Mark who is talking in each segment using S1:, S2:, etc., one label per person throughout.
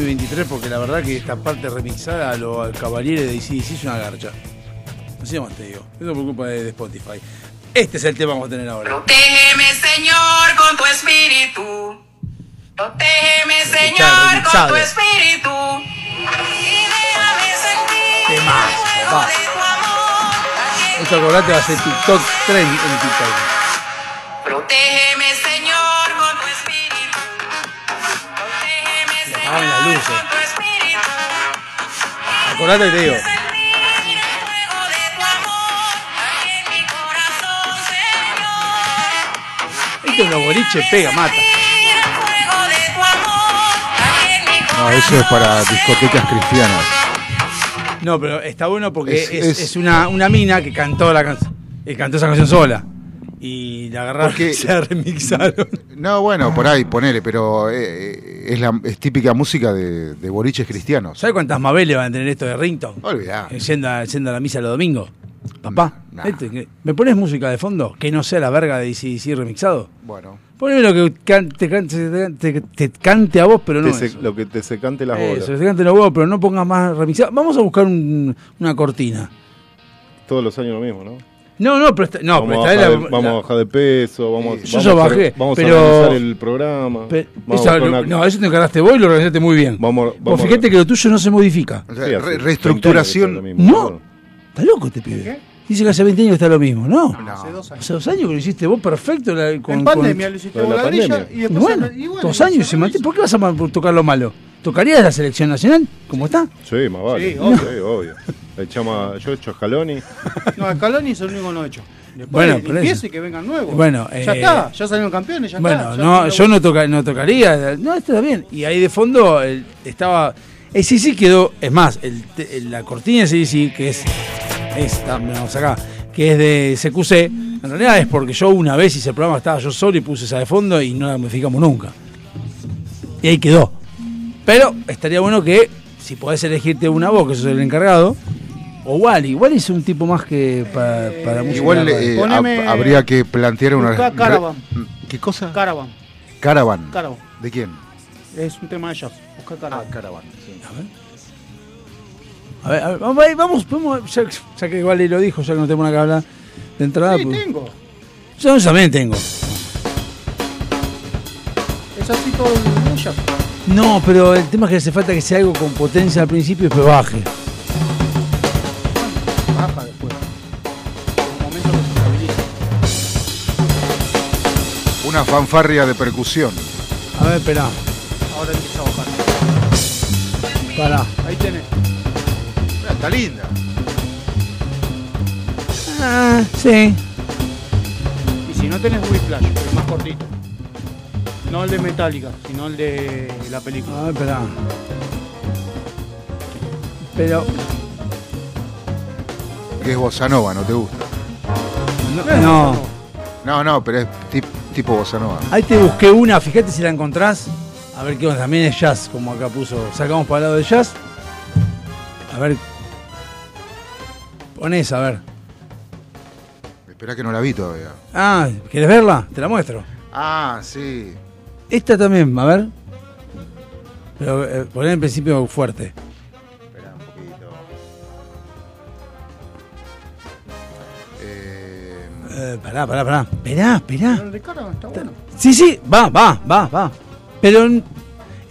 S1: 2023 porque la verdad que esta parte remixada a lo al Cavaliere de DC es una garcha. Así nomás te digo. Eso por culpa de, de Spotify. Este es el tema que vamos a tener ahora.
S2: Protégeme, Señor, con tu espíritu. Protégeme, Señor, con tu espíritu. Y déjame sentir amor.
S1: Esto acordate va a ser TikTok trend en TikTok.
S2: Protégeme, Señor,
S1: apagaban las luces. Acordate te digo. Esto es los boliches pega, mata.
S3: No, eso es para discotecas cristianas.
S1: No, pero está bueno porque
S3: Es-
S1: es,
S3: es-
S1: es una, una mina que cantó la canción. cantó esa canción sola. Y la agarraron
S3: Porque-
S1: y se la remixaron.
S3: No, bueno, por ahí, ponele, pero eh, eh, es, la, es típica música de, de boliches cristianos.
S1: ¿Sabes cuántas mabeles van a tener esto de Rington?
S3: Olvidá.
S1: Yendo a, yendo a la misa los domingos. Papá,
S3: Nah.
S1: este, ¿me pones música de fondo? Que no sea la verga de DCDC remixado.
S3: Bueno,
S1: Poneme lo que can- te, cante, te- te cante a vos, pero no.
S4: Se- lo que te se cante las bolas.
S1: Eso, te cante los huevos, pero no pongas más remixado. Vamos a buscar un- una cortina.
S4: Todos los años lo mismo, ¿no?
S1: No, no, pero, esta- no,
S4: vamos,
S1: pero
S4: a
S1: esta
S4: bajar
S1: la-
S4: vamos a bajar de peso, vamos,
S1: Eh, yo
S4: vamos
S1: ya
S4: a
S1: bajé,
S4: hacer- vamos
S1: pero-
S4: a organizar el programa.
S1: Pe-
S4: vamos
S1: esa-
S4: a una-
S1: No, eso te encargaste vos y lo organizaste muy bien.
S4: Vamos- vamos-
S1: fíjate que lo tuyo no se modifica.
S3: o sea,
S4: Sí, hace
S3: re-
S4: 20
S3: reestructuración.
S4: está mismo,
S1: No. Está loco este pibe. Dice que hace 20 años está lo mismo, ¿no?
S3: No.
S5: Hace dos años.
S1: Hace dos años que lo hiciste vos perfecto. la- con,
S5: en
S1: con-
S5: pandemia lo hiciste
S4: Lo de
S5: vos y después
S1: bueno,
S5: se- y bueno,
S1: dos años y se mantiene. ¿Por qué vas a tocar lo malo? ¿Tocarías la selección nacional? ¿Cómo está?
S4: Sí, más vale.
S5: Sí,
S4: Sí,
S5: obvio.
S4: chama, yo he hecho Scaloni.
S5: No, Scaloni es el único que no ha hecho. Después
S1: Bueno,
S5: empieza
S1: eso-
S5: y que vengan nuevos.
S1: Bueno,
S5: ya
S1: eh,
S5: está, ya salieron campeones, ya
S1: Bueno,
S5: está. ya
S1: no, yo no, toca, no tocaría. No, esto está bien. Y ahí de fondo el- estaba. El CC quedó. Es más, el, te- el- la cortina de CC, que es. Esta, vamos acá. Que es de CQC. En realidad es porque yo una vez hice el programa, estaba yo solo y puse esa de fondo y no la modificamos nunca. Y ahí quedó. Pero estaría bueno que, si podés elegirte una voz, que sos el encargado, o Wally. Wally es un tipo más que para, para música.
S3: Igual eh,
S5: Poneme-
S3: habría que plantear una.
S5: Buscá Caravan.
S3: ¿Qué cosa?
S5: Caravan,
S3: Caravan.
S5: Caravan.
S3: ¿De quién?
S5: Es un tema de jazz. Busca Caravan.
S3: Ah, Caravan.
S1: A ver, a ver, vamos, ahí, vamos, vamos, ya, ya que igual lo dijo, ya que no tenemos nada que hablar de entrada.
S5: Sí,
S1: pues-
S5: tengo.
S1: yo también tengo.
S5: Es así todo el jazz.
S1: No, pero el tema es que hace falta que sea algo con potencia al principio y después baje.
S3: Una fanfarria de percusión.
S1: A ver, espera,
S5: Ahora empieza a bajar.
S1: pará.
S5: Ahí tenés.
S3: Mira, está linda.
S1: Ah, sí.
S5: Y si no tenés Whiplash, es más cortito. No el de Metallica, sino el de la
S1: A
S5: película.
S1: ver, espera. Pero.
S3: Que es bossa nova, ¿no te gusta?
S1: No, no.
S3: No, no, pero es tip- tipo bossa nova.
S1: Ahí te busqué una, fíjate si la encontrás. A ver qué onda, también es jazz, como acá puso. Sacamos para el lado de jazz. A ver. Ponés, a ver.
S3: Espera que no la vi todavía.
S1: Ah, ¿quieres verla? Te la muestro.
S3: Ah, sí.
S1: Esta también, a ver. Pero eh, poner en principio fuerte.
S3: Eh,
S1: pará, pará, pará. Esperá, esperá.
S5: Pero está bueno.
S1: Sí, sí, va, va, va, va. Pero el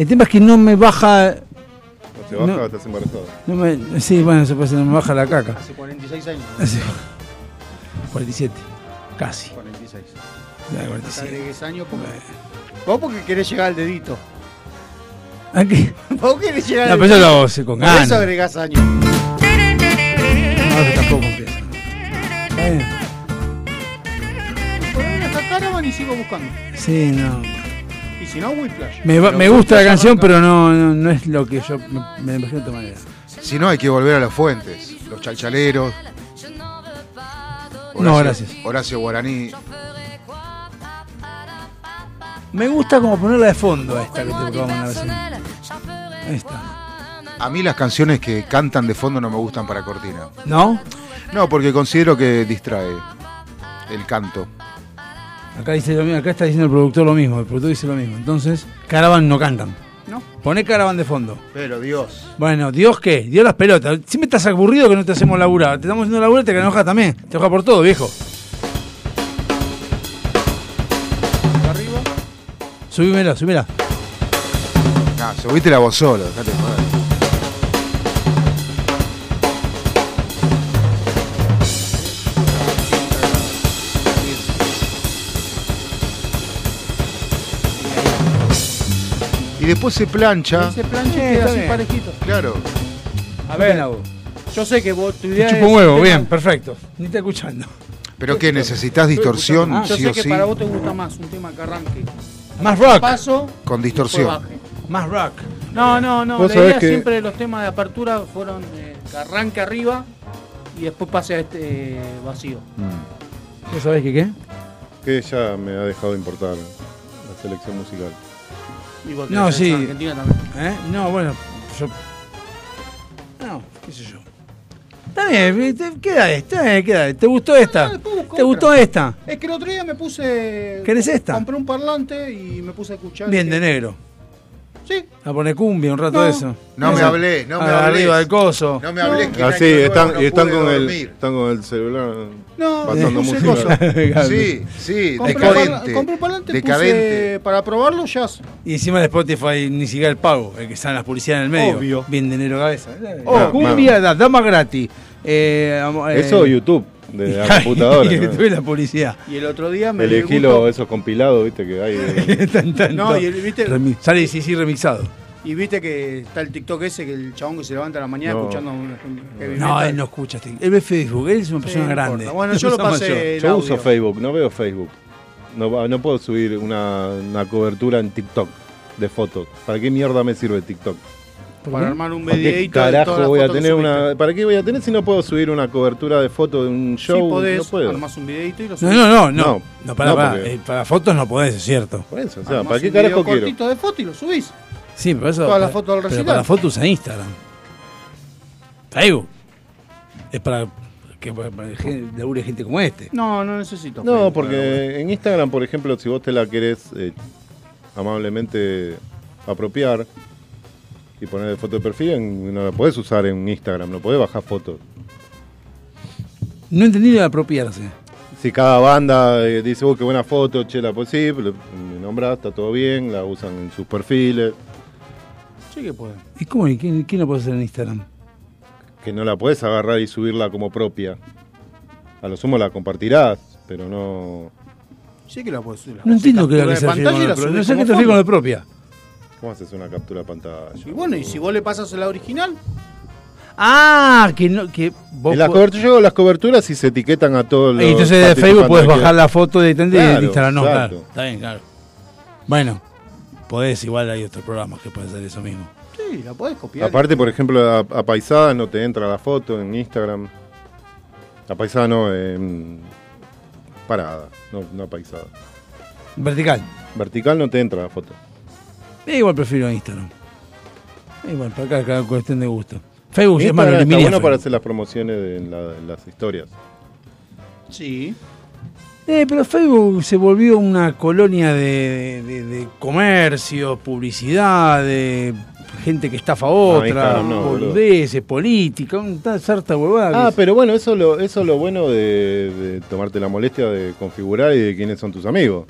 S1: tema es que no me baja.
S4: No te baja,
S1: No.
S4: estás embarazado.
S1: No me, sí, bueno, se puede, no me baja la caca.
S5: Hace 46 años.
S1: Sí. 47. Casi.
S5: 46.
S1: Ya,
S5: Te
S1: 47.
S5: agregues años porque... Vos porque querés llegar al dedito.
S1: ¿A qué?
S5: ¿Vos querés llegar
S1: No,
S5: al-
S1: pero eso lo hago sí, con
S5: Por eso
S1: ganas.
S5: agregás años.
S1: No, eso tampoco empieza. Está bien.
S5: Ahí y sigo buscando.
S1: Sí, no.
S5: Y si no, Whiplash.
S1: Me, va- me gusta la canción, pero no, no, no es lo que yo me, me imagino de otra manera.
S3: Si no, hay que volver a las fuentes. Los chalchaleros.
S1: No, gracias.
S3: Horacio Guaraní.
S1: Me gusta como ponerla de fondo a esta que te mandar así. Esta.
S3: A mí las canciones que cantan de fondo no me gustan para cortina.
S1: ¿No?
S3: No, porque considero que distrae el canto.
S1: Acá dice lo mismo, acá está diciendo el productor lo mismo, el productor dice lo mismo. Entonces, Caravan no cantan.
S5: No.
S1: Poné Caravan de fondo.
S3: Pero Dios.
S1: Bueno, Dios qué, Dios las pelotas. Siempre estás aburrido que no te hacemos laburar. Te estamos haciendo laburar y te enojas también. Te enojas por todo, viejo.
S5: Arriba.
S1: Subímela, subímela.
S3: No, subiste la voz solo. dejate de joder. Después se plancha.
S5: Ese planche
S1: Sí,
S5: queda así
S1: bien.
S5: parejito.
S3: Claro.
S5: A ver, yo sé que vos tu
S1: Te
S5: idea
S1: chupo huevo, bien, perfecto. Ni te escuchando.
S3: Pero que necesitas distorsión,
S1: Ah,
S5: Yo
S3: sí
S5: sé
S3: o
S5: que
S3: sí.
S5: para vos te gusta más un tema que arranque.
S1: Más rock,
S5: Paso.
S3: Con
S5: y
S3: distorsión.
S1: más rock.
S5: No, no, no. La idea
S4: que-
S5: siempre de los temas de apertura fueron eh, que arranque arriba y después pase a este eh, vacío.
S3: Mm.
S1: ¿Vos sabés que qué?
S4: Que ya me ha dejado de importar la selección musical.
S5: Igual que
S1: No,
S5: la
S1: sí.
S5: Argentina también.
S1: ¿Eh? No, bueno, yo. No, qué sé yo. Está bien, te- queda esta, eh, queda. ¿Te gustó esta? ¿Te gustó esta?
S5: Es que el otro día me puse.
S1: ¿Querés esta?
S5: Compré un parlante y me puse a escuchar.
S1: Bien
S5: que-
S1: de negro.
S5: Sí.
S1: A poner cumbia un rato
S5: No.
S1: de eso.
S3: No me hablé, no me hablé.
S1: Arriba del coso.
S3: No me hablé que
S4: Ah, sí, están, y están con, el, están con el celular
S5: No,
S4: pasando
S5: puse
S4: música.
S5: cosas.
S3: Sí, sí,
S5: Compré un
S3: decadente.
S5: compré parlante
S3: decadente.
S5: puse para probarlo jazz.
S1: Y encima de Spotify ni siquiera el pago, el que están las publicidades en el medio.
S5: Obvio.
S1: Bien de negro cabeza.
S5: Oh,
S1: cumbia, da, dama gratis. Eh, eh,
S4: Eso YouTube, de la computadora.
S1: y
S4: ¿no?
S1: tuve la publicidad.
S5: Y el otro día me
S4: Elegí lo- esos compilados, viste, que hay. de-
S1: Tan, tan,
S5: No,
S1: tan.
S5: y el- viste-
S1: Remi- Sale, sí, sí, remixado.
S5: Y viste que está el TikTok ese que el chabón que se levanta a la mañana
S4: No.
S5: escuchando un heavy
S1: No,
S5: metal.
S1: él no escucha. Él ve Facebook, él es una
S5: Sí,
S1: persona
S5: no
S1: grande.
S5: importa. Bueno, yo lo pasé. el
S4: Yo uso. Facebook, no veo Facebook. No, va- no puedo subir una, una cobertura en TikTok de fotos. ¿Para qué mierda me sirve TikTok?
S1: ¿Por
S5: Para armar un
S4: ¿Para qué
S5: videito de todas
S4: carajo
S5: las
S4: voy a
S5: fotos
S4: tener una.? ¿Para qué voy a tener si no puedo subir una cobertura de foto de un
S5: Sí
S4: show?
S5: podés,
S4: no puedo.
S5: armás un videito y lo
S1: No,
S5: subís.
S1: no, no, no.
S4: No,
S1: No, para,
S4: no,
S1: para,
S4: porque-
S1: eh, para fotos no podés, es cierto.
S4: Por eso, o sea,
S5: Armás
S4: ¿para qué
S5: un
S4: carajo quiero?
S5: cortito de foto y lo subís.
S1: Sí, pero eso.
S5: Todas las fotos del
S1: Pero
S5: recital.
S1: para fotos usa Instagram. Facebook. Es para que labure gente como este.
S5: No, no necesito.
S4: No,
S5: Facebook,
S4: porque en Instagram, por ejemplo, si vos te la querés eh, amablemente apropiar y poner de foto de perfil, en- no la podés usar en Instagram, no podés bajar fotos.
S1: No entendí de apropiarse.
S4: Si cada banda eh, dice, oh, qué buena foto, che, la pues sí, me nombrás, está todo bien, la usan en sus perfiles,
S5: Sí que puede.
S1: ¿Y cómo? ¿Y quién, quién lo puede hacer en Instagram?
S4: que no la podés agarrar y subirla como propia. A lo sumo la compartirás, pero no...
S5: Sí que la puedes subir.
S1: No entiendo qué es lo que
S5: de
S1: se con
S5: y
S1: la
S5: la
S1: propia. No sé qué te refiere con la propia.
S4: ¿Cómo haces una captura de pantalla?
S5: Y bueno, y si vos le pasas la original,
S1: Ah, que no, que vos
S4: En las coberturas, yo hago las coberturas y se etiquetan a todos los
S1: Y entonces de Facebook puedes
S4: que-
S1: bajar la foto de, de
S4: Claro,
S1: Instagram, no,
S4: exacto.
S1: claro. Está bien, claro. Bueno, podés, igual hay otros programas que pueden hacer eso mismo.
S5: sí, la podés copiar.
S4: Aparte, por ejemplo, a, a paisada no te entra la foto en Instagram. A paisada no, en parada, no, no a paisada.
S1: Vertical.
S4: Vertical no te entra la foto.
S1: Eh, igual prefiero Instagram. Eh, Igual, para acá cada cuestión de gusto. Facebook es más lo
S4: Instagram está bueno para
S1: Facebook.
S4: hacer las promociones de, en la- en las historias.
S5: Sí.
S1: Eh, pero Facebook se volvió una colonia de, de- de comercio, publicidad, de gente que estafa a otra,
S4: Instagram no,
S1: boludeces, política, un tal sarta huevada.
S4: Ah, pero bueno, eso lo, eso es lo bueno de, de tomarte la molestia de configurar y de quiénes son tus amigos.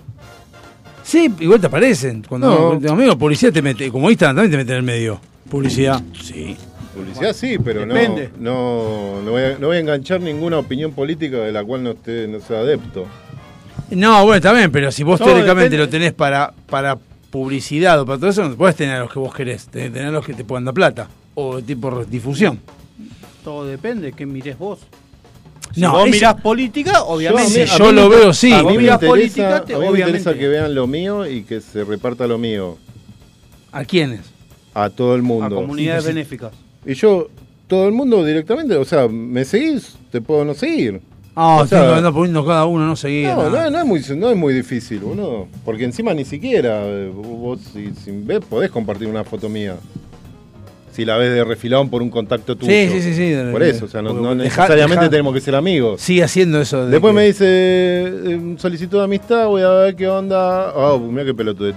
S1: Sí, igual te aparecen. Cuando
S4: No.
S1: no. amigo, publicidad te mete, como Instagram también te mete en el medio. Publicidad. Sí.
S4: Publicidad sí, pero no,
S5: depende.
S4: no, no, voy a, no voy a enganchar ninguna opinión política de la cual no esté no sea adepto.
S1: No, bueno, está bien, pero si vos teóricamente
S5: depende.
S1: lo tenés para, para publicidad o para todo eso, no puedes tener a los que vos querés, tenés que tener a los que te puedan dar plata. O tipo difusión.
S5: Todo depende, ¿qué mires vos? Si
S1: No,
S5: vos mirás política, obviamente.
S1: Si yo lo veo, sí.
S4: A mí me interesa,
S5: política, te-
S4: a mí me
S5: obviamente.
S4: interesa que vean lo mío y que se reparta lo mío
S1: ¿A quiénes?
S4: a todo el
S5: A
S4: mundo.
S5: comunidades
S1: Sí, sí.
S5: benéficas.
S4: Y yo, todo el mundo directamente, o sea, ¿me seguís? Te puedo no seguir.
S1: Ah, andar poniendo cada uno, no seguía.
S4: No, no, no es muy, no es muy difícil, boludo. Porque encima ni siquiera eh, vos, si, si ves, podés compartir una foto mía. Si la ves de refilón por un contacto tuyo.
S1: Sí, sí, sí, sí,
S4: Por eso, o sea, no, no
S1: Deja-
S4: necesariamente
S1: deja-
S4: tenemos que ser amigos.
S1: Sigue haciendo eso. de
S4: Después
S1: que-
S4: me dice, solicitud de amistad, voy a ver qué onda. Oh, mira qué pelotudo.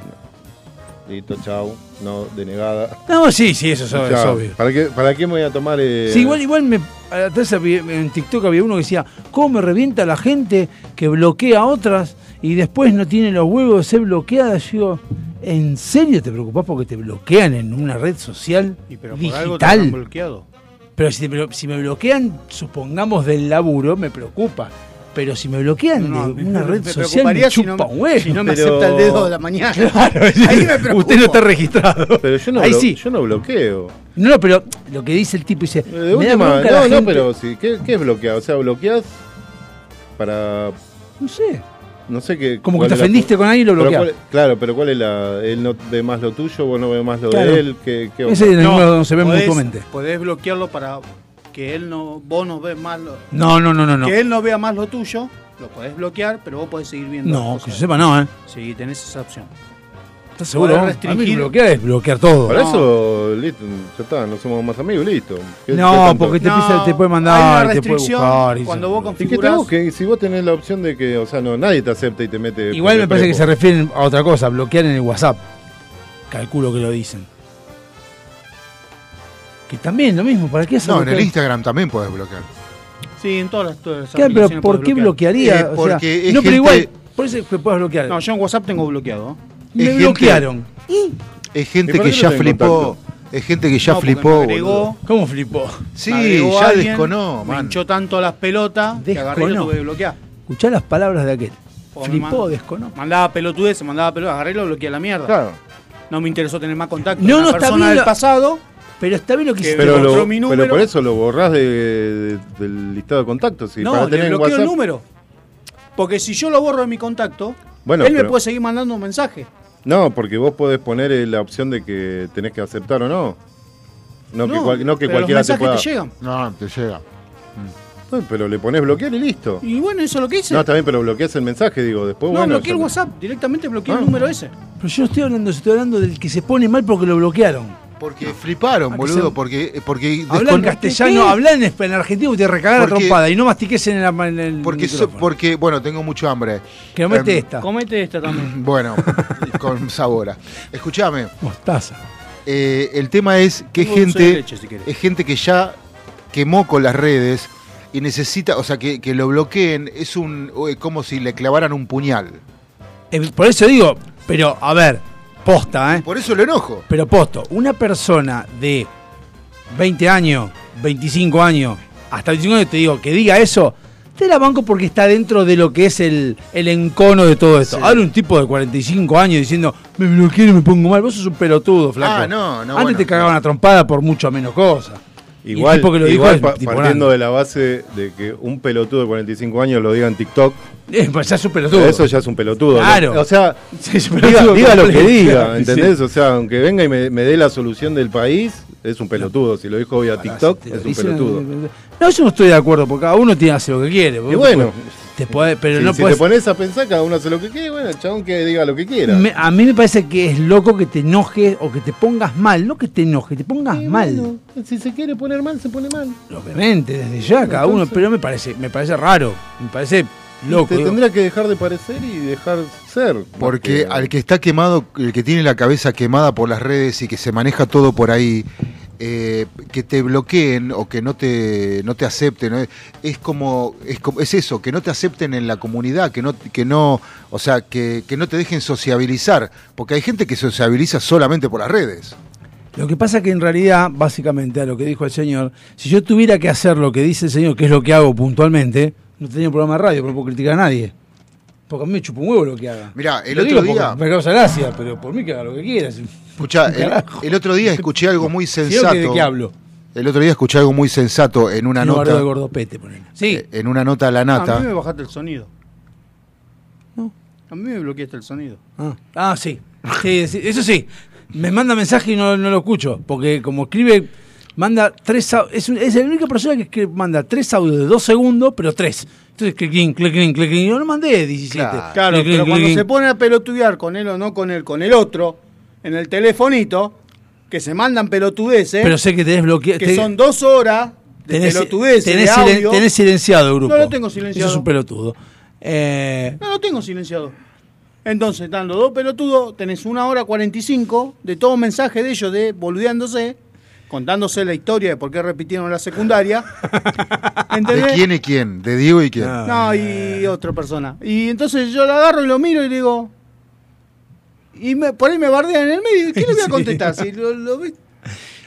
S4: Listo, chau. No, denegada.
S1: No, sí, sí, eso es, obvio.
S4: ¿para qué, ¿Para qué me voy a tomar? eh,
S1: Sí, igual, igual me, atrás en TikTok había uno que decía, ¿cómo me revienta la gente que bloquea a otras y después no tiene los huevos de ser bloqueada? Yo digo, ¿en serio te preocupás porque te bloquean en una red social
S5: Y pero por algo te han
S1: digital?
S5: bloqueado.
S1: Pero si, te si me bloquean, supongamos del laburo, me preocupa. Pero si me bloquean
S5: No,
S1: de
S5: me-
S1: una
S5: me-
S1: red
S5: me
S1: social, me
S5: si
S1: chupa
S5: no,
S1: un huevo.
S5: si no me
S4: Pero-
S5: acepta el dedo de la mañana.
S1: Claro,
S5: Ahí me preocupo.
S1: Usted no está registrado.
S4: Pero yo no,
S1: Ahí sí.
S4: yo no bloqueo.
S1: No, no, pero lo que dice el tipo dice,
S4: Eh, De
S1: me da la
S4: no, no, pero sí, ¿qué, ¿qué es bloquear? O sea, bloqueas para.
S1: No sé.
S4: No sé qué.
S1: Como que te
S4: la-
S1: ofendiste con alguien y lo
S4: pero
S1: bloqueas.
S4: cuál- claro, pero ¿cuál es la. Él no ve más lo tuyo, vos no ves más lo
S1: Claro.
S4: de él. ¿Qué, qué?
S1: Ese es el
S5: No,
S1: donde se ven
S5: podés-
S1: mutuamente.
S5: Podés bloquearlo para que él no, vos no ves más lo,
S1: No, no, no, no, no.
S5: que él no vea más lo tuyo, lo podés bloquear, pero vos podés seguir viendo.
S1: No, que yo sepa, no, ¿eh?
S5: Sí, tenés esa opción.
S1: ¿Estás seguro?
S5: Podés
S1: A mí
S5: restringir-
S1: bloquear es bloquear todo.
S4: Para
S5: No.
S4: eso, listo, ya está, no somos más amigos, listo. ¿Qué- qué
S1: No,
S4: tanto?
S1: porque te,
S5: No,
S1: empieza- te puede
S5: hay
S1: mandar,
S5: una
S1: te puede
S5: restricción
S1: buscar. y
S5: cuando
S1: eso.
S5: vos
S4: Y te
S5: configurás.
S4: si vos tenés la opción de que, o sea, no, nadie te acepta y te mete.
S1: Igual me parece que se refieren a otra cosa, bloquear en el WhatsApp. Calculo que lo dicen. Que también lo mismo, ¿para qué hacer
S3: No, en el Instagram también podés bloquear.
S5: Sí, en todas las, todas las
S1: Claro, pero ¿por qué
S5: bloquear.
S1: bloquearía?
S3: Eh,
S1: O sea,
S3: porque es
S1: no, pero
S3: gente-
S1: igual, por eso que puedes bloquear.
S5: No, yo en WhatsApp tengo bloqueado.
S1: me
S3: es gente-
S1: bloquearon.
S3: Es
S4: ¿Y
S3: gente
S4: por
S3: que ya flipó. Es gente que ya
S5: No,
S3: flipó.
S5: me agregó,
S3: boludo.
S1: ¿Cómo flipó?
S3: Sí,
S5: agregó
S3: ya
S5: alguien,
S3: desconó,
S5: Me
S3: man.
S5: hinchó tanto las pelotas que agarré y
S1: Desconó.
S5: lo tuve que bloquear.
S1: Escuchá las palabras de aquel. Flipó,
S5: man-
S1: desconó.
S5: Mandaba pelotudez, se mandaba pelotudez, agarré y lo bloqueé a la mierda.
S4: Claro.
S5: No me interesó tener más contacto.
S1: No,
S5: con
S1: no,
S5: la persona
S1: bien
S5: del pasado.
S1: Pero está bien lo que hiciste.
S4: Pero,
S5: me
S4: lo-
S5: mi
S4: pero
S5: número.
S4: por eso lo borrás de- de- del listado de contactos. y
S5: no,
S4: para
S5: le
S4: tener en
S5: bloqueo el
S4: WhatsApp-
S5: número. Porque si yo lo borro de mi contacto,
S4: Bueno,
S5: él me
S4: pero-
S5: puede seguir mandando un mensaje.
S4: No, porque vos podés poner eh, la opción de que tenés que aceptar o no. No, que, cual- no que
S5: pero
S4: cualquiera
S5: los
S4: te
S5: mensajes
S4: pueda.
S5: te llegan.
S3: No, te llega.
S4: No, pero le pones bloquear y listo.
S5: Y bueno, eso es lo que hice.
S4: No,
S5: No,
S4: está bien, pero bloqueas el mensaje, digo. Después, bueno.
S5: bloqueé el WhatsApp. Directamente bloqueé
S4: Ah.
S5: el número ese.
S1: Pero yo no estoy hablando, estoy hablando del que se pone mal porque lo bloquearon.
S3: Porque fliparon,
S1: Ah,
S3: boludo.
S1: se-
S3: Porque, porque,
S1: Habla en
S3: descon-
S1: castellano, habla en, en argentino y te recagar la
S3: Porque-
S1: trompada y no mastiques en, el
S3: porque, so- porque, bueno, tengo mucho hambre.
S1: Que no mete
S3: Em,
S1: esta.
S5: Comete esta también.
S3: Bueno, con sabor. Escuchame,
S1: Mostaza.
S3: eh, el tema es que
S5: Tengo
S3: gente,
S5: leche, si querés.
S3: es gente que ya quemó con las redes y necesita, o sea, que, que lo bloqueen es un es como si le clavaran un puñal.
S1: Eh, por eso digo, pero a ver, posta, ¿eh?
S3: Por eso lo enojo.
S1: Pero posto, una persona de 20 años, 25 años, hasta 25 años te digo, que diga eso, te la banco porque está dentro de lo que es el, el encono de todo esto.
S3: Sí.
S1: Ahora un tipo de 45 años diciendo, me bloqueé y me pongo mal, vos sos un pelotudo, flaco.
S3: Ah, no, no,
S1: Antes
S3: bueno,
S1: te cagaban
S3: no.
S1: a trompada por mucho menos cosas.
S4: Igual,
S1: tipo que lo dijo
S4: igual pa-
S1: tipo
S4: partiendo
S1: grande.
S4: de la base de que un pelotudo de 45 años lo diga en TikTok,
S1: Eh, pues ya es un pelotudo.
S4: eso ya es un pelotudo.
S1: Claro.
S4: O sea,
S1: Sí,
S4: diga, lo que diga,
S1: Sí.
S4: ¿entendés? O sea, aunque venga y me, me dé la solución del país, es un pelotudo. Si lo dijo hoy a TikTok,
S1: Te lo
S4: es un pelotudo.
S1: No, yo no estoy de acuerdo, porque cada uno tiene hace lo que quiere.
S4: Y bueno,
S1: Te pero
S4: si,
S1: no
S4: si te pones a pensar, cada uno hace lo que quiere, bueno, el chabón que diga lo que quiera.
S1: Me- a mí me parece que es loco que te enojes o que te pongas mal. No que te enojes, te pongas mal.
S4: bueno, si se quiere poner mal, se pone mal.
S1: Obviamente, desde ya, cada uno. Pero me parece, me parece raro. Me parece loco.
S4: Te tendrá que dejar de parecer y dejar ser.
S3: Porque
S4: que-
S3: al que está quemado, el que tiene la cabeza quemada por las redes y que se maneja todo por ahí, eh, que te bloqueen o que no te, no te acepten, ¿no? es como, es como, es eso, que no te acepten en la comunidad, que no, que no, o sea, que, que no te dejen sociabilizar, porque hay gente que sociabiliza solamente por las redes.
S1: Lo que pasa que en realidad, básicamente, a lo que dijo el señor, si yo tuviera que hacer lo que dice el señor, que es lo que hago puntualmente, no tenía un programa de radio, pero no puedo criticar a nadie. Porque a mí me chupa un huevo lo que haga.
S3: Mirá, el
S1: Lo
S3: otro día-
S1: Me causa gracia, pero por mí que haga lo que quiera.
S3: Escuchá, el, otro día escuché algo muy sensato.
S1: que ¿De qué hablo?
S3: El otro día escuché algo muy sensato en una
S1: No,
S3: nota.
S1: de gordopete, ponele. Sí.
S3: eh, En una nota a la
S5: A mí me
S3: nata.
S5: bajaste el sonido.
S1: No.
S5: A mí me bloqueaste el sonido.
S1: Ah, ah, sí. Sí, sí, Eso sí. Me manda mensaje y no, no lo escucho. Porque como escribe, manda tres es, un- es la única persona que, manda tres audios de dos segundos, pero tres. Entonces, clic, clic, clic. Yo no mandé 17.
S3: Claro.
S5: Claro,
S1: Clic,
S5: pero
S1: clic,
S5: cuando
S1: clic.
S5: se pone a pelotudear con él o no con él, con el otro, en el telefonito, que se mandan pelotudeces,
S1: Pero sé que tenés bloqueado.
S5: que son dos horas de
S1: tenés,
S5: pelotudeces,
S1: tenés,
S5: de
S1: silen-
S5: audio.
S1: tenés silenciado el grupo.
S5: No lo tengo silenciado.
S1: Eso es un pelotudo. Eh,
S5: No lo tengo silenciado. Entonces, están los dos pelotudos, tenés una hora 45 de todo mensaje de ellos de boludeándose, contándose la historia de por qué repitieron la secundaria.
S3: ¿De quién y quién? ¿De Diego y quién?
S5: No, y otra persona. Y entonces yo lo agarro y lo miro y le digo. Y me, por ahí me bardean en el medio. ¿y ¿Qué le voy a
S1: Sí.
S5: contestar? Si lo, lo vi-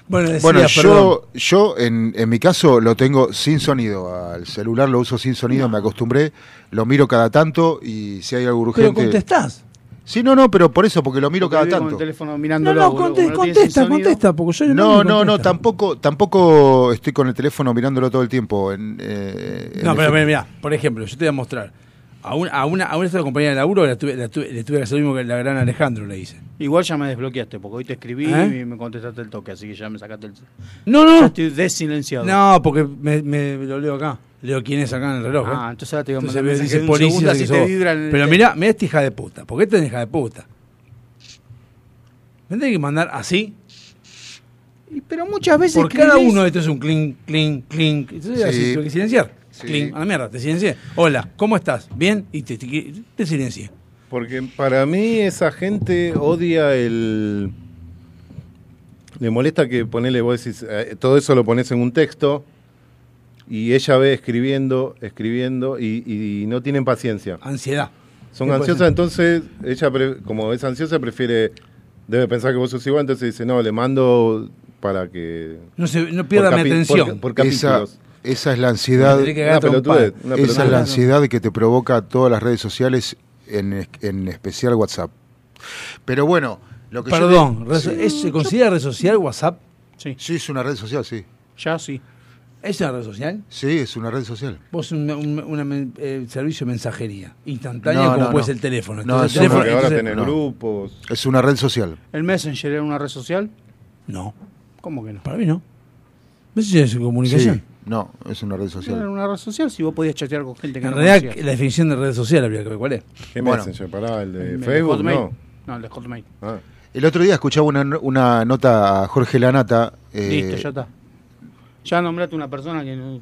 S1: bueno, decía,
S3: Bueno, yo, yo en, en mi caso lo tengo sin sonido. Al celular lo uso sin sonido, me acostumbré. Lo miro cada tanto y si hay algo
S1: Pero
S3: urgente.
S1: contestás.
S3: Sí, no, no, pero por eso, porque lo miro
S5: porque
S3: cada
S5: con
S3: tanto.
S5: el teléfono
S1: No,
S5: mirándolo.
S1: no,
S5: no
S1: contesta, contesta, porque yo
S3: No, no, no,
S1: contesto.
S3: tampoco, tampoco estoy con el teléfono mirándolo todo el tiempo. En, eh, en
S1: No, pero mira, por ejemplo, yo te voy a mostrar. A, un- a una, a una esta compañía de laburo la tuve- la tuve- le tuve que hacer lo mismo que la gran Alejandro le hice.
S5: Igual ya me desbloqueaste, porque hoy te escribí
S1: ¿Eh?
S5: y me contestaste el toque, así que ya me sacaste el.
S1: No,
S5: Ya
S1: no.
S5: estoy desilenciado.
S1: No, porque me, me lo leo acá. Leo quién es acá en el reloj. ¿eh?
S5: Ah, entonces ahora te digo,
S1: Entonces
S5: mandar
S1: me dice policía. que
S5: te vibra el
S1: Pero mira, mira esta hija de puta. ¿Por qué esta es hija de puta? Me tenés que mandar así.
S5: Y- Pero muchas veces.
S1: Por cada uno de estos es un clink, clink, clink. Entonces
S3: Sí.
S1: así tengo que silenciar.
S3: Sí.
S1: Clink, a la mierda, te silencié. Hola, ¿cómo estás? ¿Bien? Y te, te, te silencié.
S4: Porque para mí esa gente odia el... Le molesta que ponele, vos decís, eh, todo eso lo pones en un texto y ella ve escribiendo, escribiendo y, y no tienen paciencia.
S1: Ansiedad.
S4: Son
S1: ¿Qué puede
S4: ansiosas, entonces ella, pre- como es ansiosa, prefiere, debe pensar que vos sos igual, entonces dice, no, le mando para que...
S1: No, se, no pierda mi atención.
S4: Por, por
S3: esa,
S4: capítulos.
S3: esa es la ansiedad.
S4: Una pelotudez, una
S3: Esa es la ansiedad que te provoca todas las redes sociales, en, en especial WhatsApp. Pero bueno, lo que yo
S1: Perdón,
S3: te-
S1: red so- ¿es- ¿se considera red social WhatsApp?
S5: Sí,
S3: Sí, es una red social, sí.
S5: ya sí.
S1: ¿Es una red social?
S3: Sí, es una red social.
S1: Vos un, un una eh, servicio de mensajería instantánea
S3: No,
S1: como
S3: no,
S1: puede
S3: no.
S1: ser el teléfono.
S3: No,
S1: Entonces, el
S3: no,
S1: teléfono
S4: Porque ahora tenés
S3: no.
S4: grupos.
S3: Es una red social.
S5: ¿El Messenger era una red social?
S1: no,
S5: ¿Cómo que no?
S1: para mí no. Eso es comunicación.
S3: Sí, no, es una red
S5: Era
S3: social.
S5: una red social si vos podías chatear con gente que
S1: En
S5: no
S1: realidad,
S5: conocías.
S1: la definición de red social habría que ver cuál es.
S4: ¿Qué
S3: Bueno.
S4: Messenger? Pará, el de
S5: El de
S4: Facebook,
S5: Hotmail.
S4: no.
S5: No, el de Hotmail.
S4: Ah.
S3: El otro día escuchaba una, una nota a Jorge Lanata. eh,
S5: Listo, ya está. Ya nombraste una persona que no-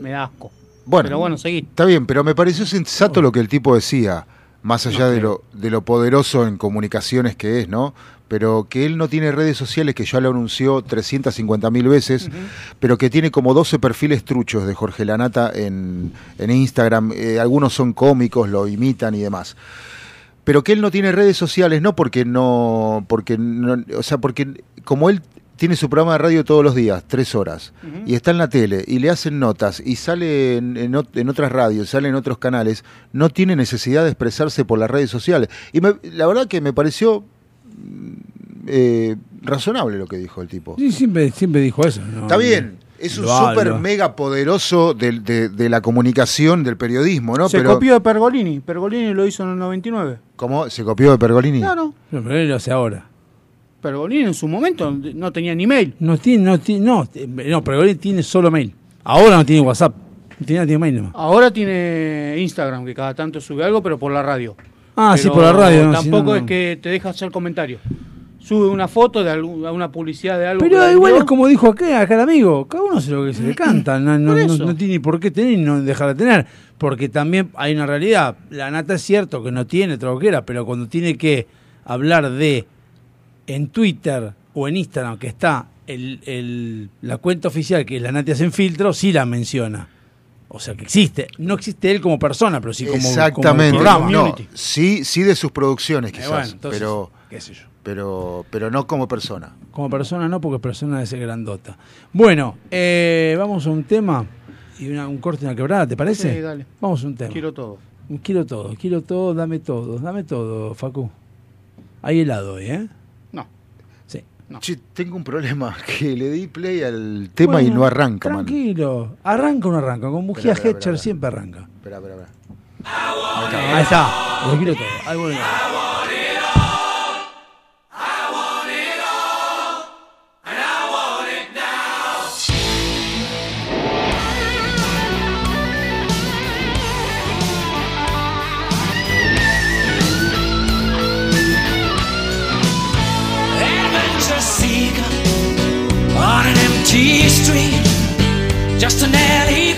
S5: me da asco.
S3: Bueno,
S5: Pero bueno, seguí.
S3: Está bien, pero me pareció sensato lo que el tipo decía, más allá
S5: No
S3: de, lo, de lo poderoso en comunicaciones que es, ¿no? Pero que él no tiene redes sociales, que ya lo anunció 350 mil veces, pero que tiene como 12 perfiles truchos de Jorge Lanata en, en Instagram. Eh, algunos son cómicos, lo imitan y demás. Pero que él no tiene redes sociales, no porque no, porque no, o sea, porque como él tiene su programa de radio todos los días, tres horas, y está en la tele, y le hacen notas, y sale en, en ot- en otras radios, sale en otros canales, no tiene necesidad de expresarse por las redes sociales. Y me- la verdad que me pareció mm, eh, razonable lo que dijo el tipo.
S1: Sí, siempre, siempre dijo eso. ¿no?
S3: Está bien, es un súper mega poderoso del- de, de la comunicación, del periodismo, ¿no?
S5: Se
S3: Pero,
S5: copió de Pergolini. Pergolini lo hizo en el 99.
S3: ¿Cómo? ¿Se copió de Pergolini?
S5: Claro.
S1: No, pero él lo hace ahora.
S5: Pergolini en su momento no tenía ni mail.
S1: No tiene, no tiene, no, no, él tiene solo mail. Ahora no tiene WhatsApp. No tiene, tiene mail nomás.
S5: Ahora tiene Instagram, que cada tanto sube algo, pero por la radio.
S1: Ah, sí, por la radio. no, si
S5: Tampoco
S1: no,
S5: es que te deja hacer comentarios. Sube una foto de algún- una publicidad de algo.
S1: Pero igual es como dijo acá, acá el amigo, cada uno hace lo que se le canta, no, no, tiene ni por qué tener y no dejar de tener, porque también hay una realidad, la nata es cierto que no tiene troquera, pero cuando tiene que hablar de en Twitter o en Instagram que está el, el- la cuenta oficial que es la nata en filtro, sí la menciona. O sea que existe, no existe él como persona, pero sí como,
S3: Exactamente.
S1: como programa.
S3: no, sí, sí de sus producciones
S1: Eh,
S3: quizás,
S1: bueno, entonces,
S3: pero,
S1: qué sé yo.
S3: pero, pero no como persona.
S1: Como persona no, porque persona es grandota. Bueno, eh, vamos a un tema y una- un corte en la quebrada, ¿te parece?
S5: Sí, dale.
S1: Vamos a un tema.
S5: Quiero todo.
S1: Quiero todo, quiero todo, dame todo, dame todo, Facu. Hay helado hoy, ¿eh?
S5: No.
S6: Che, tengo un problema, que le di play al tema y
S1: Bueno,
S6: no arranca, man.
S1: Tranquilo. Arranca o no arranca. Con bujía Hetcher siempre arranca.
S6: Espera, espera, espera.
S1: Ahí está. Lo quiero todo. Ahí vuelve.
S7: Just an alley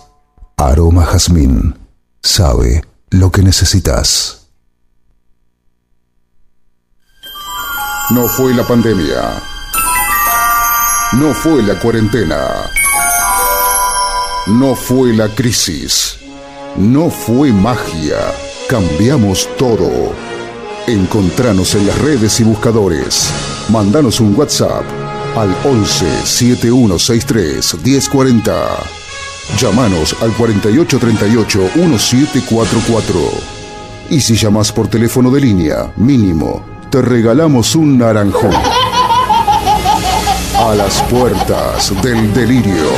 S3: Aroma Jazmín sabe lo que necesitas. No fue la pandemia. No fue la cuarentena. No fue la crisis. No fue magia. Cambiamos todo. Encontranos en las redes y buscadores. Mandanos un WhatsApp al 11 7163 1040. Llámanos al 4838 1744. Y si llamas por teléfono de línea, mínimo, te regalamos un naranjón. A las puertas del delirio.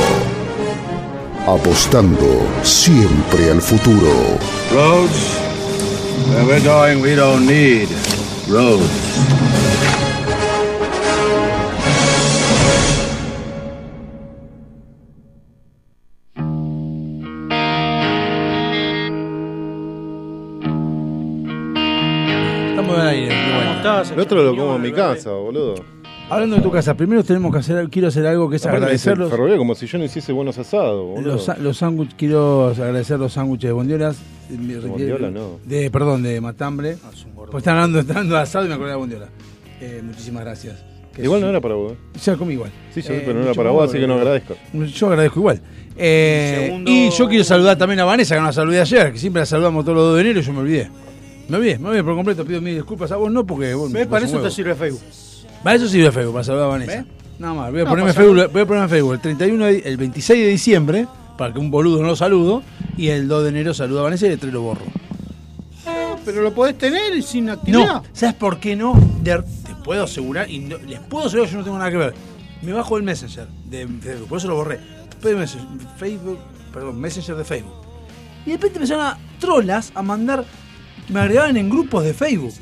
S3: Apostando siempre al futuro.
S8: Roads? Where we're going, we don't need roads.
S5: Estás?
S4: El otro lo como en mi casa, boludo.
S1: Hablando de tu casa, primero tenemos que hacer, quiero hacer algo que es
S4: Aparte
S1: agradecerlos.
S4: ferroviario como si yo no hiciese buenos asados, boludo.
S1: Los, los sándwiches, quiero agradecer los sándwiches de Bondiolas. De
S4: Bondiola, no.
S1: De, perdón, de Matambre.
S5: Ah, es un gordo.
S1: Pues están hablando, están hablando de asado y me acordé de Bondiola. Eh, muchísimas gracias. Que
S4: Igual no era para vos. ¿eh?
S1: Ya comí igual.
S4: Sí, sí,
S1: Eh,
S4: pero no era para vos, así que no agradezco.
S1: Yo agradezco igual. Eh,
S5: Segundo-
S1: Y yo quiero saludar también a Vanessa, que no la saludé ayer, que siempre la saludamos todos los 2 de enero y yo me olvidé. Me olvidé, me olvidé por completo, pido mil disculpas a vos, no porque vos
S5: ¿Ves? Para eso te sirve Facebook.
S1: Para eso sirve Facebook, para saludar a Vanessa.
S5: ¿Ves?
S1: Nada más, voy a,
S5: No,
S1: ponerme Facebook, voy a ponerme Facebook el 31 de- el 26 de diciembre, para que un boludo no lo saludo, y el 2 de enero saludo a Vanessa y el 3 lo borro.
S5: Pero lo podés tener sin actividad.
S1: No, ¿sabes por qué no? De- te puedo asegurar, y no- les puedo asegurar yo no tengo nada que ver. Me bajo el Messenger de Facebook, por eso lo borré. Después de Messenger, Facebook, perdón, Messenger de Facebook. Y de repente empezaron a trolas a mandar, me agregaban en grupos de Facebook.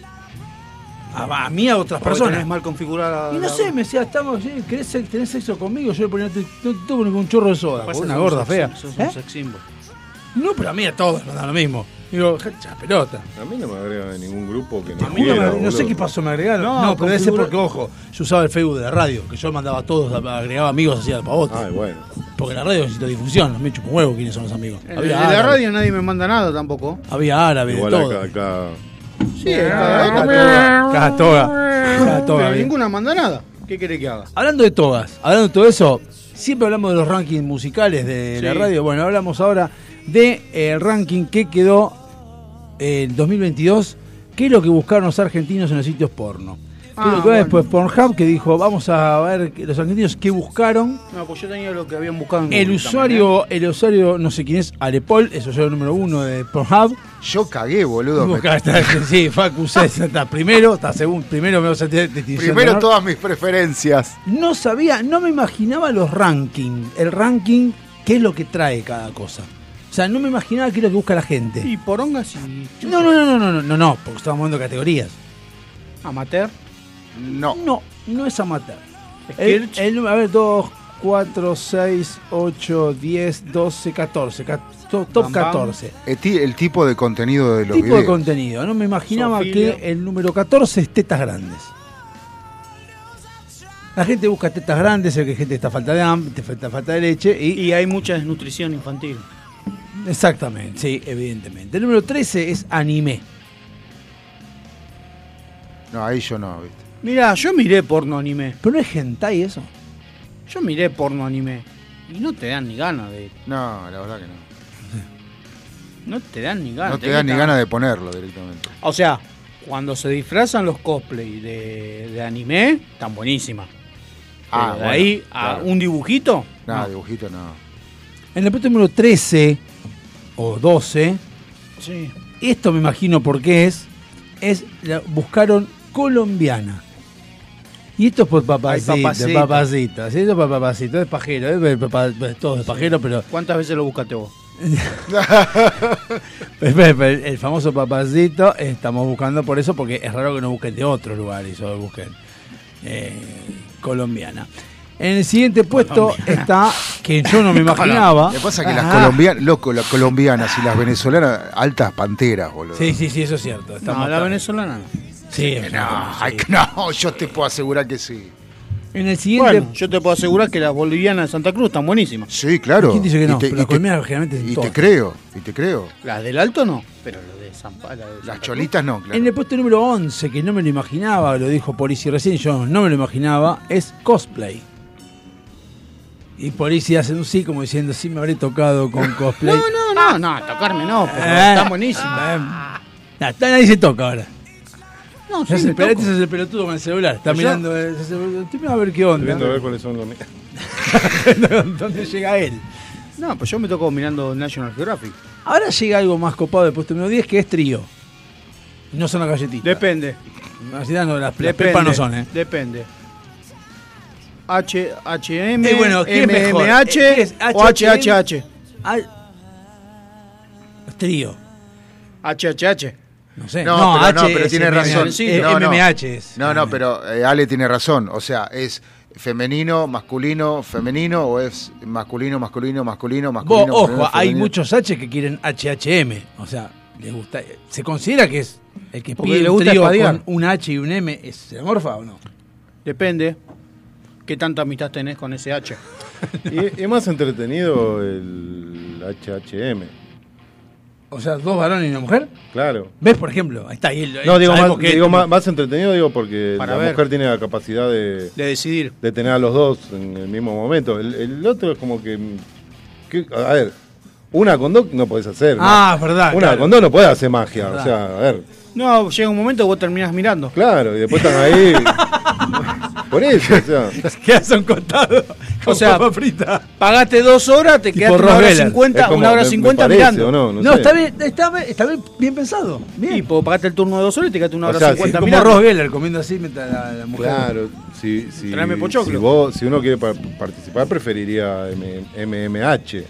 S1: A, a mí a otras
S5: Porque
S1: personas.
S5: tenés mal configurada.
S1: Y no
S5: la-
S1: sé, me decía, estamos, ¿sí? ¿querés tener sexo conmigo? Yo le ponía, no te, toco un chorro de soda, una gorda fea.
S5: sos
S1: ¿Eh?
S5: un sex symbol.
S1: No, pero a mí a todos nos da lo mismo. Digo, ja, pelota.
S4: A mí no me agregan en ningún grupo que no
S1: A mí no, me- no sé qué pasó, me agregaron.
S5: No,
S1: No, pero debe ser porque, ojo, yo usaba el Facebook de la radio, que yo mandaba a todos, agregaba amigos, hacía el pavote.
S4: Ay, bueno.
S1: Porque la radio necesita difusión, me chupo un huevo quiénes son los amigos.
S5: En el de la radio nadie me manda nada tampoco.
S1: Había árabe, de
S4: Igual
S1: todo.
S4: acá, acá.
S5: Sí,
S1: Cada toga. Cada toga,
S5: ninguna manda nada. ¿Qué querés que haga?
S1: Hablando de togas, hablando de todo eso, siempre hablamos de los rankings musicales de la radio. Bueno, hablamos ahora del ranking que quedó en 2022. ¿Qué es lo que buscaron los argentinos en los sitios porno?
S5: Ah,
S1: Creo que
S5: bueno.
S1: después Pornhub que dijo, vamos a ver los argentinos qué buscaron.
S5: No, pues yo tenía lo que habían buscado en
S1: El
S5: Google
S1: usuario, el usuario, no sé quién es, Alepol, es el usuario número uno de Pornhub.
S3: Yo cagué, boludo. me-
S1: está- sí, Facu está primero, está segundo, primero me vas a tener distinción de
S3: Primero todas mis preferencias.
S1: No sabía, no me imaginaba los rankings, el ranking, qué es lo que trae cada cosa. O sea, no me imaginaba qué es lo que busca la gente.
S5: Y porongas y
S1: No, no, no, no, no, no, no, no, porque estamos hablando de categorías.
S5: amateur.
S3: No.
S1: No, no es amateur. El,
S5: Skirch.
S1: el- a ver, 2, 4, 6, 8, 10, 12, 14. ca- to- top
S5: Bam, bam.
S1: 14.
S3: El, el tipo de contenido de los
S1: Tipo de
S3: videos.
S1: contenido. No me imaginaba
S5: Zoofilia.
S1: que el número 14 es tetas grandes. La gente busca tetas grandes, ve que gente está falta de hambre, falta falta de leche y,
S5: Y hay mucha desnutrición infantil.
S1: Exactamente, sí, evidentemente. El número 13 es anime.
S3: No, ahí yo no, ¿viste?
S5: Mira, yo miré porno anime.
S1: Pero no es hentai eso.
S5: Yo miré porno anime. Y no te dan ni ganas de.
S3: No, la verdad que no.
S5: No te dan ni ganas.
S3: No te da ni ganas de ponerlo directamente.
S5: O sea, cuando se disfrazan los cosplay de, de anime, están buenísimas.
S3: Ah,
S5: Pero de
S3: bueno,
S5: ahí a
S3: claro.
S5: un dibujito.
S3: No,
S5: no.
S3: dibujito no.
S1: En el puesto número 13 o 12,
S5: Sí.
S1: esto me imagino por qué es, es la- buscaron colombiana. Y esto es por papacito,
S5: Ay, papacito.
S1: papacito. Sí, esto es por papacito, es pajero, todo es pajero, pero
S5: ¿Cuántas veces lo buscaste vos?
S1: el, el famoso papacito estamos buscando por eso, porque es raro que no busquen de otro lugar y solo busquen eh, colombiana. En el siguiente puesto está, que yo no me imaginaba.
S3: Lo que pasa es que las colombianas, loco, las colombianas y las venezolanas, altas panteras, boludo.
S1: Sí, sí, sí, eso es cierto.
S5: No,
S1: estamos
S5: la
S1: acá.
S5: venezolana no.
S1: Sí,
S3: No,
S1: sí.
S3: ay, no, yo te puedo asegurar que sí.
S1: En el siguiente.
S5: Bueno, yo te puedo asegurar que las bolivianas de Santa Cruz están buenísimas.
S3: Sí, claro.
S1: ¿Quién dice que
S3: Y
S1: no?
S3: te-
S1: Pero
S3: y
S1: las
S3: te-
S1: colombianas generalmente son
S3: Y te creo, y te creo.
S5: Las del Alto no, pero las de San la de
S3: Las cholitas no, claro.
S1: En el puesto número 11, que no me lo imaginaba, lo dijo Polisi recién, yo no me lo imaginaba, es cosplay. Y Polisi hace un sí como diciendo, sí me habré tocado con cosplay.
S5: No, no, no, no, tocarme no, pero
S1: Eh,
S5: está buenísimo.
S1: eh, nah, nadie se toca ahora.
S5: No,
S1: Ya
S5: sí,
S1: se este es el pelotudo con el celular. Está
S5: Pues
S1: mirando, eh, estoy a ver qué
S4: Estoy
S1: onda.
S4: viendo a ver cuáles son los.
S1: ¿Dónde llega él?
S5: No, pues yo me toco mirando National Geographic.
S1: Ahora llega algo más copado del puesto número 10, que es trío. No son las galletitas.
S5: Depende.
S1: Las, no, las, las
S5: Depende.
S1: pepas no son, ¿eh?
S5: Depende. H, HM,
S1: Eh, bueno, ¿qué es mejor?
S5: MMH
S1: Eh, ¿qué es?
S5: o HHH.
S1: Ah, trío.
S5: HHH.
S1: No sé.
S3: No, pero, no, pero tiene razón.
S5: sí,
S1: eh,
S3: no, no.
S1: MMH es.
S3: No, no, pero eh, Ale tiene razón. O sea, es femenino, masculino, femenino o es masculino, masculino, masculino,
S1: Vos,
S3: masculino.
S1: ojo,
S3: femenino,
S1: hay muchos H que quieren HHM. O sea, les gusta. Se considera que es el que
S5: Porque
S1: pide
S5: le
S1: un
S5: gusta
S1: trío
S5: espadear.
S1: con un H y un M. ¿Es se morfa o no?
S5: Depende. ¿Qué tanta amistad tenés con ese H?
S4: Y es más entretenido el HHM,
S1: O sea, dos varones y una mujer.
S4: claro.
S1: ¿Ves, por ejemplo? Ahí está. ahí el-
S4: No, digo, más,
S1: que
S4: digo más, más entretenido digo porque
S5: Para
S4: la
S5: ver.
S4: mujer tiene la capacidad de,
S5: De decidir.
S4: de tener a los dos en el mismo momento. El, el otro es como que, que- A ver, una con dos no podés hacer.
S1: Ah, verdad.
S4: Una
S1: claro.
S4: con dos no puede hacer magia. O sea, a ver,
S5: No, llega un momento que vos terminás mirando.
S4: claro, y después están ahí. Por eso, o sea.
S1: Quedas un costado.
S5: O sea,
S1: papa frita.
S5: Pagaste dos horas, te quedaste una hora cincuenta,
S4: como-
S5: una hora cincuenta mirando.
S4: ¿o no? No,
S1: No,
S4: sé.
S1: está bien, está bien, está bien, bien pensado. Bien.
S5: Y pues pagaste el turno de dos horas y te quedaste una
S4: O
S5: hora
S4: sea,
S5: cincuenta
S1: como
S5: mirando.
S1: Ross Geller comiendo así mientras la, la mujer.
S4: Claro, si, si, si, vos, si uno quiere pa- participar, preferiría M- MMH.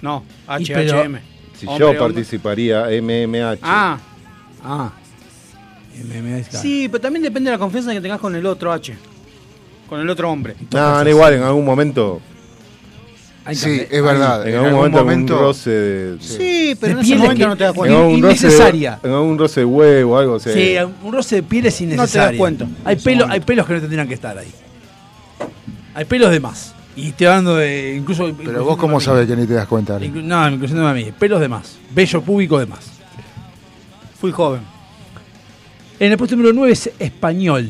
S5: No, HHM.
S4: Si
S5: Hombre,
S4: yo
S5: hombre.
S4: participaría, MMH.
S5: Ah,
S1: Ah. Claro.
S5: sí, pero también depende de la confianza que tengas con el otro H. Con el otro hombre.
S4: No, no, igual, en algún momento.
S1: Hay
S3: Sí,
S1: que-
S3: es verdad.
S4: En, algún momento, algún roce de.
S5: Sí, pero en
S1: de
S5: ese
S1: pieles
S5: momento
S1: que-
S5: no te das
S4: en
S5: cuenta.
S1: in-
S4: algún roce de-
S1: innecesaria.
S4: en algún roce de huevo o algo así.
S1: Sí, un roce de piel es innecesario.
S5: cuenta.
S1: Hay, pelo, hay pelos que no tendrían que estar ahí. Hay pelos de más. Y estoy hablando de. Incluso.
S3: Pero vos, ¿cómo sabés que ni te das cuenta?
S1: Inclu- No, incluyendo a mí. Pelos de más. Vello púbico de más.
S5: Fui joven.
S1: En el puesto número 9 es español.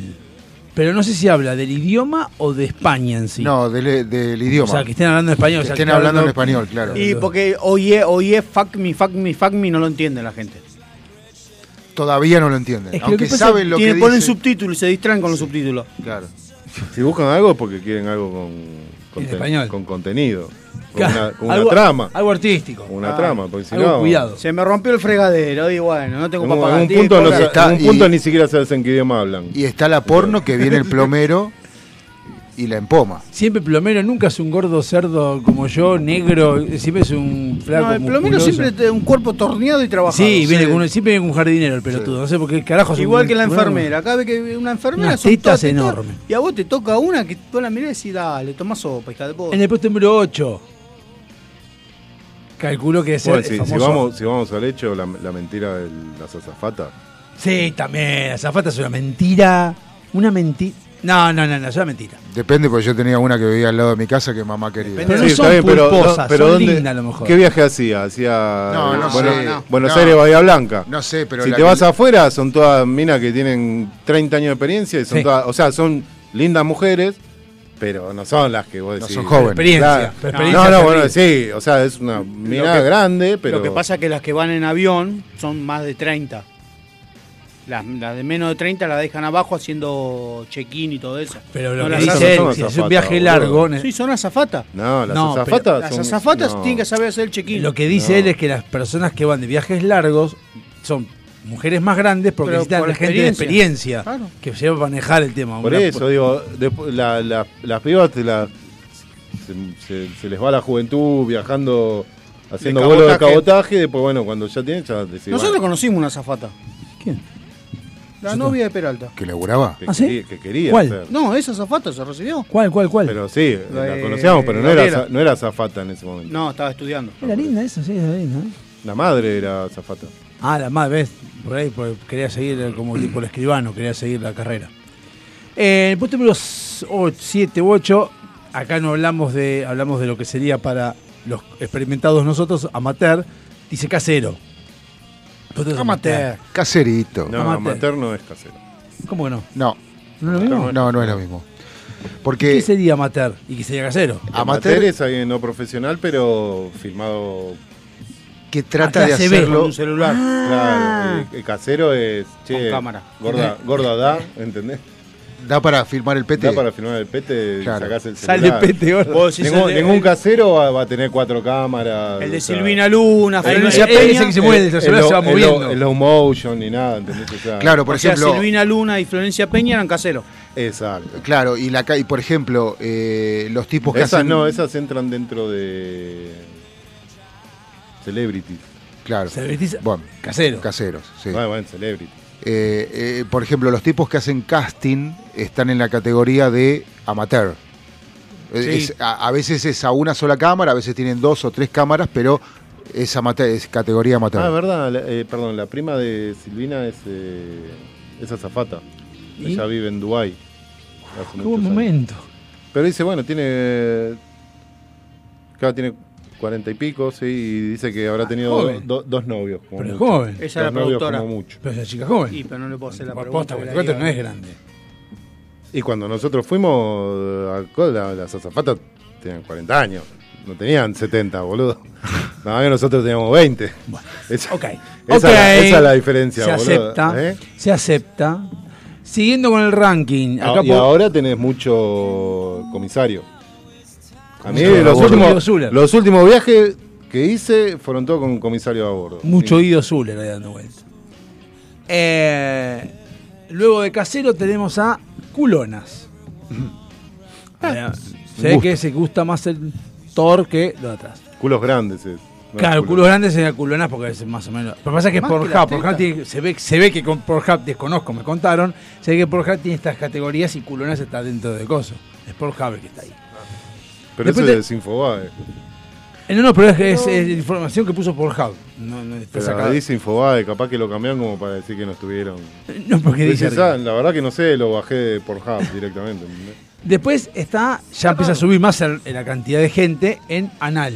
S1: Pero no sé si habla del idioma o de España en sí.
S3: No, del, del
S1: O
S3: idioma.
S1: sea, que estén hablando en español. o
S3: Que
S1: sea,
S3: estén
S1: que
S3: hablando en español, claro.
S5: Y porque oye, oye, fuck me, fuck me, fuck me, no lo entiende la gente.
S3: todavía no lo entienden.
S1: Es que lo
S3: Aunque
S1: que pasa
S3: saben lo
S5: Tiene-
S3: que
S5: ponen subtítulos y se distraen con los subtítulos.
S3: Claro.
S4: Si buscan algo es porque quieren algo con, con,
S1: En
S4: te-
S1: español.
S4: con contenido. Con una, con una
S1: algo-
S4: trama.
S1: Algo artístico.
S4: Una
S5: Ah,
S4: trama, porque si
S1: algo
S4: no.
S1: cuidado.
S5: Se me rompió el fregadero y bueno, no tengo
S4: En,
S5: para
S4: un- en un punto, no, en un
S3: y-
S4: punto ni siquiera sabes en qué idioma hablan.
S3: Y está la porno que viene el plomero y la empoma.
S1: Siempre plomero, nunca es un gordo cerdo como yo, negro, siempre es un flaco.
S5: No, el plomero
S1: musculoso.
S5: siempre tiene un cuerpo torneado y trabajado.
S1: Sí, viene
S5: Sí.
S1: con un- siempre viene con un jardinero el pelotudo. No sé por qué carajo. es un-
S5: Igual que la enfermera. Cada vez que una enfermera son
S1: tetas
S5: todas tetas,
S1: enormes.
S5: Y a vos te toca una que tú la mirás y decís, dale, toma sopa, hija de puta.
S1: En el puesto número 8. Calculo que es
S4: Bueno,
S1: el
S4: si, si
S1: famoso-
S4: vamos, si vamos al hecho, la, la mentira de las azafatas.
S1: Sí, también. La zafata es una mentira. Una mentira. No, no, no, no, es una mentira.
S3: Depende, porque yo tenía una que vivía al lado de mi casa que mamá quería.
S1: Pero no
S4: Sí, está
S1: son
S4: bien, pero-
S1: pulposas,
S4: pero
S1: son
S4: ¿dónde-
S1: lindas a lo mejor.
S4: ¿Qué viaje hacía? Hacía
S3: No, no
S4: Bueno-
S3: sé.
S5: no.
S4: Buenos
S3: No.
S4: Aires, Bahía Blanca.
S3: No sé, pero
S4: si
S3: la
S4: te
S3: que-
S4: vas afuera, son todas minas que tienen 30 años de experiencia y son
S1: Sí.
S4: todas, o sea, son lindas mujeres, pero no son las que vos
S3: No
S4: decís.
S3: son jóvenes.
S1: Experiencia.
S4: Claro. No, no, bueno, sí, o sea, es una mina
S5: que-
S4: grande, pero
S5: Lo que pasa es que las que van en avión son más de 30. Las, las de menos de 30 la dejan abajo haciendo check-in y todo eso.
S1: Pero lo
S5: No
S1: que
S5: las
S1: dice él,
S4: son
S1: si es un viaje largo,
S5: Sí, son azafatas.
S4: No, las
S1: No,
S4: azafatas
S5: Las
S4: son-
S5: azafatas
S4: no.
S5: tienen que saber hacer el check-in.
S1: lo que dice
S4: No.
S1: él es que las personas que van de viajes largos son mujeres más grandes porque
S5: Pero
S1: necesitan
S5: por
S1: gente de
S5: experiencia. Claro.
S1: que sepa manejar el tema.
S4: Por eso, digo, después, la, la- las pibas te la- se, se- se les va la juventud viajando, haciendo
S5: De
S4: vuelos de
S5: cabotaje.
S4: después, bueno, cuando ya tienen, ya decís,
S5: Nosotros
S4: bueno,
S5: conocimos una azafata.
S1: ¿Quién?
S5: La novia de Peralta.
S3: que laburaba.
S4: que,
S1: ¿Ah, sí?
S4: quería, que quería
S1: ¿Cuál?
S4: hacer.
S5: No, esa azafata se recibió.
S1: ¿Cuál, cuál, cuál?
S4: Pero sí,
S5: La
S4: la
S5: de
S4: conocíamos, pero no era, no era zafata en ese momento.
S5: No, estaba estudiando.
S1: Era linda esa, sí, era linda. ¿eh?
S4: La madre era zafata.
S1: Ah, la madre, ves, por ahí porque quería seguir eh, como tipo el escribano, quería seguir la carrera. Eh, el puesto número 7 u 8, acá no hablamos de, hablamos de lo que sería para los experimentados nosotros, amateur, dice casero. Es
S5: Amateur.
S3: Caserito.
S4: No,
S1: Amateur.
S4: materno es casero.
S1: ¿Cómo que no?
S3: No,
S1: ¿No es lo mismo?
S3: no, no es lo mismo.
S1: ¿Qué sería amateur y qué sería casero?
S4: Amateur
S3: amateur
S4: es alguien no profesional, pero filmado.
S3: que trata
S1: Ah,
S3: de hacerlo.
S5: Con un celular.
S4: Claro, el, el casero es. Che,
S5: Con cámara.
S4: Gorda, gorda da, ¿entendés?
S3: Da para filmar el pete.
S4: Da para filmar el pete,
S3: Claro.
S4: sacás el
S1: Sale
S4: celular.
S1: pete, gordo.
S4: Ningún, casero va, va a tener cuatro cámaras.
S5: El de
S4: o sea,
S5: Silvina Luna, Florencia
S1: eh, ese
S5: Peña.
S1: que se mueve, el celular se va
S4: low-
S1: moviendo.
S4: el low motion ni nada, ¿entendés? O sea,
S3: Claro, por
S5: o sea,
S3: ejemplo.
S5: Silvina Luna y Florencia Peña eran caseros.
S4: Exacto.
S3: Claro, y la y por ejemplo, eh, los tipos que
S4: Esas
S3: hacen.
S4: no, esas entran dentro de. Celebrity.
S3: Claro.
S1: Celebrities-
S3: Bueno,
S1: Casero.
S3: caseros, sí.
S4: Bueno, bueno, Celebrity.
S3: Eh, eh, por ejemplo, los tipos que hacen casting están en la categoría de amateur. Eh,
S5: Sí.
S3: es- a, a veces es a una sola cámara, a veces tienen dos o tres cámaras, pero es, amateur, es categoría amateur.
S4: Ah, verdad, la- eh, perdón, la prima de Silvina es, eh, es azafata.
S1: ¿Y?
S4: Ella vive en Dubái. hace
S1: Qué
S4: años.
S1: momento.
S4: Pero dice, bueno, tiene. Claro, tiene cuarenta y pico, sí, y dice que habrá tenido
S1: joven.
S4: do- dos novios. como
S1: Pero es
S4: mucho.
S1: joven.
S5: Esa
S4: Dos
S5: era la productora.
S4: como mucho.
S1: Pero es una chica joven.
S5: Y pero no le puedo hacer la
S1: Por
S5: pregunta.
S1: posta,
S5: porque la
S1: 24 no es grande.
S4: Y cuando nosotros fuimos, a Cola, las azafatas tenían 40 años. No tenían 70, boludo. Nada más que nosotros teníamos 20. Esa,
S1: Ok.
S4: esa,
S1: Ok.
S4: es la- esa es la diferencia,
S1: Se
S4: boludo.
S1: acepta.
S4: ¿eh?
S1: Se acepta. Siguiendo con el ranking.
S4: Ah,
S1: Acá
S4: y ahora tenés mucho comisario. A mí
S1: Comisario
S4: los
S1: bordo.
S4: Últimos,
S1: Zuller.
S4: los últimos viajes que hice fueron todos con comisario a bordo.
S1: mucho
S4: Sí.
S1: Guido Zuller ahí dando vueltas. Eh, luego de casero tenemos a culonas. Eh, se ve que se gusta más el Thor que lo de atrás.
S4: Culos grandes es. No
S1: Claro,
S4: es culo.
S1: culos grandes sería culonas porque es más o menos. Lo que pasa es que
S5: las
S1: Pornhub
S5: tetas.
S1: tiene- se, ve, se ve que con Pornhub desconozco, me contaron, se ve que Pornhub tiene estas categorías y culonas está dentro de coso. Es Pornhub el que está ahí.
S4: Pero eso
S1: Después
S4: es
S1: te-
S4: Infobae.
S1: Eh, no, no, pero es, que es, es información que puso Pornhub. No, no, está
S4: Pero
S1: sacada.
S4: dice Infobae, capaz que lo cambiaron como para decir que no estuvieron.
S1: No, porque dice
S4: Dice,
S1: arriba.
S4: "Ah, la verdad que no sé, lo bajé de Pornhub directamente.
S1: Después está, ya empieza a subir más el- la cantidad de gente en anal.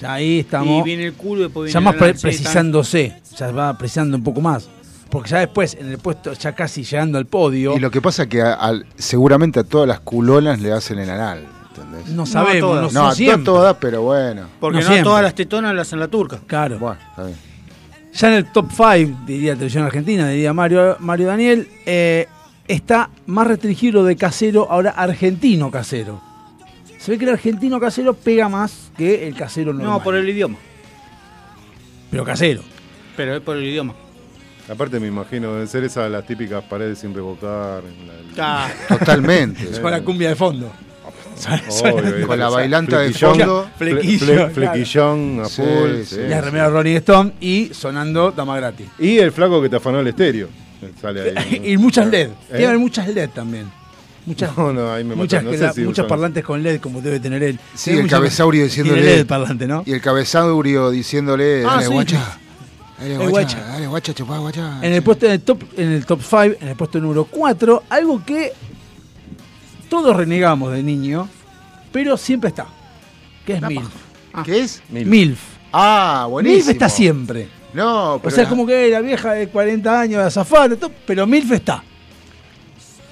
S1: Ya ahí
S5: Y
S1: estamos,
S5: viene el culo y después viene
S1: ya más pre- precisándose, ya va precisando un poco más. Porque ya después, en el puesto, ya casi llegando al podio,
S3: Y lo que pasa es que a- al- seguramente a todas las culonas le hacen el anal. ¿Entendés?
S1: no sabemos,
S5: todas.
S1: no,
S3: No,
S1: no
S3: a
S1: siempre.
S3: todas, pero bueno.
S5: Porque
S1: No
S5: no, todas las tetonas las hacen la turca.
S1: Claro.
S3: Bueno, está bien.
S1: Ya en el top 5, diría Televisión Argentina, diría Mario, Mario Daniel, eh, está más restringido lo de casero, ahora argentino casero. Se ve que el argentino casero pega más que el casero normal.
S5: No, por el idioma.
S1: Pero casero.
S5: Pero es por el idioma.
S4: Aparte me imagino, deben ser esas las típicas paredes sin revocar. en la-
S5: Ah,
S3: Totalmente.
S1: Con la cumbia de fondo.
S4: Obvio,
S3: Con la bailanta de fondo.
S4: fle-
S1: Flequillo,
S4: fle-. Flequillón a full.
S3: sí.
S4: sí,
S1: La
S4: sí.
S1: Rolling Stone y sonando Dama Gratis.
S4: Y el flaco que te afanó el estéreo. Sale ahí.
S1: y muchas LED.
S4: ¿Eh?
S1: Tiene que haber muchas LED también. Muchas,
S4: No, no, ahí me
S1: muchas.
S4: No sé si
S1: muchos
S4: usan-
S1: parlantes con LED como debe tener él.
S3: Sí,
S1: Tiene
S3: el
S1: muchas-
S3: cabezaurio diciéndole.
S1: LED parlante, ¿no?
S3: Y el cabezaurio diciéndole.
S1: Ah,
S3: dale,
S1: sí.
S3: guacha. Dale, guacha.
S1: guacha.
S3: Dale, guacha, chupá, guacha.
S1: En el puesto en el top en el top 5, en el puesto número 4, algo que todos renegamos de niño, pero siempre está. Que es MILF.
S3: ¿Qué es?
S1: MILF.
S3: Ah, buenísimo.
S1: MILF está siempre.
S3: No,
S1: O
S3: pero.
S1: sea,
S3: la-
S1: como que la vieja de 40 años de azafata, todo, pero MILF está.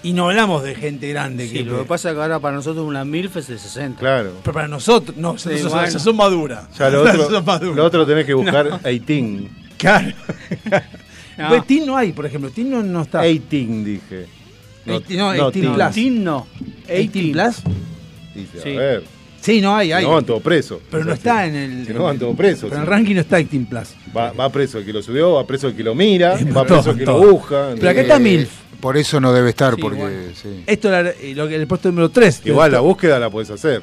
S1: Y no hablamos de gente grande
S5: sí,
S1: que,
S5: lo que pasa es que ahora para nosotros una MILF es de 60.
S4: Claro.
S1: Pero para nosotros, no,
S5: Sí,
S1: nosotros-
S5: bueno.
S1: esas son maduras.
S4: Ya lo
S1: Esas
S4: otro,
S1: son maduras.
S4: lo otro tenés que buscar 18.
S1: Claro.
S5: No.
S1: Pues Tin no hay, por ejemplo. Tin no, no está.
S4: 18 dije.
S1: 18, no, 18
S4: teen.
S1: plus.
S5: Teen no.
S1: 18
S5: 18
S1: plus.
S4: Dice,
S5: Sí.
S4: A ver,
S1: Sí, no hay,
S4: si
S1: hay.
S4: no van todos presos.
S1: pero
S4: O
S1: no está en el.
S4: Si no van todos presos.
S1: Pero en el ranking no está 18 plus.
S4: Va, va preso el que lo subió, va preso el que lo mira,
S1: En
S4: va
S1: todo,
S4: preso el que
S1: en
S4: lo
S1: todo.
S4: busca.
S1: Pero acá está MILF.
S3: Por eso no debe estar,
S5: Sí,
S3: porque.
S5: bueno.
S3: sí.
S1: Esto era eh, lo que el puesto número 3.
S4: Igual la búsqueda la puedes hacer.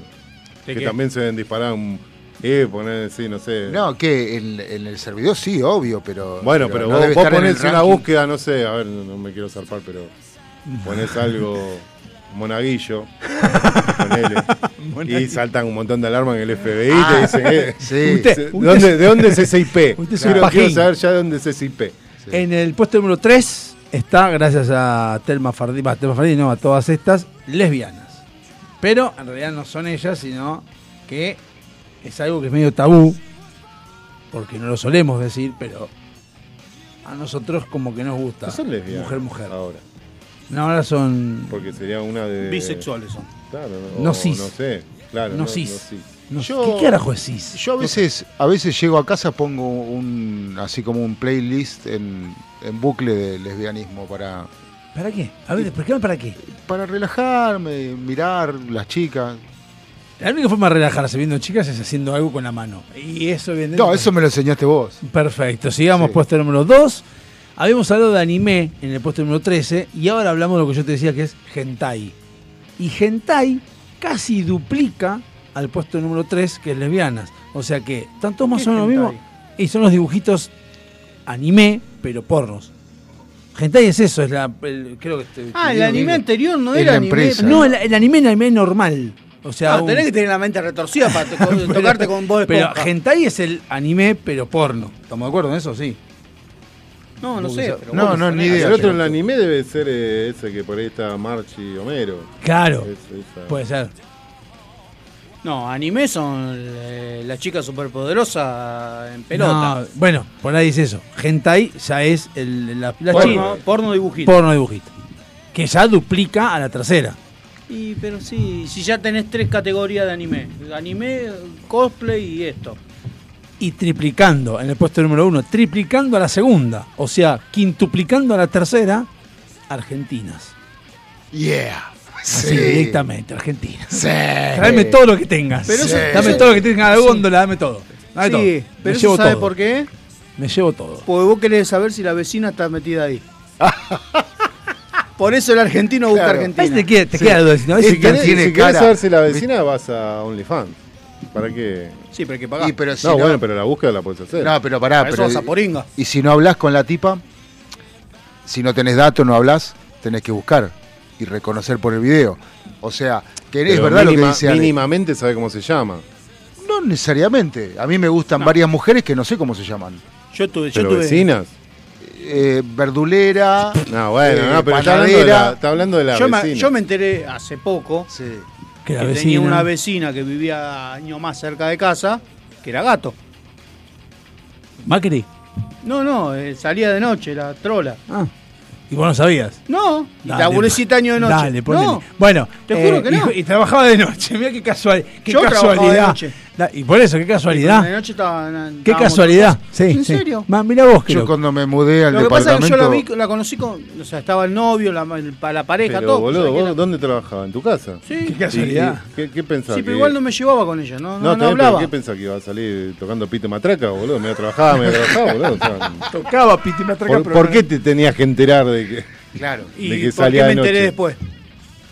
S5: ¿De
S4: Que
S5: qué?
S4: también se deben disparar un. Eh, poner, sí, no sé.
S3: No, que en, en el servidor sí, obvio, pero.
S4: Bueno, pero,
S3: no
S4: vos, vos
S3: en
S4: ponés una búsqueda, no sé, a ver, no, no me quiero zarpar, pero pones algo monaguillo, ponele, y saltan un montón de alarmas en el FBI y te dicen, eh,
S3: Sí.
S1: Usted-
S4: ¿de dónde, ¿de dónde es ese IP?
S1: Usted es
S4: Quiero, saber ya de dónde es ese IP.
S1: En el puesto número 3 está, gracias a Telma no, a todas estas, lesbianas. Pero en realidad no son ellas, sino que es algo que es medio tabú, porque no lo solemos decir, pero a nosotros como que nos gusta.
S4: No son lesbianas.
S1: Mujer, mujer.
S4: Ahora,
S1: No, ahora son
S4: porque sería una de.
S5: Bisexuales son.
S4: Claro,
S1: No
S4: o
S1: cis.
S4: No sé, claro.
S1: No cis.
S4: cis.
S1: no sé,
S3: Yo-
S1: ¿Qué carajo es cis?
S3: Yo a veces, a veces llego a casa, pongo un así como un playlist en, en bucle de lesbianismo para,
S1: ¿Para qué? A ver, explícame para qué.
S3: para relajarme, mirar las chicas.
S1: La única forma de relajarse viendo chicas es haciendo algo con la mano. Y eso evidentemente-
S3: No, eso me lo enseñaste vos.
S1: Perfecto, sigamos
S3: Sí.
S1: puesto número 2. Habíamos hablado de anime en el puesto número 13 y ahora hablamos de lo que yo te decía que es hentai. Y hentai casi duplica al puesto número 3 que es lesbianas. O sea que tanto más
S5: ¿Qué
S1: o menos lo mismo. Y son los dibujitos anime, pero pornos. Hentai es eso, es la el- creo que te-
S5: Ah, el anime anterior no era anime.
S3: empresa.
S1: No, el, el anime el anime normal. O sea,
S5: Ah,
S1: un-
S5: tenés que tener la mente retorcida para to-
S1: pero-
S5: tocarte con voz
S1: Pero hentai es el anime, pero porno. ¿Estamos de acuerdo en eso? Sí.
S5: No, no sé. pero
S3: No, no, ni idea.
S4: El otro en el anime debe ser eh, ese que por ahí está March y Homero.
S1: Claro,
S4: Es- esa-
S1: puede ser.
S5: No, anime son eh, la chica superpoderosa en pelota.
S1: No, bueno, por ahí dice eso. Hentai ya es el, la, la
S5: porno, porno dibujito.
S1: Porno dibujito. Que ya duplica a la tercera.
S5: Y, pero sí, si ya tenés tres categorías de anime. Anime, cosplay y esto.
S1: Y triplicando en el puesto número uno, triplicando a la segunda. O sea, quintuplicando a la tercera, argentinas.
S3: Yeah.
S1: Así directamente, argentinas.
S3: Sí.
S1: Dame todo lo que tengas.
S5: Pero eso-
S1: dame todo lo que tengas de
S5: sí.
S1: góndola, dame todo. Dame todo.
S5: sí,
S1: Me
S5: pero
S1: llevo
S5: eso ¿sabe
S1: todo.
S5: por qué?
S1: Me llevo todo.
S5: Porque vos querés saber si la vecina está metida ahí. por eso el argentino busca
S3: Claro.
S5: Argentina.
S1: te queda, te queda duda, si no,
S4: Si
S3: que
S4: querés,
S3: tiene
S4: si querés
S3: cara.
S4: saber si la vecina vas a OnlyFans. ¿Para qué?
S5: Sí, pero hay que pagar.
S3: Y, pero si
S4: no,
S3: no,
S4: bueno, pero la búsqueda la puedes hacer.
S3: no, pero pará.
S5: Para eso
S3: pero-
S5: vas a Poringa.
S3: y si no hablas con la tipa, si no tenés datos, no hablas, tenés que buscar y reconocer por el video. O sea, que es verdad lo que dice Ale.
S4: Mínimamente sabe cómo se llama.
S3: No necesariamente. A mí me gustan varias mujeres que no sé cómo se llaman.
S5: Yo tuve, yo
S4: Pero
S5: tuve.
S4: vecinas.
S3: Eh, verdulera.
S4: No, bueno,
S3: eh,
S4: no, pero está hablando, de la, está hablando de la
S5: Yo me,
S4: vecina.
S5: yo me enteré hace poco
S3: Sí.
S1: Que la
S5: que
S1: vecina.
S5: tenía una vecina que vivía años más cerca de casa, que era gato.
S1: Macri.
S5: No, no, eh, salía de noche, era trola.
S1: Ah. Y vos no sabías.
S5: No, y
S1: Dale,
S5: laburé siete años de noche.
S1: Dale, ponele.
S5: no,
S1: Bueno, eh,
S5: Te juro que no.
S1: Y, y trabajaba de noche. Mira qué, casual, qué
S5: Yo trabajaba de
S1: casualidad.
S5: noche.
S1: Y por eso, qué
S5: De
S1: casualidad.
S5: noche estaba,
S1: Qué casualidad. Sí,
S5: ¿En
S1: sí.
S5: serio?
S1: Ma, mira vos,
S3: Yo
S1: creo.
S3: cuando me mudé al
S5: Lo que pasa es que yo
S3: departamento.
S5: la, vi, la conocí con. O sea, estaba el novio, la, la pareja,
S4: Pero,
S5: todo.
S4: boludo,
S5: ¿sabes qué
S4: ¿vos
S5: era?
S4: dónde trabajabas? ¿En tu casa?
S5: Sí,
S1: Qué casualidad.
S4: ¿Y ¿Qué, qué pensás?
S5: sí, pero
S4: que-
S5: igual no me llevaba con ella, no, no,
S4: No,
S5: no, hablaba.
S4: ¿qué pensás que iba a salir tocando pito y matraca, boludo? Me iba a trabajar, me iba a trabajar, boludo. O sea,
S1: Tocaba Piti Matraca,
S4: ¿por,
S1: pero
S4: por
S1: no-
S4: qué te tenías que enterar de que,
S3: Claro.
S5: ¿Y
S4: de que
S5: por
S4: salía
S5: qué
S4: de
S5: me enteré después?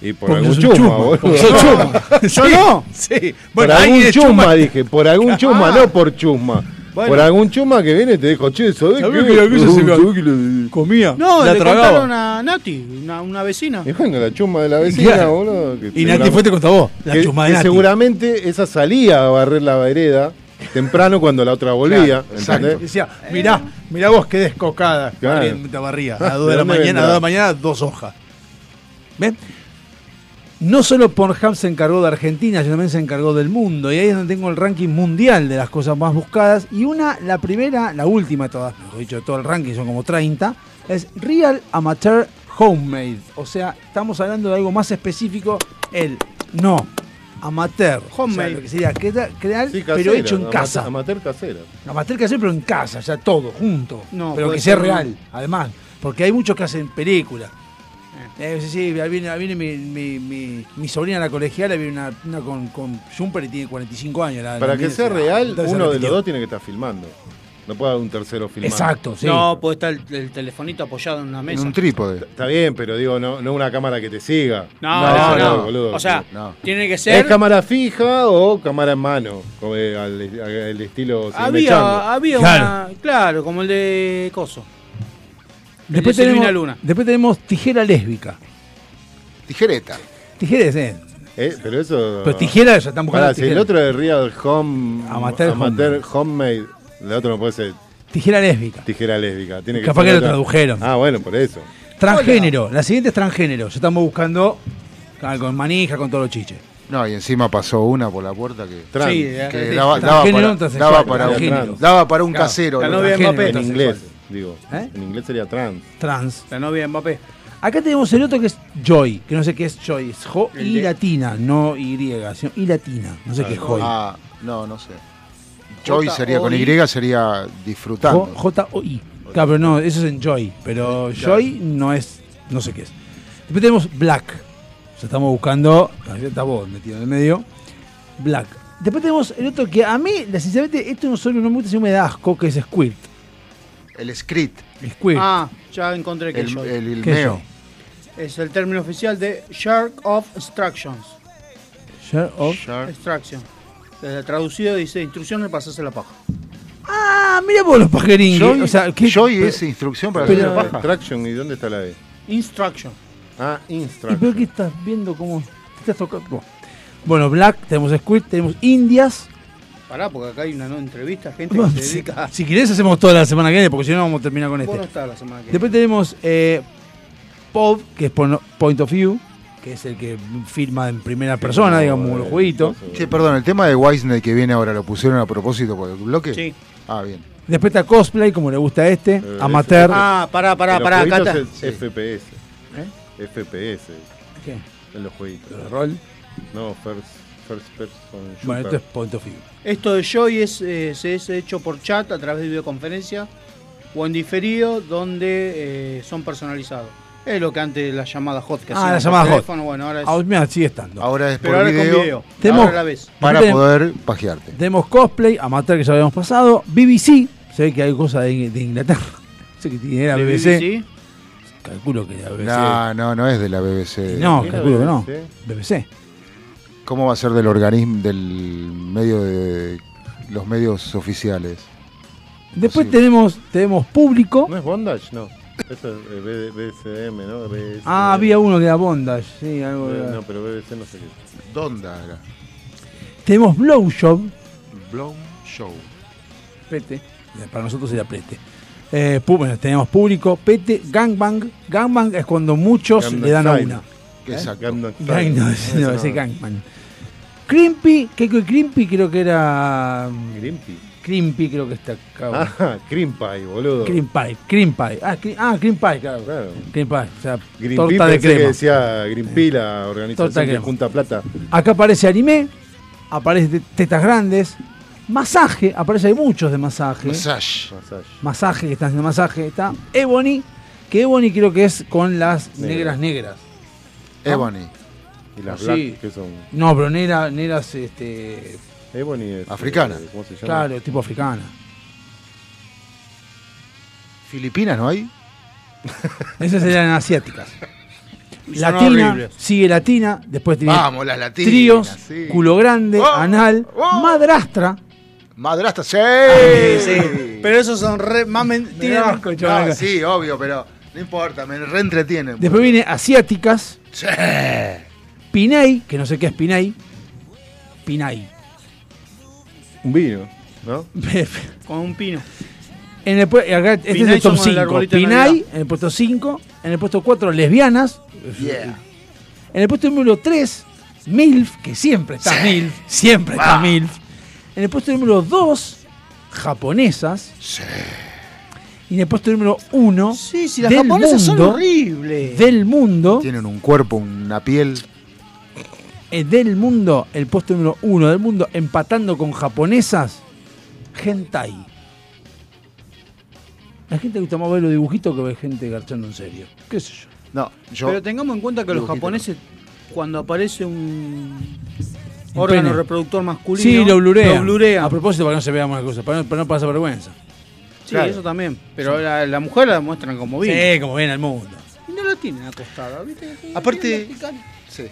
S4: Y por
S1: Porque
S4: algún chuma,
S1: chuma,
S4: boludo.
S1: porque sos chuma.
S5: Yo no.
S1: Sí.
S4: Por
S1: ahí
S4: algún
S1: es
S4: chuma, dije, por algún chuma,
S5: Ah.
S4: no por chuma.
S5: Bueno.
S4: Por algún chuma que viene y te dijo, che, ¿sabés
S1: ¿Sabés
S4: qué?
S1: que la cosa se me-
S4: ¿Sabés que la-
S1: Comía.
S5: No,
S1: la
S5: le
S1: tragaba.
S5: contaron a Nati, una, una vecina.
S4: Y bueno, la chuma de la vecina,
S1: Claro.
S4: boludo. que
S1: Y Nati fue te contó vos. La
S4: que-
S1: chuma de
S4: que
S1: Nati.
S4: seguramente esa salía a barrer la vereda temprano cuando la otra volvía. ¿entendés?
S1: Decía, mirá, mirá vos qué descocada.
S4: Claro.
S1: Barría- Te barría. A las 2 de
S4: ¿De
S1: la mañana, a
S4: vendrá?
S1: las 2 de la mañana, dos hojas. ¿Ven? No solo Pornhub se encargó de Argentina, sino también se encargó del mundo. Y ahí es donde tengo el ranking mundial de las cosas más buscadas. Y una, la primera, la última de todas, mejor dicho, de todo el ranking, son como 30, es Real Amateur Homemade. O sea, estamos hablando de algo más específico. El no amateur.
S5: Homemade.
S1: O sea, lo que sería crea- crear,
S4: Sí,
S1: pero
S4: casera,
S1: hecho en
S4: amateur-
S1: casa.
S4: Amateur casera.
S1: Amateur casero, pero en casa, ya todo, junto.
S5: No,
S1: pero que sea real, además. Porque hay muchos que hacen películas. Eh, sí, sí, ahí viene, viene mi, mi, mi, mi sobrina a la colegiala, viene una, una con, con Jumper y tiene 45 años. la-
S4: Para
S1: la
S4: que sea
S1: se-
S4: real, uno de los dos tiene que estar filmando. No puede haber un tercero filmando.
S1: Exacto, sí.
S5: No, puede estar el, el telefonito apoyado en una
S3: En
S5: mesa.
S3: un trípode.
S4: Está bien, pero digo, no, no una cámara que te siga.
S5: No,
S3: No,
S5: no,
S3: no,
S5: no.
S4: boludo.
S5: O sea,
S3: No.
S5: tiene que
S4: ¿Es
S5: ser.
S4: cámara fija o cámara en mano? Como el, al estilo
S5: Había, había
S1: Claro.
S5: una. Claro, como el de Coso.
S1: Después
S5: de
S1: tenemos,
S5: Luna.
S1: después tenemos tijera lésbica.
S3: Tijereta.
S1: Tijeras, eh.
S4: Eh, pero eso.
S1: Pero tijera ya están buscando
S4: Pará, si el otro es Real Home.
S1: Amateur
S4: Homemade. El otro no puede ser
S1: Tijera lésbica.
S4: tijera lésbica. Tiene que
S1: Capaz
S4: ser
S1: que lo
S4: otra-
S1: tradujeron.
S4: Ah, bueno, por eso.
S1: Transgénero. La siguiente es transgénero. Ya estamos buscando ah, con manija, con todos los chiches.
S3: No, y encima pasó una por la puerta que,
S4: Trans.
S5: Sí,
S3: que
S5: eh,
S3: daba, daba
S1: transgénero,
S3: para,
S1: transexual,
S3: daba, para un,
S1: transgénero.
S3: daba para un
S1: Claro,
S3: casero.
S5: la
S3: ¿no?
S5: novia de
S1: Transgénero,
S5: Mbappé.
S4: En inglés, digo.
S1: ¿Eh?
S4: En inglés sería trans.
S1: Trans.
S5: La novia de Mbappé.
S1: Acá tenemos el otro que es Joy, que no sé qué es Joy, es Jo y
S5: de-
S1: latina, no Y, sino Y latina, no sé qué es Joy.
S3: Ah, no, no sé. Joy
S5: J-O-I.
S3: sería con Y, sería disfrutando.
S1: J o I. Claro, pero no, eso es en Joy, pero Joy no es, no sé qué es. Después tenemos Black, o sea, estamos buscando, está vos metido en el medio, Black. Después tenemos el otro que a mí, sinceramente, esto no solo no me gusta, sino me da asco, que es Squirt.
S3: El script,
S1: Squirt.
S5: Ah, ya encontré que
S3: el,
S5: yo.
S3: el, el
S1: ¿Qué es
S5: el término oficial de Shark of Instructions.
S1: Share of-
S3: Shark.
S5: Extraction. Desde traducido dice instrucciones para hacerse la paja.
S1: Ah, mira vos los pajerín.
S3: Joy,
S1: o sea, ¿qué-
S3: Joy es instrucción para hacer la paja.
S4: ¿y dónde está la E?
S5: Instruction.
S4: Ah,
S1: ¿Y
S4: instruction.
S1: pero qué estás viendo cómo te estás tocando? Bueno. Black, tenemos Squirt, tenemos Indias.
S5: Pará, porque acá hay una no, entrevista, gente que se
S1: si,
S5: dedica.
S1: si querés hacemos toda la semana que viene, porque si no vamos a terminar con este.
S5: no estás la semana que
S1: Después tenemos eh, POV, que es Point of View, que es el que firma en primera persona, digamos, como los jueguitos.
S3: Sí, perdón, el tema de Wisney que viene ahora, ¿lo pusieron a propósito por el bloque?
S5: Sí.
S3: Ah, bien.
S1: Después está Cosplay, como le gusta a este,
S4: Eh,
S1: Amateur.
S5: Ah, pará, pará, pará. Acá está.
S4: es FPS.
S1: ¿Eh?
S4: FPS
S1: ¿Qué?
S4: en los jueguitos.
S1: ¿De rol?
S4: No, first, first person shooter.
S1: Bueno, esto es Point of View.
S5: Esto de Joy es, eh, se es hecho por chat a través de videoconferencia o en diferido donde eh, son personalizados. Es lo que antes la llamada hot que
S1: Ah,
S5: hacían
S1: la llamada hot.
S5: Bueno, ahora es,
S1: Ah, mira, sigue estando.
S3: Ahora es
S5: pero
S3: por
S5: ahora es
S3: video,
S5: con video.
S1: Tenemos-
S5: Ahora la ves.
S3: para poder pajearte.
S1: Tenemos Cosplay, Amateur, que ya habíamos pasado. BBC, se ve que hay cosas de, de Inglaterra. sé que tiene-
S5: De
S1: BBC.
S5: BBC.
S1: Calculo que era BBC.
S3: No, no, no es de la BBC.
S1: No,
S4: ¿Era
S1: calculo que no.
S4: BBC?
S3: ¿Cómo va a ser del organismo, del medio de los medios oficiales?
S1: Después tenemos, tenemos público.
S4: ¿No es Bondage? No. Eso es eh, B- BSM, ¿no? BSM.
S1: Ah, había uno que era Bondage. Sí, algo
S4: Eh,
S1: era.
S4: No, pero BBC no sé qué.
S3: ¿Dónde era?
S1: Tenemos Blowjob.
S3: Blown Show.
S1: Pete. Para nosotros era Pete. Eh, pu- bueno, tenemos público. Pete. Gangbang. Gangbang es cuando muchos
S4: Gangnam
S1: le dan a
S4: Style.
S1: una.
S3: Exacto.
S4: Gangnam Style.
S1: Gang, no, no, ese Gangbang. Crimpy. ¿Qué que Crimpy? Creo que era. mm,
S4: Grimpy.
S1: Crimpy, creo que está acá.
S4: Ah, Cream Pie, boludo.
S1: Cream Pie. Cream Pie. Ah, cri- ah, Cream Pie, claro.
S4: Claro.
S1: Cream Pie. O sea,
S4: Green
S1: torta de
S4: pensé que
S1: crema.
S4: decía Green Pea, la
S1: Torta de
S4: organización que
S1: crema.
S4: junta plata.
S1: Acá aparece anime. aparece te- tetas grandes. Masaje, aparece, hay muchos de masaje.
S3: Massage.
S4: Massage.
S1: masaje, que están haciendo masaje. Está Ebony, que Ebony creo que es con las negras negras.
S3: Ebony.
S4: Y las
S1: Sí.
S4: black, que son.
S1: No, pero negra- negras, este,
S4: Ebony es.
S3: Africana.
S4: eh, ¿Cómo se llama?
S1: claro, tipo africana.
S3: Filipinas, ¿no hay?
S1: Esas serían asiáticas. Latina, sigue latina, después tiene
S3: Vamos, las latinas.
S1: tríos,
S3: sí.
S1: culo grande,
S3: Oh,
S1: anal,
S3: oh.
S1: madrastra.
S3: Madrastra, sí.
S5: Sí, Pero esos son re, más men- tienen-
S1: asco, chaval.
S3: No, sí, obvio, pero no importa, me reentretienen.
S1: Después viene asiáticas,
S3: Sí.
S1: Pinay, que no sé qué es Pinay. Pinay.
S4: Un vino, ¿no?
S5: con un pino.
S1: En el, este es
S5: Pinay
S1: el top
S5: son con el
S1: 5.
S5: arbolito de
S1: Pinay, en el puesto 5. En el puesto 4, lesbianas.
S3: Yeah.
S1: En el puesto número 3, MILF, que siempre está MILF. Siempre está MILF. En el puesto número 2, japonesas. Y en el puesto número 1,
S5: Sí, sí, las
S1: del
S5: japonesas son
S1: mundo,
S5: horribles.
S1: del mundo,
S3: Tienen un cuerpo, una piel.
S1: eh, del mundo, el puesto número 1 del mundo, empatando con japonesas, hentai. La gente le gusta más ver los dibujitos que ver gente garchando en serio. ¿Qué sé yo?
S3: No, yo.
S5: Pero tengamos en cuenta que los japoneses, cuando aparece un
S1: Un
S5: órgano
S1: pene.
S5: reproductor masculino,
S1: Sí, lo blurean.
S5: Lo blurean.
S1: A propósito, para que no se vea más cosas, para no, para no pasar vergüenza.
S5: Sí,
S3: Claro.
S5: eso también. Pero la, la mujer la muestran como bien.
S1: Sí, como ven al mundo.
S5: Y no la tienen acostada, ¿viste?
S3: Aparte-
S5: Bien vertical.
S3: Sí.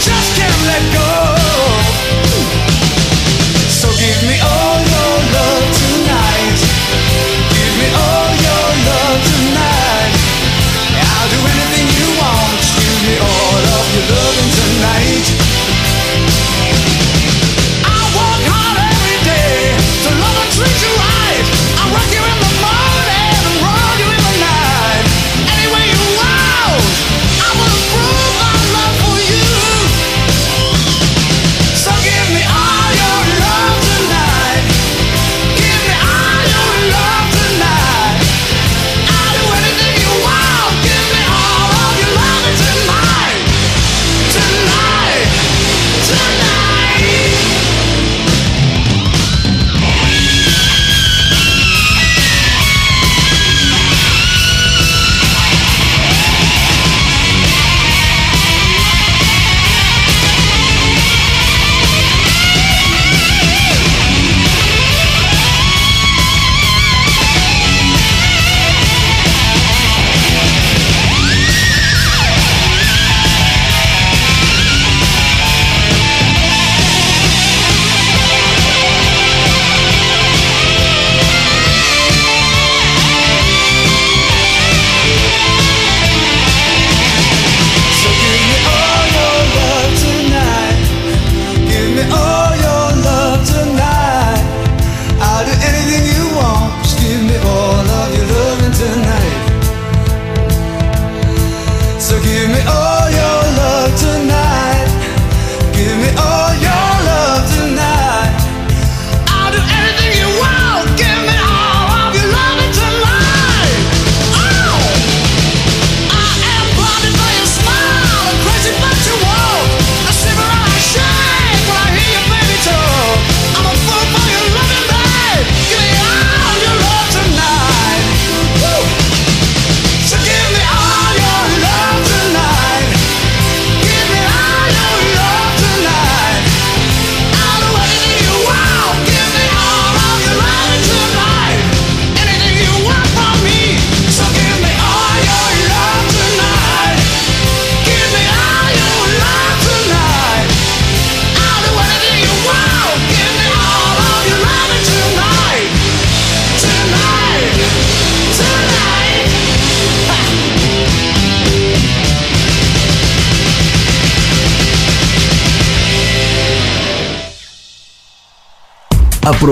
S9: Just can't let go. So give me all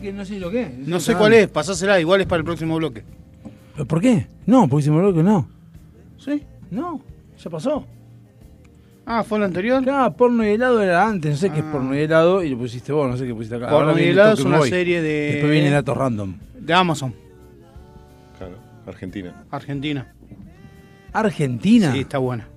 S1: que no sé lo que es.
S5: No sé cuál es, pasásela, igual es para el próximo bloque.
S1: ¿Por qué? No, próximo bloque no.
S5: ¿Sí?
S1: No, ya pasó.
S5: Ah, ¿fue lo anterior?
S1: Claro, porno y helado era antes, no sé qué es ah. porno y helado y lo pusiste vos, no sé qué pusiste acá.
S5: Porno
S1: Ahora
S5: y helado es una serie de-
S1: Después viene datos random.
S5: De Amazon,
S4: Claro, Argentina.
S5: Argentina.
S1: ¿Argentina?
S5: Sí, está buena.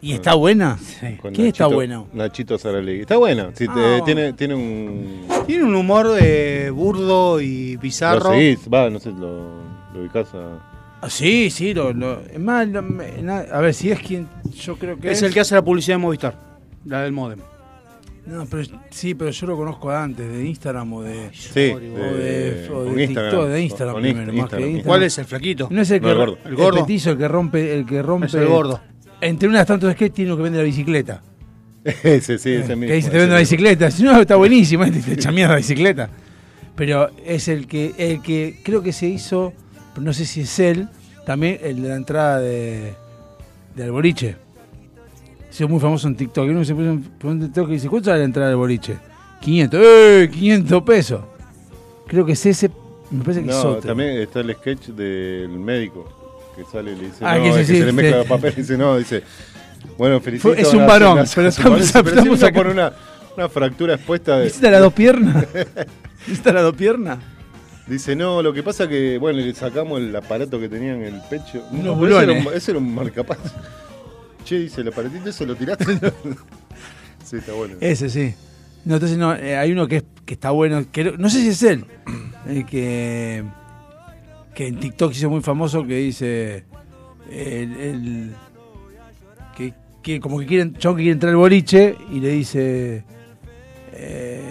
S1: ¿Y está buena?
S5: Sí.
S1: ¿Qué está bueno?
S4: Nachito Saralegui. Está bueno. sí,
S1: ah.
S4: tiene, tiene un,
S5: tiene un humor eh, burdo y bizarro.
S4: Lo seguís, va, no sé, lo, lo ubicás a.
S1: Ah, sí, sí, lo, lo- es más, lo- me- na- a ver si es quien yo creo que es.
S5: Es el que hace la publicidad de Movistar, la del modem.
S1: No, pero sí, pero yo lo conozco de antes, de Instagram o de.
S4: Sí,
S1: o de, o
S4: con
S1: de
S4: Instagram.
S1: TikTok, de Instagram
S4: Con
S1: primero, más que
S4: Instagram.
S1: Instagram.
S5: ¿Cuál es el flaquito?
S1: No es el que
S4: No, el gordo.
S5: El gordo.
S1: petizo, el que rompe, el que rompe.
S5: Es el gordo.
S1: Entre unas tantas sketches tiene uno que vende la bicicleta.
S4: ese, sí, ese mismo.
S1: que dice te la
S4: mismo.
S1: bicicleta. Si no, está buenísimo, te te echa mierda la bicicleta. Pero es el que, el que creo que se hizo, no sé si es él, también el de la entrada de, del boliche. Se muy famoso en TikTok. Uno se puso en TikTok y dice, ¿cuánto sale la entrada del boliche? 500. ¡Eh! 500 pesos. Creo que es ese, me parece que es
S4: No,
S1: otro.
S4: también está el sketch del médico que sale y le dice,
S1: Ah,
S4: no,
S1: que
S4: es
S1: sí,
S4: que
S1: sí,
S4: se le mezcla
S1: sí.
S4: los papeles y dice, no, dice, bueno, felicito.
S1: Es un varón, pero estamos-
S4: pero
S1: estamos acá-
S4: por una, una fractura expuesta de...
S1: ¿Necesita las dos piernas? ¿Necesita las dos piernas?
S4: Dice, no, lo que pasa que, bueno, le sacamos el aparato que tenía en el pecho. No, ese, era un, ese era un marcapaz. Che, dice, el aparatito ese lo tiraste. sí, está bueno.
S1: Ese sí. No, entonces no, eh, hay uno que, es, que está bueno, que no- sé si es él, el que, que en TikTok hizo muy famoso que dice el, el- que, que como que quiere, chabón que quiere entrar al boliche y le dice eh,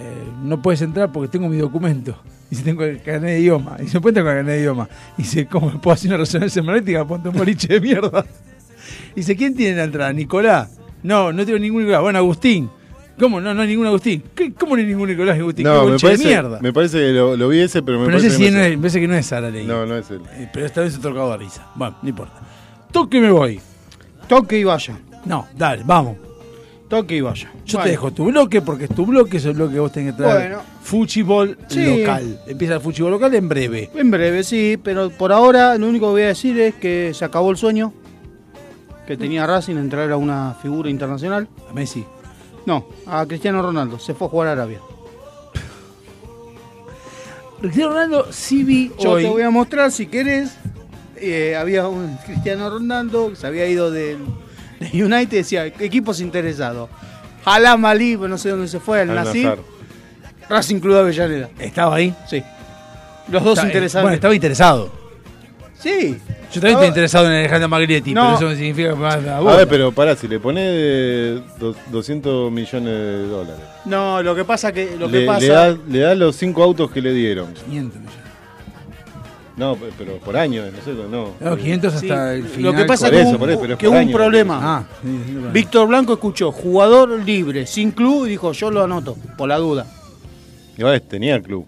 S1: no puedes entrar porque tengo mi documento. Dice, tengo el carnet de idioma. Y se entrar con el carnet de idioma. Dice, ¿cómo me puedo hacer una resonancia magnética? Ponte un boliche de mierda. Dice, ¿quién tiene la entrada? ¿Nicolás? No, no tengo ningún Nicolás. Bueno, Agustín. ¿Cómo? No, no hay ningún Agustín. ¿Qué- ¿Cómo no hay ningún Nicolás y Agustín? ¿Qué
S4: No, me
S1: boliche
S4: parece,
S1: de mierda?
S4: me parece que lo, lo vi ese, pero me
S1: pero
S4: parece
S1: sé si
S4: que
S1: no
S4: no
S1: es, me parece que no es Sara Ley.
S4: No, no es él.
S1: Eh, Pero esta vez se tocado de risa. Bueno, no importa. Toque me voy.
S5: Toque y vaya.
S1: No, dale, vamos.
S5: Toque y vaya.
S1: Yo te dejo tu bloque porque es tu bloque, es el bloque que vos tenés que traer.
S5: Bueno.
S1: Fútbol
S5: Sí.
S1: local. Empieza el fútbol local en breve.
S5: En breve, sí, pero por ahora lo único que voy a decir es que se acabó el sueño que tenía Racing en traer a una figura internacional.
S1: A Messi.
S5: No, a Cristiano Ronaldo. Se fue a jugar a Arabia.
S1: Cristiano Ronaldo sí vi
S5: Yo
S1: hoy.
S5: te voy a mostrar si querés. eh, había un Cristiano Ronaldo que se había ido del, del United decía equipos interesados. Halam Ali, no sé dónde se fue, al Nasir.
S4: Nazar.
S5: Racing Club de Avellaneda.
S1: ¿Estaba ahí?
S5: Sí. Los dos
S1: Está-
S5: interesados.
S1: Bueno, estaba interesado.
S5: Sí.
S1: Yo también estoy interesado en Alejandro Magrietti,
S5: No.
S1: pero eso no significa que a
S4: ver, pero pará, si le pones de do- 200 millones de dólares.
S5: No, lo que pasa que lo
S4: le,
S5: que pasa
S4: le da, le da los cinco autos que le dieron.
S1: 500 millones.
S4: No, pe- pero por año, no sé, no.
S1: No, 500 hasta
S5: Sí,
S1: el
S5: lo
S1: final.
S5: que pasa
S4: Por
S5: que hubo,
S4: eso, pero es
S5: que hubo un problema.
S1: Ah, sí, sí, sí.
S5: Víctor Blanco escuchó jugador libre, sin club, y dijo, yo lo anoto, por la duda.
S4: Igual tenía club.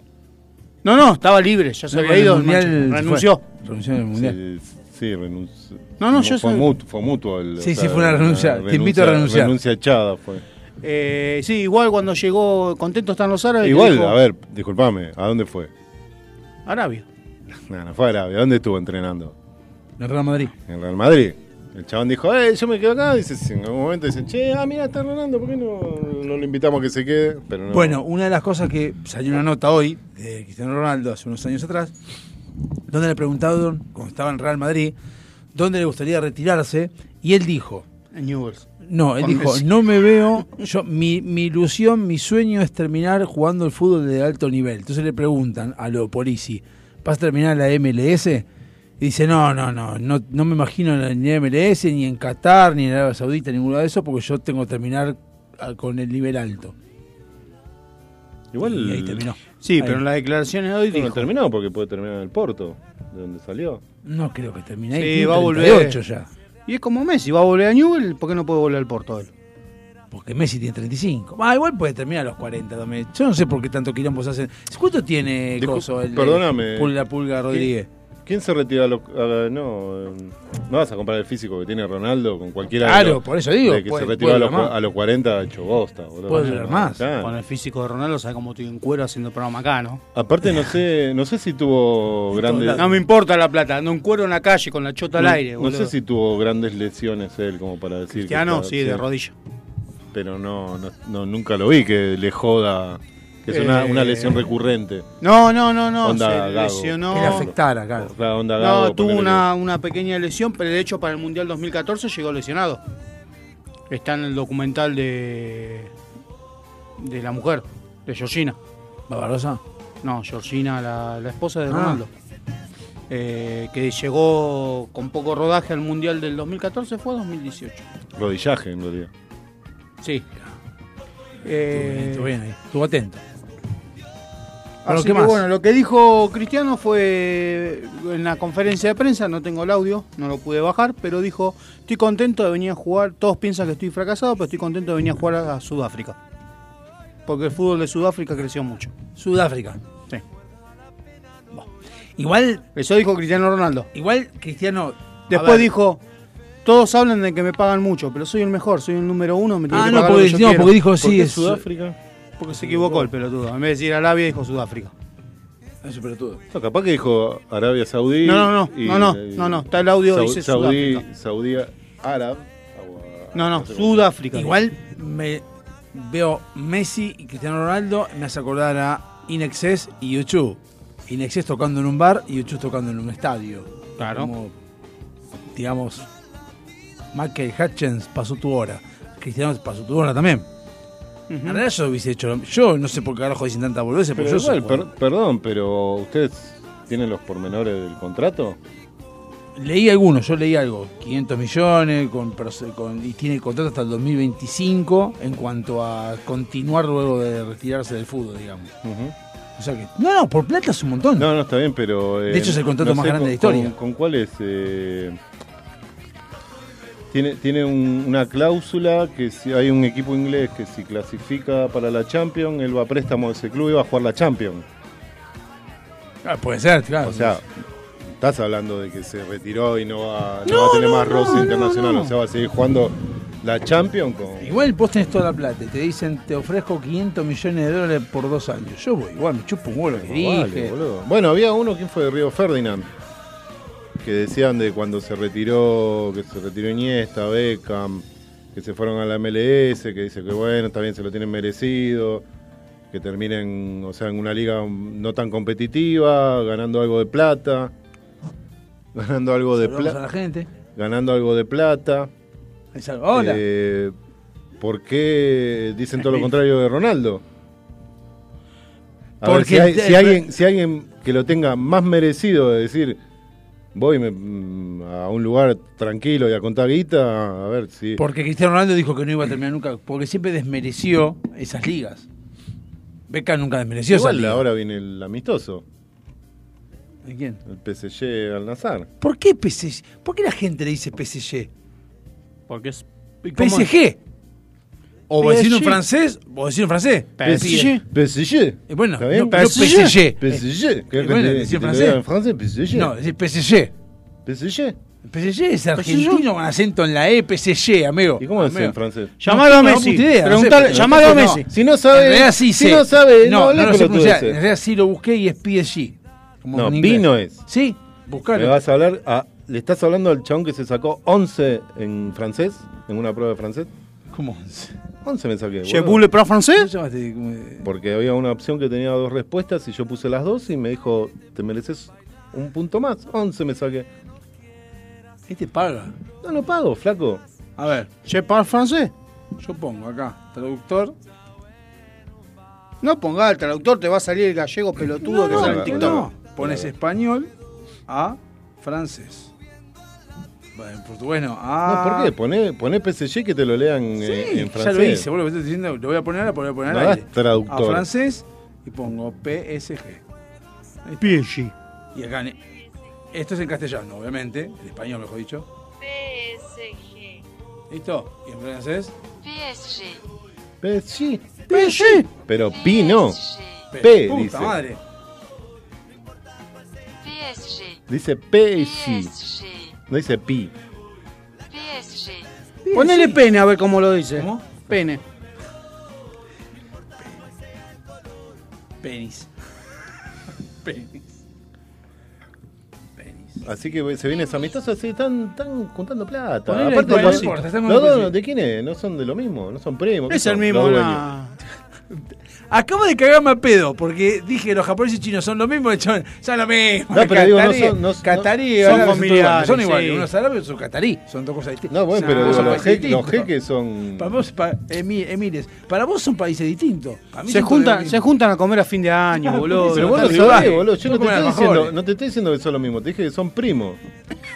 S5: No, no, estaba libre, ya se
S1: No,
S5: había
S1: el
S5: ido,
S1: Mundial
S5: renunció.
S1: fue. Renunció en el mundial.
S4: Sí, sí, renunció.
S5: No, no, yo
S4: fue, mutuo, fue mutuo. el-
S1: Sí, sí, fue una renuncia. Te invito a renunciar.
S4: Renuncia echada fue.
S5: Eh, sí, igual cuando llegó, contento están los árabes.
S4: Igual,
S5: dijo,
S4: a ver, disculpame, ¿a dónde fue?
S5: Arabia.
S4: No, no fue a Arabia, ¿dónde estuvo entrenando?
S1: En Real Madrid.
S4: En Real Madrid. El chabón dijo, eh, yo me quedo acá. Dice, en algún momento dicen, che, ah, mira, está Ronaldo, ¿por qué no, no lo invitamos a que se quede? Pero no.
S1: Bueno, una de las cosas que salió una nota hoy de Cristiano Ronaldo hace unos años atrás, donde le preguntaron, cuando estaba en Real Madrid, dónde le gustaría retirarse, y él dijo,
S5: En Newell's.
S1: no, él dijo, no me veo, yo mi, mi ilusión, mi sueño es terminar jugando el fútbol de alto nivel. Entonces le preguntan a Leo Polisi, ¿vas a terminar la MLS? Y dice, no, no, no, no, no me imagino ni en MLS, ni en Qatar, ni en Arabia Saudita, ninguno de eso, porque yo tengo que terminar con el nivel alto.
S4: Igual.
S1: Y ahí terminó.
S5: Sí,
S1: Ahí.
S5: pero en las declaraciones de hoy
S4: No,
S5: dijo,
S4: no terminó porque puede terminar en el Porto, de donde salió.
S1: No creo que termine ahí.
S5: Sí, va a volver.
S1: 38 ya.
S5: y es como Messi, va a volver a Newell, ¿por qué no puede volver al Porto él?
S1: Porque Messi tiene 35. Ah, igual puede terminar a los 40 también. Yo no sé por qué tanto quilombos hacen. ¿Cuánto tiene
S4: Discul-
S1: Coso, el,
S4: perdóname.
S1: La Pulga Rodríguez?
S4: ¿Quién se retira a lo- a la- no, eh, no vas a comparar el físico que tiene Ronaldo con cualquiera
S1: Claro,
S4: de los-
S1: por eso digo,
S4: de que
S1: puede-
S4: se retiró a los,
S1: más.
S4: a los 40 hecho bosta, boludo.
S1: Puede durar más.
S4: Claro.
S5: Con el físico de Ronaldo, sabe cómo estoy en cuero haciendo programa acá, ¿no?
S4: Aparte no sé, no sé si tuvo grandes
S5: No me importa la plata, ando en cuero en la calle con la chota al
S4: no-
S5: aire,
S4: no
S5: boludo.
S4: sé si tuvo grandes lesiones él como para decir que
S5: Cristiano,
S4: está-
S5: sí, de rodilla.
S4: Pero no, no, no- nunca lo vi que le joda. Que es una,
S5: Eh,
S4: una lesión recurrente.
S5: No, no, no, no.
S4: Onda
S5: se
S4: Gago.
S5: lesionó.
S1: Que le afectara, claro.
S4: Claro, onda
S5: No,
S4: Gago,
S5: tuvo
S4: ponele
S5: una, una pequeña lesión, pero de hecho para el Mundial 2014 llegó lesionado. Está en el documental de de la mujer, de Georgina.
S1: ¿Barbarosa?
S5: No, Georgina, la, la esposa de
S1: Ah.
S5: Ronaldo. Eh, que llegó con poco rodaje al Mundial del 2014, fue 2018.
S4: que Rodillaje, en realidad.
S5: Sí.
S1: Estuvo bien,
S5: Eh,
S1: estuvo bien ahí. Estuvo atento.
S5: Así
S1: ¿qué
S5: que
S1: más?
S5: bueno, lo que dijo Cristiano fue en la conferencia de prensa, no tengo el audio, no lo pude bajar, pero dijo, estoy contento de venir a jugar, todos piensan que estoy fracasado, pero estoy contento de venir a jugar a Sudáfrica. Porque el fútbol de Sudáfrica creció mucho.
S1: Sudáfrica.
S5: Sí.
S1: Igual,
S5: Eso dijo Cristiano Ronaldo.
S1: igual Cristiano.
S5: Después
S1: ver,
S5: dijo, todos hablan de que me pagan mucho, pero soy el mejor, soy el número uno, me
S1: Ah,
S5: que
S1: no,
S5: pagar lo
S1: porque,
S5: que yo
S1: no,
S5: quiero".
S1: porque dijo
S4: ¿Por
S1: sí, es
S4: Sudáfrica?
S5: Porque se equivocó el pelotudo. En vez de decir Arabia, dijo Sudáfrica.
S1: Es un pelotudo.
S4: No, capaz que dijo Arabia Saudí.
S5: No, no, no,
S4: y-
S5: no, no,
S4: y-
S5: no, no, está el audio, dice
S4: Saudí,
S5: Sudáfrica.
S4: Saudí Árabe.
S5: No, no, Sudáfrica.
S1: Igual me veo Messi y Cristiano Ronaldo, me hace acordar a Inexcess y YouTube. Inexcess tocando en un bar y YouTube tocando en un estadio.
S5: Claro.
S1: Como, digamos, Michael Hutchins pasó tu hora. Cristiano pasó tu hora también. En realidad yo hubiese hecho. Yo no sé por qué carajo dicen tanta boludez, pero, yo
S4: igual, per- perdón, pero ¿ustedes tienen los pormenores del contrato?
S1: Leí algunos, yo leí algo, 500 millones con, y tiene contrato hasta el 2025 en cuanto a continuar luego de retirarse del fútbol, digamos. O sea que, no, no, por plata es un montón.
S4: No, no, está bien, pero... eh,
S1: De hecho, es el contrato
S4: no
S1: más
S4: sé
S1: grande de la historia.
S4: ¿Con, con cuáles? eh, tiene tiene un- una cláusula que si hay un equipo inglés que si clasifica para la Champions, él va a préstamo de ese club y va a jugar la Champions.
S1: Ah, puede ser, claro.
S4: O sea, estás hablando de que se retiró y no va, no
S1: No,
S4: va a tener
S1: no,
S4: más roce internacional, o sea, va a seguir jugando la Champions con...
S1: Igual vos tenés toda la plata y te dicen, te ofrezco 500 millones de dólares por dos años. Yo voy, igual me chupo un huevo lo que
S4: vale,
S1: dije.
S4: boludo. Bueno, había uno, ¿quién fue? De Río Ferdinand. Que decían de cuando se retiró, que se retiró Iniesta, Beckham, que se fueron a la MLS, que dice que bueno, también se lo tienen merecido, que terminen, o sea, en una liga no tan competitiva, ganando algo de plata, ganando algo de plata,
S1: la gente.
S4: ganando algo de plata.
S1: Hola.
S4: Eh, ¿Por qué dicen todo lo contrario de Ronaldo? A ver,
S1: Porque
S4: si, hay-
S1: el-
S4: si alguien, si alguien que lo tenga más merecido de decir, voy me- mm, a un lugar tranquilo y a contar guita, a ver si...
S1: Porque Cristiano Ronaldo dijo que no iba a terminar nunca, porque siempre desmereció esas ligas. Beckham nunca desmereció esas
S4: Igual
S1: ligas.
S4: ahora viene el amistoso,
S1: ¿De quién?
S4: el PSG al Nazar.
S1: ¿Por qué PSG? ¿Por qué la gente le dice PSG?
S5: Porque es. ¿cómo es?
S1: PSG. O en francés, o en francés.
S5: PSG.
S4: PSG.
S1: Bueno, no, PSG.
S4: PSG. ¿Qué
S1: Y bueno,
S4: te
S1: francés.
S4: PSG.
S1: No, decir PSG.
S4: PSG.
S1: PSG es argentino con acento en la E, PSG, amigo.
S4: ¿Y cómo es en francés?
S5: Llamalo a Messi. llamalo a
S1: no,
S5: Messi.
S4: Si no
S1: En
S4: sabe,
S1: realidad sí
S4: si no sabe,
S1: no,
S4: no,
S1: lo sé pronunciar. En realidad sí lo busqué y es PSG. Como
S4: No, vino es.
S1: Sí,
S4: Le
S1: buscalo.
S4: vas a hablar a- ¿Le estás hablando al chabón que se sacó 11 en francés? ¿En una prueba de francés?
S1: ¿Cómo?
S4: 11 me saqué.
S5: ¿Je le parle français?
S4: Porque había una opción que tenía dos respuestas y yo puse las dos y me dijo, te mereces un punto más. 11 me saqué.
S1: Este paga.
S4: No lo pago, flaco.
S1: A ver,
S5: ¿Je parle français?
S1: yo pongo acá, traductor.
S5: No ponga el traductor, te va a salir el gallego pelotudo que
S4: no,
S5: sale en
S4: no,
S5: TikTok.
S1: No, pones español a francés. Bueno, en portugués no.
S4: No,
S1: Ah,
S4: ¿por qué? Poné, poné PSG que te lo lean
S1: Sí,
S4: eh, en
S1: ya
S4: francés.
S1: lo hice, diciendo, lo voy a poner ahora, lo voy a poner
S4: No
S1: al
S4: hagas
S1: aire.
S4: traductor.
S1: A francés y pongo PSG.
S5: PSG.
S1: Y acá, esto es en castellano, obviamente, en español mejor dicho.
S10: PSG.
S1: ¿Listo? ¿Y en francés?
S10: PSG.
S4: PSG.
S5: PSG.
S4: Pero Pi no.
S1: P.
S4: P,
S1: Puta
S4: dice.
S1: madre.
S10: PSG.
S4: Dice PSG.
S10: PSG.
S4: No dice Pi.
S10: PSG.
S5: Ponele pene a ver cómo lo dice.
S1: ¿Cómo?
S5: Pene.
S1: Penis. Penis. Penis.
S4: Así que se viene ese amistoso, así están, están juntando plata.
S1: Ponele
S4: Aparte,
S1: en el
S4: dos, ¿de quién es? No son de lo mismo, no son primos. ¿qué
S5: Es el
S4: son?
S5: mismo, una-
S1: Acabo de cagarme a pedo, porque dije los japoneses y chinos son lo mismo, son, son lo mismo.
S4: No, pero digo, no son- no-
S1: catarí,
S4: no- son
S1: árabes,
S4: familiares,
S1: Son iguales,
S4: sí.
S1: unos árabes otros catarí, son dos cosas distintas.
S4: No, bueno,
S1: O sea,
S4: pero digo, los, jeques son.
S1: Para vos, pa- emi- emires, para vos son países distintos. A mí
S5: Se
S1: son
S5: juntan, se juntan a comer a fin de año, boludo.
S4: Pero vos no
S5: Están
S4: sabés, boludo. Yo no
S1: Son
S4: te, estoy diciendo, no te estoy diciendo que son lo mismo, te dije que son primos.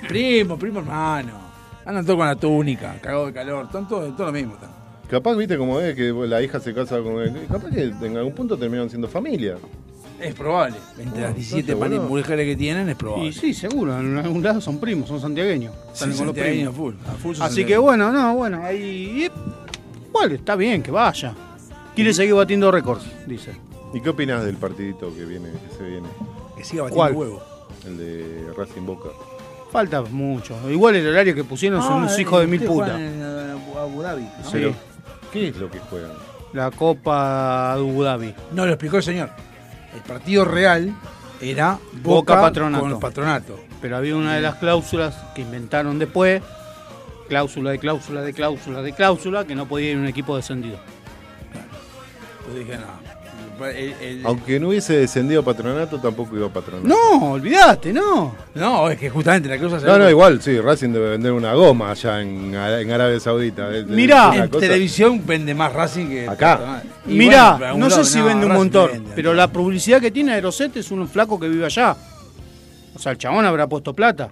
S1: Primo, primo hermano. Andan todos con la túnica, cagado de calor, están todos todo lo mismo. están.
S4: Capaz, viste, como es que la hija se casa con. Capaz que en algún punto terminaron siendo familia.
S1: Es probable. Entre las 17
S4: entonces,
S1: mani-
S4: boludo.
S1: mujeres que tienen, es probable.
S5: Y sí, seguro, en algún lado son primos, son santiagueños. Salen con los
S1: santiagueños,
S5: primos.
S1: full, a full son
S5: Así que
S1: santiagueños.
S5: bueno, no, bueno, ahí. Bueno, está bien que vaya. Quiere seguir batiendo récords, dice.
S4: ¿Y qué opinas del partidito que viene, que se viene?
S1: Que siga
S5: batiendo ¿Cuál?
S1: huevo.
S4: El de Racing Boca.
S5: Falta mucho. Igual el horario que pusieron son
S1: Ah,
S5: unos hijos de mil putas.
S1: Abu Dhabi. ¿no?
S5: Sí.
S4: ¿Qué es lo que juegan?
S5: La Copa Abu Dhabi.
S1: No, lo explicó el señor. El partido real era
S5: Boca,
S1: Boca,
S5: Patronato.
S1: con el patronato.
S5: Pero había una de las cláusulas que inventaron después, cláusula de cláusula de cláusula de cláusula, que no podía ir un equipo descendido.
S1: Entonces dije, no. El- el-
S4: Aunque no hubiese descendido Patronato, tampoco iba a Patronato.
S5: No, olvídate, no.
S1: No, es que justamente la cosa
S4: No, no, igual, sí, Racing debe vender una goma allá en, Ara- en Arabia Saudita.
S5: Mirá,
S1: En
S4: cosa-
S1: televisión vende más Racing que
S4: Acá.
S5: Mirá,
S1: bueno,
S5: no sé
S1: lado,
S5: si vende un montón,
S1: vende.
S5: pero la publicidad que tiene Aeroset es un flaco que vive allá. O sea, el chabón habrá puesto plata.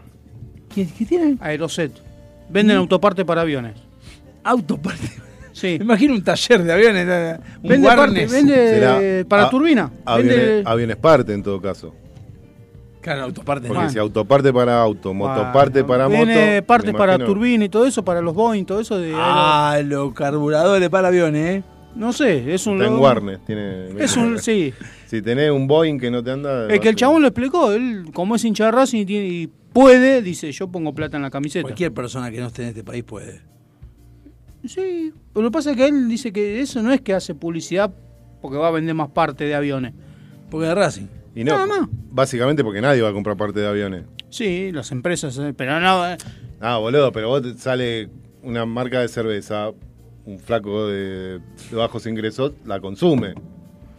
S1: ¿Qué, qué tienen?
S5: Aeroset. Venden autoparte para aviones.
S1: Autoparte.
S5: Sí.
S1: Me imagino un taller de aviones. Un
S5: Vende parte,
S1: Warnes.
S5: vende para
S4: a-
S5: turbina.
S4: Aviones,
S5: Vende-
S4: aviones parte en todo caso.
S1: Claro, autoparte.
S4: Porque
S1: no.
S4: si autoparte para auto, motoparte para moto.
S5: Viene partes para turbina y todo eso, para los Boeing, todo eso de.
S1: Ah, los carburadores para aviones, ¿eh?
S5: No sé, es un.
S4: Está en Warnes. Tiene,
S5: Es un. Sí.
S4: Si tenés un Boeing que no te anda.
S5: Es que el chabón lo explicó. Él, como es hincha de Racing y, tiene- y puede, dice: Yo pongo plata en la camiseta.
S1: Cualquier persona que no esté en este país puede.
S5: Sí, pero lo que pasa es que él dice que eso no es que hace publicidad porque va a vender más parte de aviones.
S1: Porque de Racing.
S4: Y no,
S5: Nada más.
S4: básicamente porque nadie va a comprar parte de aviones.
S5: Sí, las empresas, eh, pero no. eh,
S4: Ah, boludo, pero vos te sale una marca de cerveza, un flaco de, de bajos ingresos, la consume.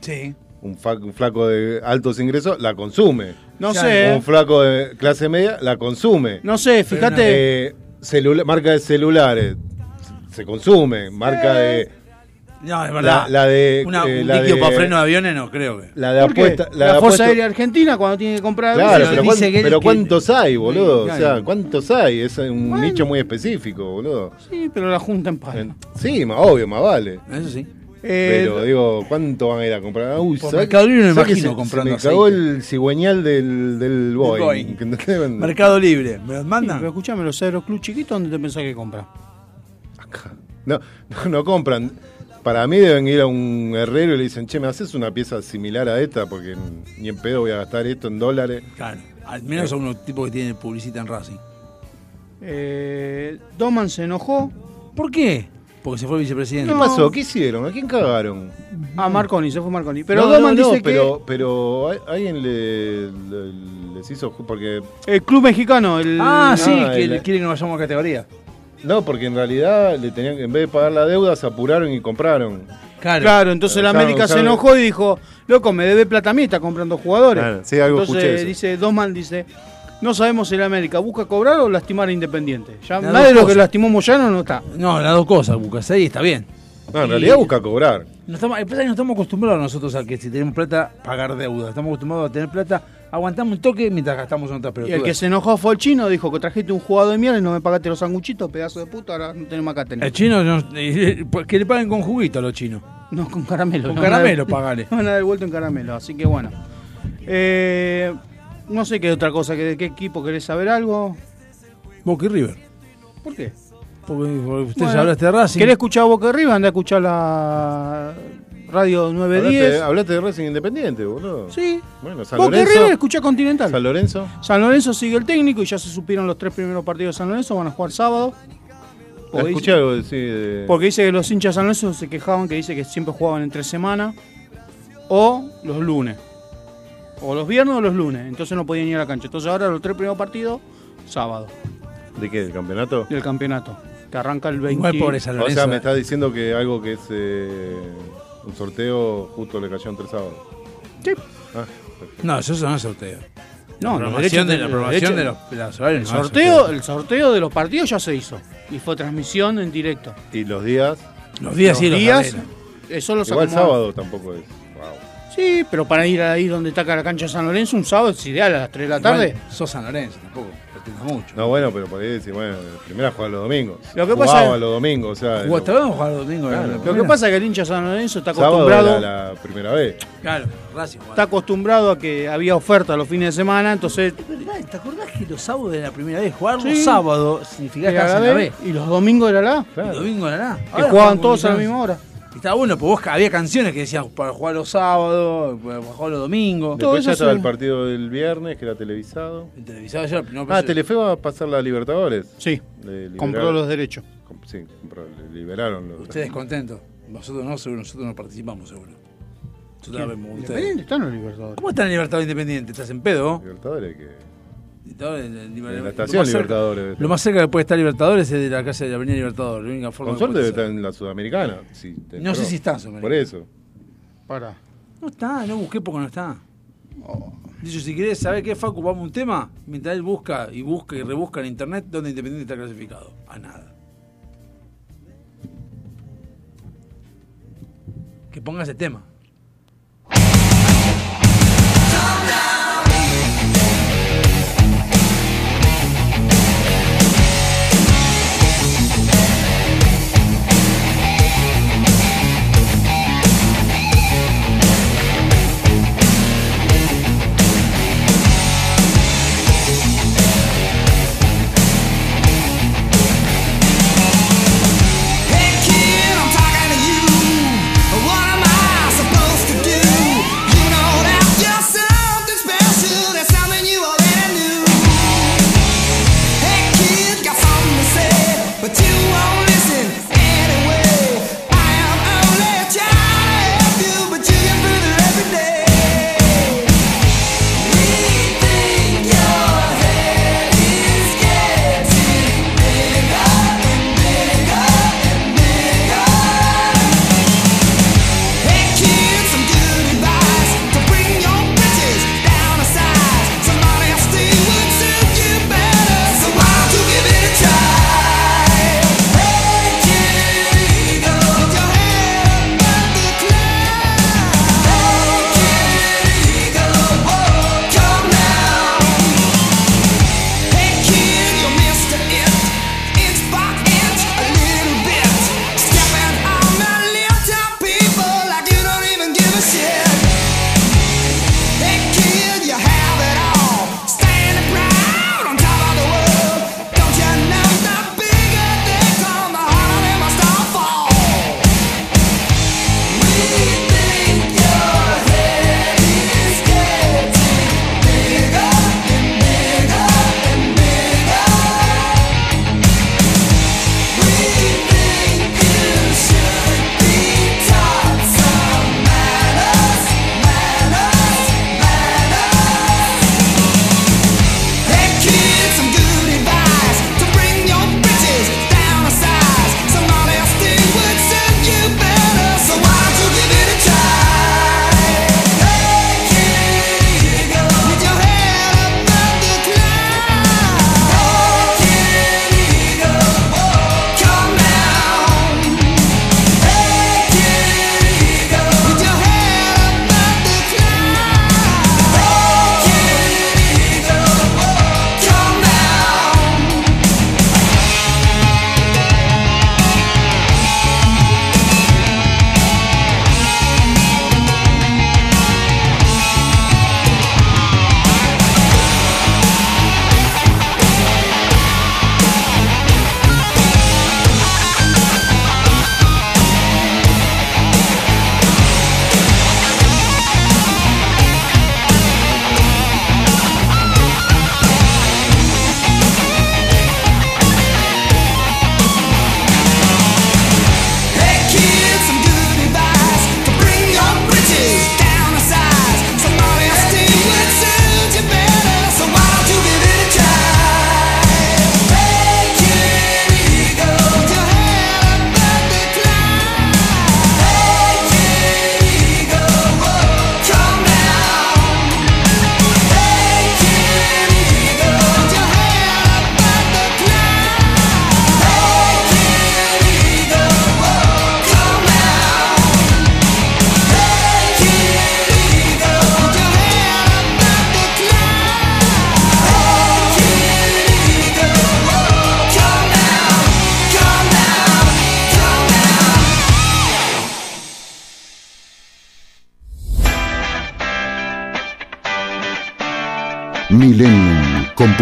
S1: Sí.
S4: Un, fa- un flaco de altos ingresos, la consume.
S5: No sé.
S4: Un flaco de clase media, la consume.
S5: No sé, fíjate.
S4: Eh, celula- marca de celulares, se consume. Marca de...
S1: No, es verdad.
S4: La, la de...
S1: Una-
S4: eh,
S1: un
S4: la
S1: líquido
S4: de-
S1: para freno de aviones no creo que.
S4: La de apuesta...
S5: La,
S4: de
S5: Fuerza Aérea Argentina cuando tiene que comprar
S4: Claro, pero,
S1: dice
S4: cuán-
S1: que él
S4: pero
S1: que-
S4: ¿cuántos hay, boludo?
S1: Sí,
S4: O sea. ¿cuántos hay? Es un nicho muy específico, boludo.
S5: Sí, pero la junta en pala.
S4: Sí, más obvio, más vale.
S1: Eso sí.
S5: Eh,
S4: Pero digo, ¿cuánto van a ir a comprar? Uy,
S1: Por
S4: ¿sabés-
S1: Mercado Libre me imagino
S4: se-
S1: comprando
S4: Se me cagó
S1: aceite.
S4: el cigüeñal del, del Boeing.
S1: Mercado Libre. ¿Me los
S5: Sí,
S1: mandan?
S5: pero escuchame, los aeroclub chiquitos, ¿dónde te pensás que
S4: No, no, no compran. Para mí deben ir a un herrero y le dicen, che, ¿me haces una pieza similar a esta? Porque ni en pedo voy a gastar esto en dólares.
S1: Claro. Al menos a unos tipos que tienen publicidad en Racing.
S5: Eh, Doman se enojó.
S1: ¿Por qué? Porque se fue el vicepresidente.
S4: ¿Qué
S5: No.
S4: pasó? ¿Qué hicieron? ¿A quién cagaron?
S5: Ah, Marconi, se fue Marconi. Pero
S4: No,
S5: Doman
S4: no, no,
S5: dice
S4: pero, pero a- alguien le, le- les hizo... Porque...
S5: que el club mexicano, el.
S1: Ah, sí,
S4: Ah,
S1: que
S4: el-
S1: quieren que vayamos a categoría.
S4: No, porque en realidad le tenían, en vez de pagar la deuda, se apuraron y compraron.
S1: Claro.
S5: Claro, entonces la
S4: Usaron-
S5: América se enojó y dijo, loco, me debe plata a mí, está comprando jugadores.
S4: Claro, sí, algo
S5: entonces
S4: escuché eso.
S5: dice, Doman dice, no sabemos si la América busca cobrar o lastimar a Independiente. Ya
S1: Las
S5: más de lo que lastimó Moyano no está.
S1: No, las dos cosas, Buscas. Ahí está bien.
S4: No, en
S1: Y-
S4: realidad busca cobrar.
S1: No estamos, el pasa es que no estamos acostumbrados nosotros a que si tenemos plata, pagar deuda. Estamos acostumbrados a tener plata, aguantamos un toque mientras gastamos en otras
S5: Y el que se enojó fue el chino, dijo que trajiste un jugador de mierda y no me pagaste los sanguchitos, pedazo de puta, ahora no tenemos acá tener.
S1: El chino, no- que le paguen con juguito a los chinos.
S5: No, con caramelo.
S1: Con
S5: No,
S1: caramelo,
S5: no,
S1: pagale.
S5: No, nada devuelto en caramelo, así que bueno. Eh, no sé qué otra cosa, ¿de qué equipo querés saber algo?
S1: Boca y River.
S5: ¿Por qué?
S1: Porque, porque usted
S5: Bueno,
S1: hablaste de Racing.
S5: ¿Querés escuchar Boca Arriba? Anda a escuchar la radio 910.
S4: Hablaste, hablaste de Racing Independiente, boludo.
S5: Sí.
S4: Bueno, San
S5: Boca
S4: Lorenzo.
S5: River escucha Continental.
S4: San Lorenzo.
S5: San Lorenzo sigue el técnico y ya se supieron los tres primeros partidos de San Lorenzo, van a jugar sábado. Porque
S4: Escuché
S5: dice,
S4: algo de- sí, de-
S5: porque dice que los hinchas de San Lorenzo se quejaban que dice que siempre jugaban entre semana o los lunes. O los viernes o los lunes. Entonces no podían ir a la cancha. Entonces ahora los tres primeros partidos, sábado,
S4: ¿De qué? ¿Del campeonato?
S5: del campeonato. Que arranca el 20.
S1: Igual pobre San
S4: O
S1: Lorenzo.
S4: sea, me
S1: eh.
S4: está diciendo que algo que es eh, un sorteo justo le cayó entre sábados.
S5: Sí.
S4: Ah,
S1: No, eso no es sorteo.
S5: No,
S1: la
S5: los derechos
S1: de,
S5: de-
S1: la
S5: los
S1: programación de los, de los horarios
S5: El
S1: no
S5: sorteo, el sorteo de los partidos ya se hizo. Y fue transmisión en directo.
S4: ¿Y los días?
S1: Los días sí, los
S5: días. Eso los
S4: Igual sábado tampoco es.
S5: Sí, pero para ir ahí donde está la cancha de San Lorenzo, un sábado es ideal a las 3 de la tarde.
S1: Igual sos San Lorenzo, tampoco pretendas mucho.
S4: No, bueno, pero por ahí decir, bueno, primera jugaba los domingos.
S5: Lo que
S4: Jugaba
S5: pasa es-
S4: los domingos, o sea.
S1: Jugó-
S4: lo-
S1: a jugar los domingos.
S4: Claro.
S1: la
S5: Lo que pasa es que el hincha de San Lorenzo está acostumbrado,
S4: era la primera vez.
S1: Claro, Racing.
S5: está acostumbrado a que había oferta los fines de semana, entonces
S1: ¿Verdad? ¿Te acordás que los sábados de la primera vez jugar
S5: Sí.
S1: los sábados significaba que
S5: la
S1: en la
S5: B, y los domingos era la A,
S1: El domingo era nada.
S5: que jugaban todos a la misma hora.
S1: Estaba bueno, pues vos había canciones que decían para jugar los sábados, para jugar los domingos.
S5: Todo
S4: Después ya estaba
S5: se-
S4: el partido del viernes, que era televisado.
S1: El televisado ya, no,
S4: Ah, Telefe va a pasar la Libertadores.
S5: Sí, compró los derechos.
S4: Com- Sí, compró, le liberaron los.
S1: Ustedes contentos. Nosotros no, seguro, nosotros no participamos, seguro. Nosotros vemos.
S5: Independiente están los Libertadores.
S1: ¿Cómo está en Libertador Independiente? ¿Estás en pedo? vos?
S4: Libertadores que.
S1: Libertadores, el-
S4: En
S1: lo cerca-
S4: Libertadores.
S1: Lo más cerca que puede estar Libertadores es de la casa de la Avenida Libertador. La única forma
S4: Con suerte debe estar en la Sudamericana. te
S1: No sé si está en Sudamericana.
S4: Por eso.
S5: Para.
S1: No está, no busqué porque no está.
S5: Oh.
S1: Dicho, si querés saber qué, Facu, vamos a un tema. Mientras él busca y busca y rebusca en internet donde Independiente está clasificado. A nada. Que ponga ese tema.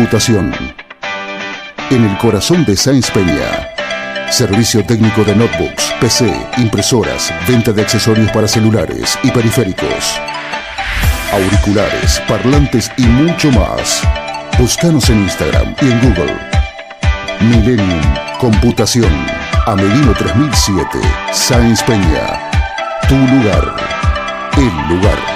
S3: Computación. En el corazón de Sáenz Peña. Servicio técnico de notebooks, PC, impresoras, venta de accesorios para celulares y periféricos. Auriculares, parlantes y mucho más. Búscanos en Instagram y en Google. Millennium Computación. Amelino 3007. Sáenz Peña. Tu lugar. El lugar.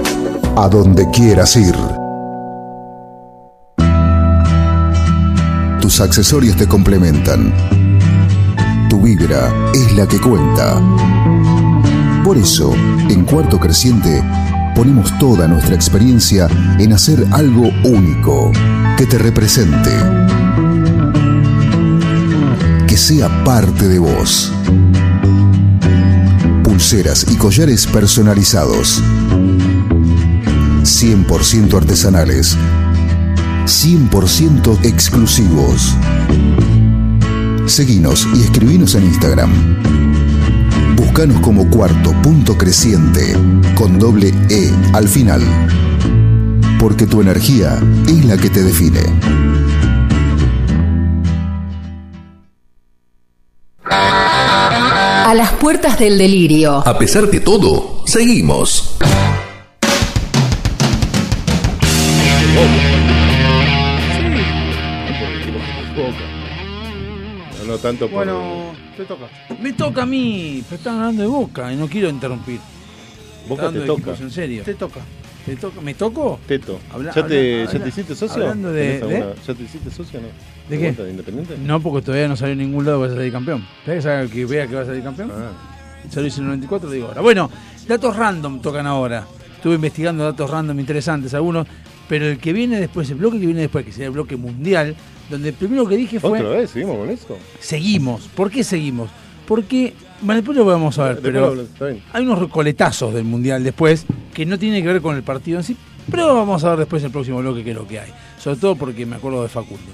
S3: A donde quieras ir. Tus accesorios te complementan. Tu vibra es la que cuenta. Por eso, en Cuarto Creciente, ponemos toda nuestra experiencia en hacer algo único, que te represente, que sea parte de vos. Pulseras y collares personalizados, 100% artesanales, 100% exclusivos. Seguinos y escribinos en Instagram. Búscanos como cuarto punto creciente con doble E al final. Porque tu energía es la que te define.
S11: A las puertas del delirio.
S12: A pesar de todo, seguimos.
S4: No, no tanto por.
S5: Bueno, te toca.
S1: Me toca a mí, pero están hablando de boca y no quiero interrumpir.
S4: Boca te toca.
S1: equipos, En serio.
S5: Te toca.
S1: ¿Te toca? ¿Me toco?
S4: Teto.
S1: Habla-
S4: ¿Ya, te,
S1: habla-
S4: ¿Ya te hiciste socio?
S1: hablando de-
S4: ¿Tenés alguna-
S1: de-
S4: ¿Ya te hiciste socio o no?
S1: ¿De qué?
S4: de Independiente?
S1: No, porque todavía no salió en ningún lado que vas a salir campeón. ¿Sabes que, salga que vea que va a salir campeón?
S4: Ah.
S1: Salió en el 94, digo ahora. Bueno, datos random tocan ahora. Estuve investigando datos random interesantes, algunos, pero el que viene después, el bloque que viene después, que sería el bloque mundial, donde el primero que dije fue...
S4: ¿Otra vez? ¿Seguimos con eso?
S1: Seguimos. ¿Por qué seguimos? Porque, bueno, después lo vamos a ver, pero hay unos recoletazos del Mundial después que no tiene que ver con el partido en sí, pero vamos a ver después el próximo bloque qué es lo que hay. Sobre todo porque me acuerdo de Facundo.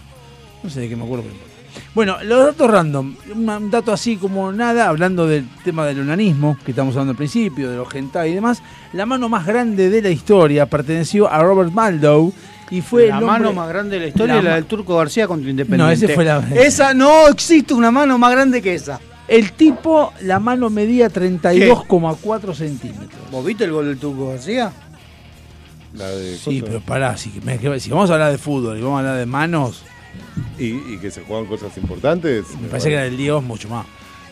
S1: No sé de qué me acuerdo, pero. Bueno, los datos random, un dato así como nada, hablando del tema del onanismo, que estamos hablando al principio, de los hentai y demás, la mano más grande de la historia perteneció a Robert Maldow y fue
S5: la
S1: el hombre-
S5: mano más grande de la historia
S1: La
S5: es la del Turco García contra Independiente.
S1: No, ese fue la-
S5: Esa no existe una mano más grande que esa.
S1: El tipo, la mano medía 32,4 centímetros.
S5: ¿Vos viste el gol del Turco García?
S4: La de
S1: Sí, pero pará, si, me- si vamos a hablar de fútbol y vamos a hablar de manos,
S4: ¿Y, y que se juegan cosas importantes.
S1: me parece que la del Diego es mucho más.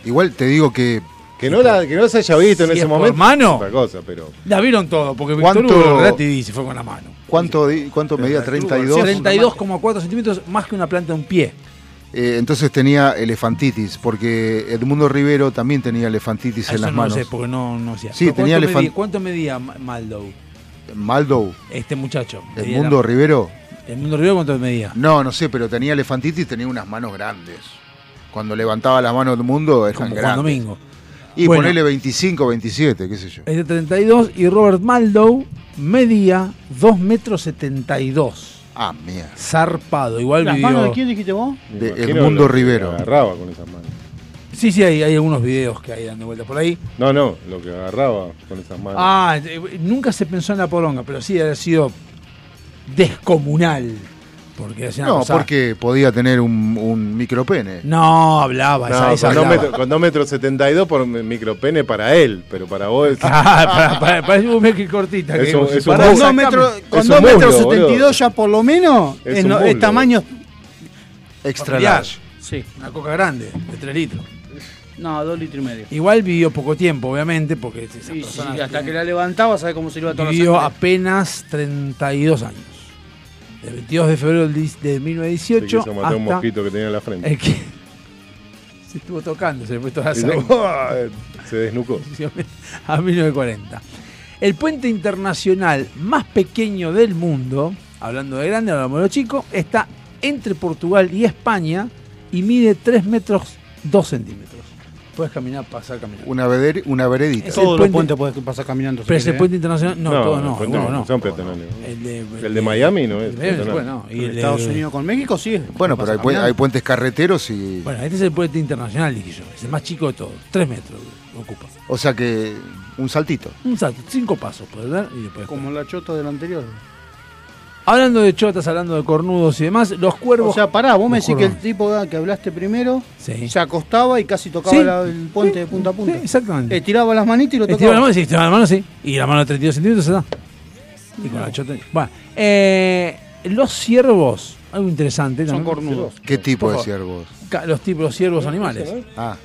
S13: Igual te digo que
S4: Que no, la, que no se haya visto en ese
S1: es
S4: momento.
S1: mano.
S4: Otra cosa, pero.
S1: La vieron todo, porque Víctor
S3: ¿Cuánto-
S1: Hugo Relati dice fue con la mano.
S3: ¿Cuánto, cuánto medía? 32.
S1: 32,4 centímetros más que una planta de un pie.
S3: Eh, entonces tenía elefantitis, porque Edmundo Rivero también tenía elefantitis en
S1: Eso
S3: las
S1: no
S3: manos.
S1: lo sé, porque no, no hacía.
S3: Sí,
S1: Pero
S3: tenía
S1: ¿cuánto medía, ¿Cuánto medía Ma- Maldow?
S3: Maldow,
S1: Este muchacho.
S3: Edmundo
S1: la-
S3: Rivero.
S1: Edmundo Rivero, ¿cuánto medía?
S3: No, no sé, pero tenía elefantitis, tenía unas manos grandes. Cuando levantaba las manos del mundo, eran
S1: Como Juan
S3: grandes.
S1: Domingo.
S3: Y
S1: Bueno.
S3: ponele 25, 27, qué sé yo.
S1: Es de 32 y Robert Maldow medía 2 metros 72.
S3: Ah, mierda.
S1: Zarpado. Igual
S5: ¿Las
S1: vivió...
S5: manos de quién dijiste vos?
S4: me
S3: De
S4: imagino
S3: Edmundo
S4: lo que
S3: Rivero.
S4: Agarraba con esas manos.
S1: Sí, sí, hay, hay algunos videos que hay dando vueltas por ahí.
S4: No, no, lo que agarraba con esas manos.
S1: Ah, eh, nunca se pensó en la poronga, pero sí ha sido descomunal. Porque
S3: No,
S1: cosa-
S3: porque podía tener un, un micropene.
S1: No, hablaba, esa,
S4: No,
S1: esa
S4: con, dos
S1: hablaba.
S4: metros, con dos metros 72 por micropene para él, pero para vos
S1: Ah, para, un cortita.
S4: Es un- es un
S5: Con dos con
S4: Es
S5: dos
S4: un
S5: metros
S4: muslo,
S5: 72
S4: boludo.
S5: ya por lo menos
S4: Es
S5: tamaño.
S3: Extra large.
S5: Sí.
S1: Una coca grande, de 3 litros.
S5: No, dos litros y medio.
S1: Igual vivió poco tiempo, obviamente, porque esa
S5: sí, hasta
S1: tiene-
S5: que la levantaba, ¿sabes cómo se le iba toda la
S1: vivió apenas 32 años. Del 22 de febrero de
S4: se
S1: 1918
S4: quiso matar un
S1: hasta
S4: mosquito que tenía en la frente.
S1: que se estuvo tocando, se le fue toda la sangre.
S4: no, se desnucó.
S1: a 1940. El puente internacional más pequeño del mundo, hablando de grande, hablamos de lo chico, está entre Portugal y España y mide 3 metros 2 centímetros. Puedes caminar, pasar caminando.
S3: Una, veder- una veredita.
S1: Es
S5: Todos
S1: el
S5: los puentes puedes pasar caminando.
S1: Pero ese
S5: querés,
S1: puente
S5: ¿eh?
S1: internacional, no,
S4: No,
S1: todo no,
S4: el no,
S1: no.
S4: son peatonales.
S1: El de,
S4: El de Miami no es
S1: el de bueno, y
S5: En
S1: el de-
S5: Estados Unidos con México sí.
S3: Bueno, pero hay, pu- hay puentes carreteros y.
S1: Bueno, este es el puente internacional, dije yo. Es el más chico de todos. 3 metros ocupa.
S3: O sea que un saltito.
S1: Un salto, cinco pasos puedes dar y después.
S5: Como la chota del anterior.
S1: Hablando de chotas, hablando de cornudos y demás, los cuervos.
S5: O sea, pará, vos me decís que el tipo ah, que hablaste primero
S1: Sí.
S5: se acostaba y casi tocaba
S1: Sí.
S5: la- el puente de punta a punta.
S1: Sí, exactamente.
S5: Eh, tiraba las manitas y lo
S1: Estiraba
S5: tocaba.
S1: la mano, sí, estiraba la mano, sí. Y la mano de 32 centímetros se da. Y con la chota. Bueno, eh, los ciervos, algo interesante.
S5: Son
S1: también.
S5: cornudos.
S3: ¿Qué tipo de ciervos?
S1: Los tipos, los ciervos animales.
S3: Ah,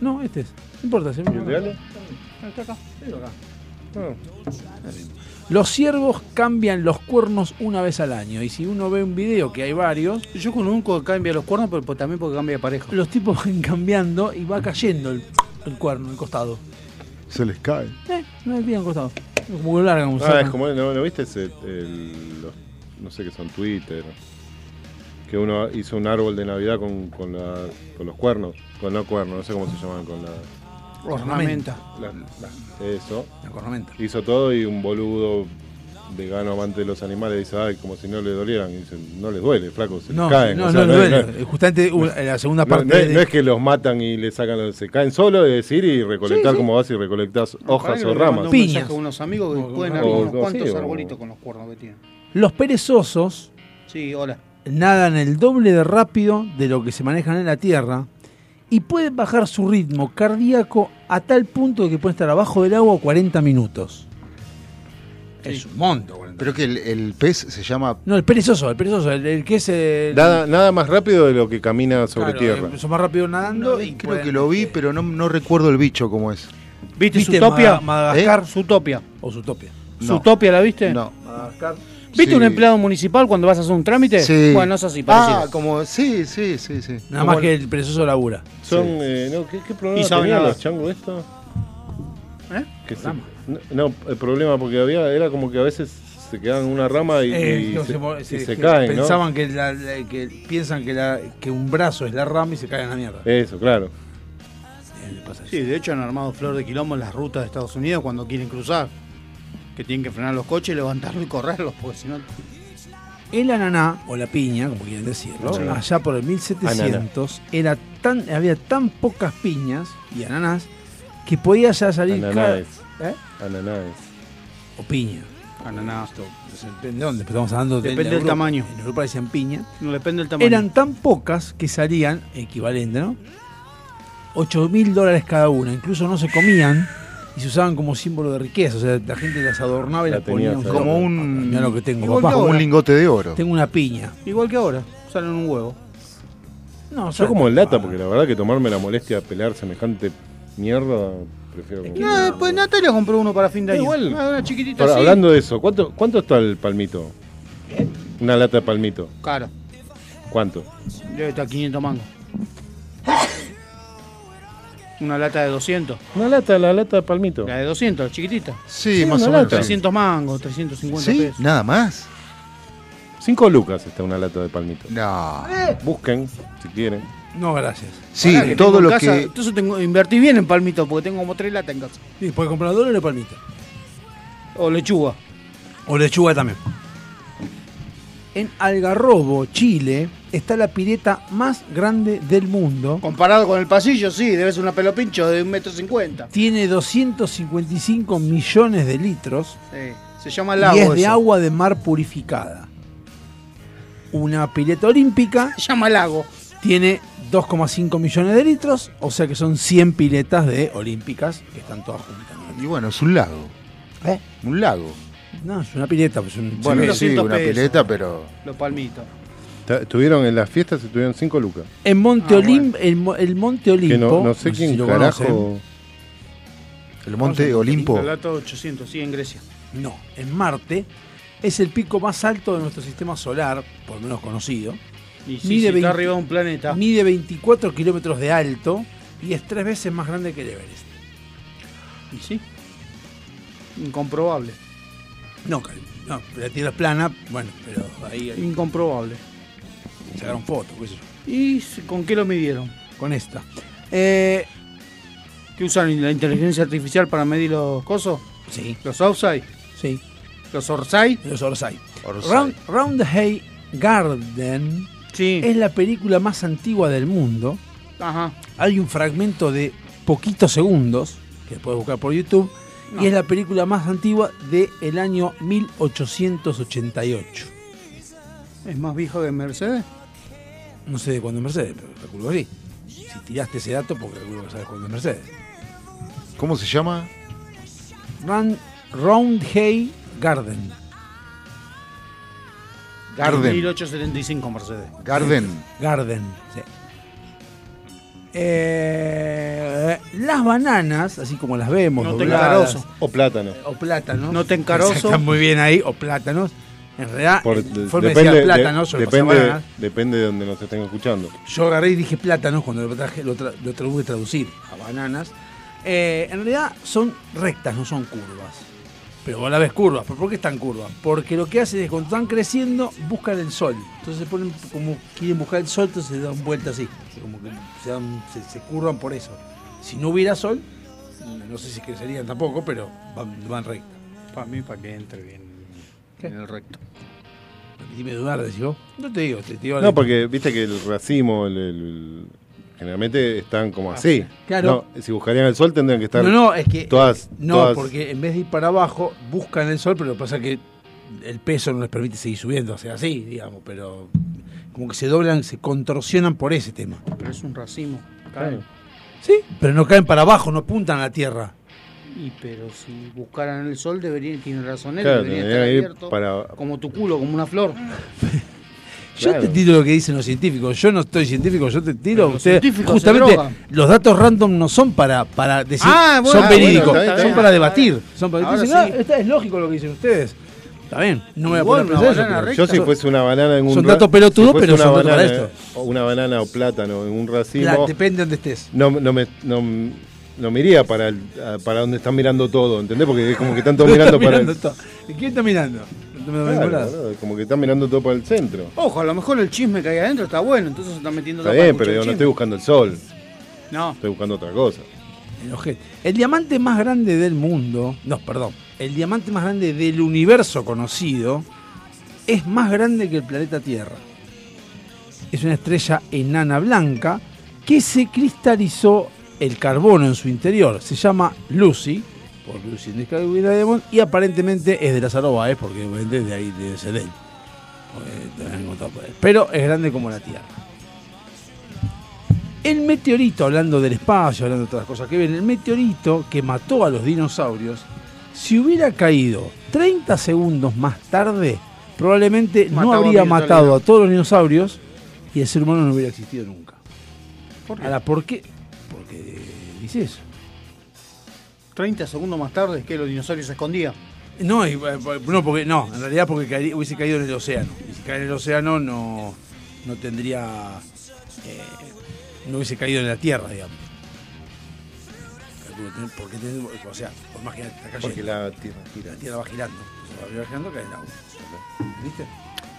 S1: No, este es. No importa. se
S4: ¿Y el de Ale?
S5: Está acá.
S1: Los ciervos cambian los cuernos una vez al año. Y si uno ve un video, que hay varios,
S5: Yo conozco que cambia los cuernos, pero también porque cambia de pareja.
S1: los tipos van cambiando y va cayendo el, el cuerno, el costado.
S3: se les cae.
S1: Eh, no es bien costado. Como que lo largan, como
S4: Ah,
S1: sacan.
S4: es como, ¿no, ¿no viste ese, el- los- no sé qué son, Twitter? Que uno hizo un árbol de Navidad con, con, la- con los cuernos, con no cuernos, no sé cómo se llaman, con la,
S5: Ornamenta.
S4: la- la- eso.
S1: La cornamenta.
S4: Hizo todo y un boludo vegano amante de los animales dice, ay, como si no le dolieran. Y dice, no les duele, flaco, se
S1: No,
S4: les caen.
S1: no,
S4: O sea,
S1: no, duele.
S4: no es-
S1: Justamente en la segunda
S4: no-
S1: parte.
S4: no es,
S1: de-
S4: no es que los matan y le sacan, los- se caen solo, es decir, y recolectar
S1: Sí, sí.
S4: como vas y recolectas hojas o ramas.
S5: un
S1: Piñas.
S5: a unos amigos que
S1: O-
S5: pueden
S1: o-
S5: haber unos
S4: o-
S5: cuantos
S4: sí, o-
S5: arbolitos con los cuernos que tienen.
S1: Los perezosos
S5: Sí, hola.
S1: nadan el doble de rápido de lo que se manejan en la Tierra y pueden bajar su ritmo cardíaco a tal punto de que pueden estar abajo del agua 40 minutos. Es un monto. 40
S3: Pero que el, el pez se llama.
S1: No, el perezoso, el perezoso, el, el que es el...
S4: Nada, nada más rápido de lo que camina sobre
S1: claro,
S4: tierra.
S1: empezó más rápido nadando y
S3: Creo
S1: pueden,
S3: que lo vi,
S1: este,
S3: pero no, no recuerdo el bicho cómo es.
S5: ¿Viste,
S1: ¿Viste
S5: Zootopia?
S1: Mada- Madagascar?
S5: ¿Eh? Zootopia.
S1: O Zootopia.
S3: No.
S5: ¿Zootopia la viste?
S3: No.
S1: Madagascar.
S5: ¿Viste
S3: Sí.
S5: un empleado municipal cuando vas a hacer un trámite?
S3: Sí.
S5: Bueno, es así, parecido.
S3: Ah, como. Sí, sí, sí, sí.
S1: Nada más que el perezoso labura.
S4: Son, eh, no, ¿qué, qué problema
S5: Y saben
S4: tenían
S5: nada.
S4: los changos estos?
S5: ¿Eh?
S4: Que se- no, no, el problema porque había era como que a veces se quedaban en una rama y,
S1: Eh,
S4: y
S1: no,
S4: se, caen, ¿no?
S1: pensaban que, la- la- que piensan que, la- que un brazo es la rama y se caen a la mierda.
S4: Eso, claro.
S1: Eh, eso.
S5: Sí, de hecho han armado flor de quilombo en las rutas de Estados Unidos cuando quieren cruzar. Que tienen que frenar los coches, levantarlos y correrlos, porque si no...
S1: El ananá, o la piña, como quieren decirlo,
S4: Sí.
S1: allá por el 1700, era tan, había tan pocas piñas y ananás que podía ya salir cada-
S4: Ananáes.
S1: ¿Eh?
S4: Ananáes.
S1: o piña.
S5: Ananá.
S1: Esto, depende de dónde, pero estamos hablando de
S5: Depende
S1: de
S5: del
S1: Europa.
S5: tamaño.
S1: En Europa decían piña.
S5: No depende del tamaño.
S1: Eran tan pocas que salían, equivalente, ¿no? 8 mil dólares cada una. Incluso no se comían y se usaban como símbolo de riqueza. O sea, la gente las adornaba y
S4: La
S1: las ponía
S4: ahí.
S3: Como un.
S1: Mira lo que tengo, papá.
S5: que
S3: Como un lingote de oro.
S1: Tengo una piña.
S5: Igual que ahora, salen un huevo.
S1: No,
S4: Yo como el lata, porque la verdad que tomarme la molestia de pelar semejante mierda, prefiero comprar.
S5: No, pues Natalia compró uno para fin de año.
S4: Igual.
S5: Ah, una chiquitita
S4: Pero
S5: así.
S4: hablando de eso, ¿cuánto, ¿cuánto está el palmito? Una lata de palmito.
S5: Caro.
S4: ¿Cuánto?
S5: Debe estar 500 mangos. Una lata de 200.
S4: Una lata, la lata de palmito.
S5: La de 200, chiquitita.
S3: Sí, más o menos.
S5: 300 mangos, 350
S3: ¿Sí?
S5: pesos.
S3: ¿Nada más?
S4: Cinco lucas está una lata de palmito.
S3: No.
S4: Busquen, si quieren.
S1: No, gracias.
S3: Sí,
S5: que
S3: todo
S5: en
S3: lo
S5: casa-
S3: que.
S5: Entonces tengo, invertí bien en palmito porque tengo como tres latas en casa.
S1: Sí, puedes comprar dólares o palmito.
S5: O lechuga.
S1: O lechuga también. En Algarrobo, Chile, está la pileta más grande del mundo.
S5: Comparado con el pasillo, sí, debe ser una pelo pincho de un metro cincuenta.
S1: Tiene 255 millones de litros
S5: Sí, Se llama lago.
S1: y es de
S5: eso.
S1: agua de mar purificada. Una pileta olímpica
S5: Se llama lago.
S1: tiene 2,5 millones de litros, o sea que son 100 piletas de olímpicas que están todas juntas. ¿no?
S3: Y bueno, es un lago.
S1: ¿Eh?
S3: Un lago.
S1: No, es una pileta. Pues un,
S3: Bueno, sí,
S5: 200
S3: una
S5: pesos.
S3: pileta, pero.
S5: Los palmitos.
S4: Estuvieron en las fiestas y tuvieron cinco lucas.
S1: En Monte
S5: Ah,
S1: Olim- el, mo- el Monte Olimpo.
S4: Que no, no sé
S1: si
S4: quién
S1: lo
S4: carajo.
S1: conocen.
S3: El monte Olimpo.
S5: Lata 800, sí, en Grecia.
S1: No, en Marte es el pico más alto de nuestro sistema solar, por lo menos conocido.
S5: Y sí,
S1: Mide
S5: si está
S1: 20
S5: arriba de un planeta.
S1: Mide 24 kilómetros de alto y es tres veces más grande que el Everest.
S5: Y sí. Incomprobable.
S1: No, la Tierra es plana, bueno, pero ahí, ahí
S5: Incomprobable.
S1: sacaron fotos, qué sé yo,
S5: ¿Y con qué lo midieron?
S1: con esta. Eh,
S5: ¿Qué usan la inteligencia artificial para medir los cosos?
S1: sí,
S5: ¿Los outside?
S1: sí,
S5: ¿Los orsay?
S1: los Orsay.
S3: Orsay.
S1: Round, Hay Garden
S5: Sí.
S1: es la película más antigua del mundo.
S5: Ajá.
S1: Hay un fragmento de poquitos segundos que puedes buscar por YouTube
S5: No.
S1: y es la película más antigua del año 1888.
S5: ¿Es más viejo que Mercedes?
S1: No sé de cuándo es Mercedes, pero calculo que sí. Si tiraste ese dato, porque calculo que sabes cuándo es Mercedes.
S3: ¿Cómo se llama?
S1: Run, Round Hay Garden.
S3: Garden.
S5: 1875 Mercedes.
S3: Garden.
S1: Garden, sí. Eh, las bananas, así como las vemos,
S5: No te
S1: dobladas,
S5: encaroso.
S4: O plátano.
S1: o plátanos.
S5: No te encaroso.
S1: Están muy bien ahí, o plátanos. En realidad,
S4: Por-
S1: informe decía
S4: de-
S1: plátanos, pasé
S4: depende, depende de donde nos estén escuchando.
S1: Yo agarré y dije plátanos cuando lo, traje, lo, tra- lo tuve que traducir a bananas. Eh, en realidad son rectas, no son curvas. Pero vos la ves curvas. ¿Pero ¿Por qué están curvas? Porque lo que hacen es cuando están creciendo, buscan el sol. Entonces se ponen como quieren buscar el sol, entonces se dan vueltas así. Como que se, dan- se, se curvan por eso. Si no hubiera sol, no sé si crecerían tampoco, pero van, van rectas.
S5: Para mí, para que entre bien
S1: ¿Qué?
S5: en el recto.
S1: Dime dudar, decís vos. No te digo, te digo.
S4: No, porque viste que el racimo, el- el- generalmente están como así.
S1: Claro.
S4: No, si buscarían el sol tendrían que estar
S1: No, no, es que.
S4: todas.
S1: No,
S4: todas-
S1: porque en vez de ir para abajo, buscan el sol, pero lo que pasa es que el peso no les permite seguir subiendo, o sea, así, digamos, pero como que se doblan, se contorsionan por ese tema.
S5: Pero es un racimo.
S4: Claro.
S1: Sí, pero no caen para abajo, no apuntan a la tierra.
S5: Y pero si buscaran el sol, deberían, tiene razón él,
S4: Claro,
S5: debería estar abierto.
S4: para-
S5: Como tu culo, como una flor.
S1: Yo
S4: Claro.
S1: te tiro lo que dicen los científicos. Yo no estoy científico, yo te tiro.
S5: Científicos
S1: justamente, los datos random no son para, para decir.
S5: Ah, bueno,
S1: son
S5: ah,
S1: verídicos,
S4: bueno, está bien,
S1: son para debatir. Son para
S5: Ahora
S1: dicen,
S5: sí.
S1: "Ah, es lógico lo que dicen ustedes. Está bien, no me voy a poner a
S5: una
S1: pensar eso,
S5: banana
S1: pero-
S5: recta.
S4: Yo si fuese una banana en un
S1: Son datos pelotudos, pero
S4: una
S1: son datos para
S4: banana,
S1: esto.
S4: o una banana o plátano en un racimo,
S1: depende de donde estés.
S4: no, no me no, no me iría para el- para donde están mirando todo, ¿entendés? Porque es como que están todos mirando para el,
S1: todo. ¿Y quién está mirando?
S4: Claro, como que están mirando todo para el centro.
S5: Ojo, a lo mejor el chisme que hay adentro está bueno, entonces se están metiendo
S4: Está
S5: todo
S4: bien, pero yo no estoy buscando el sol,
S5: No,
S4: estoy buscando otra cosa.
S1: El diamante más grande del mundo, no, perdón, el diamante más grande del universo conocido es más grande que el planeta Tierra. Es una estrella enana blanca que se cristalizó el carbono en su interior. Se llama Lucy, por Lucy Sky Diamond, y aparentemente es de las Arobaes, porque obviamente de ahí debe ser de él. Pero es grande como la Tierra. El meteorito, hablando del espacio, hablando de otras cosas que ven, el meteorito que mató a los dinosaurios, si hubiera caído 30 segundos más tarde, probablemente no habría
S5: a
S1: matado a todos los dinosaurios y el ser humano no hubiera existido nunca.
S5: ¿por qué?
S1: Ahora, ¿por qué? Porque dice eso.
S5: 30 segundos más tarde que los dinosaurios se escondían.
S1: No, y, eh, no, porque, no, en realidad porque hubiese caído en el océano. Y si cae en el océano no, no tendría. eh, no hubiese caído en la tierra, digamos. Porque, o sea, vos imaginate, está cayendo.
S4: Porque la tierra gira.
S1: La tierra va girando. Va girando, cae el agua. ¿Viste?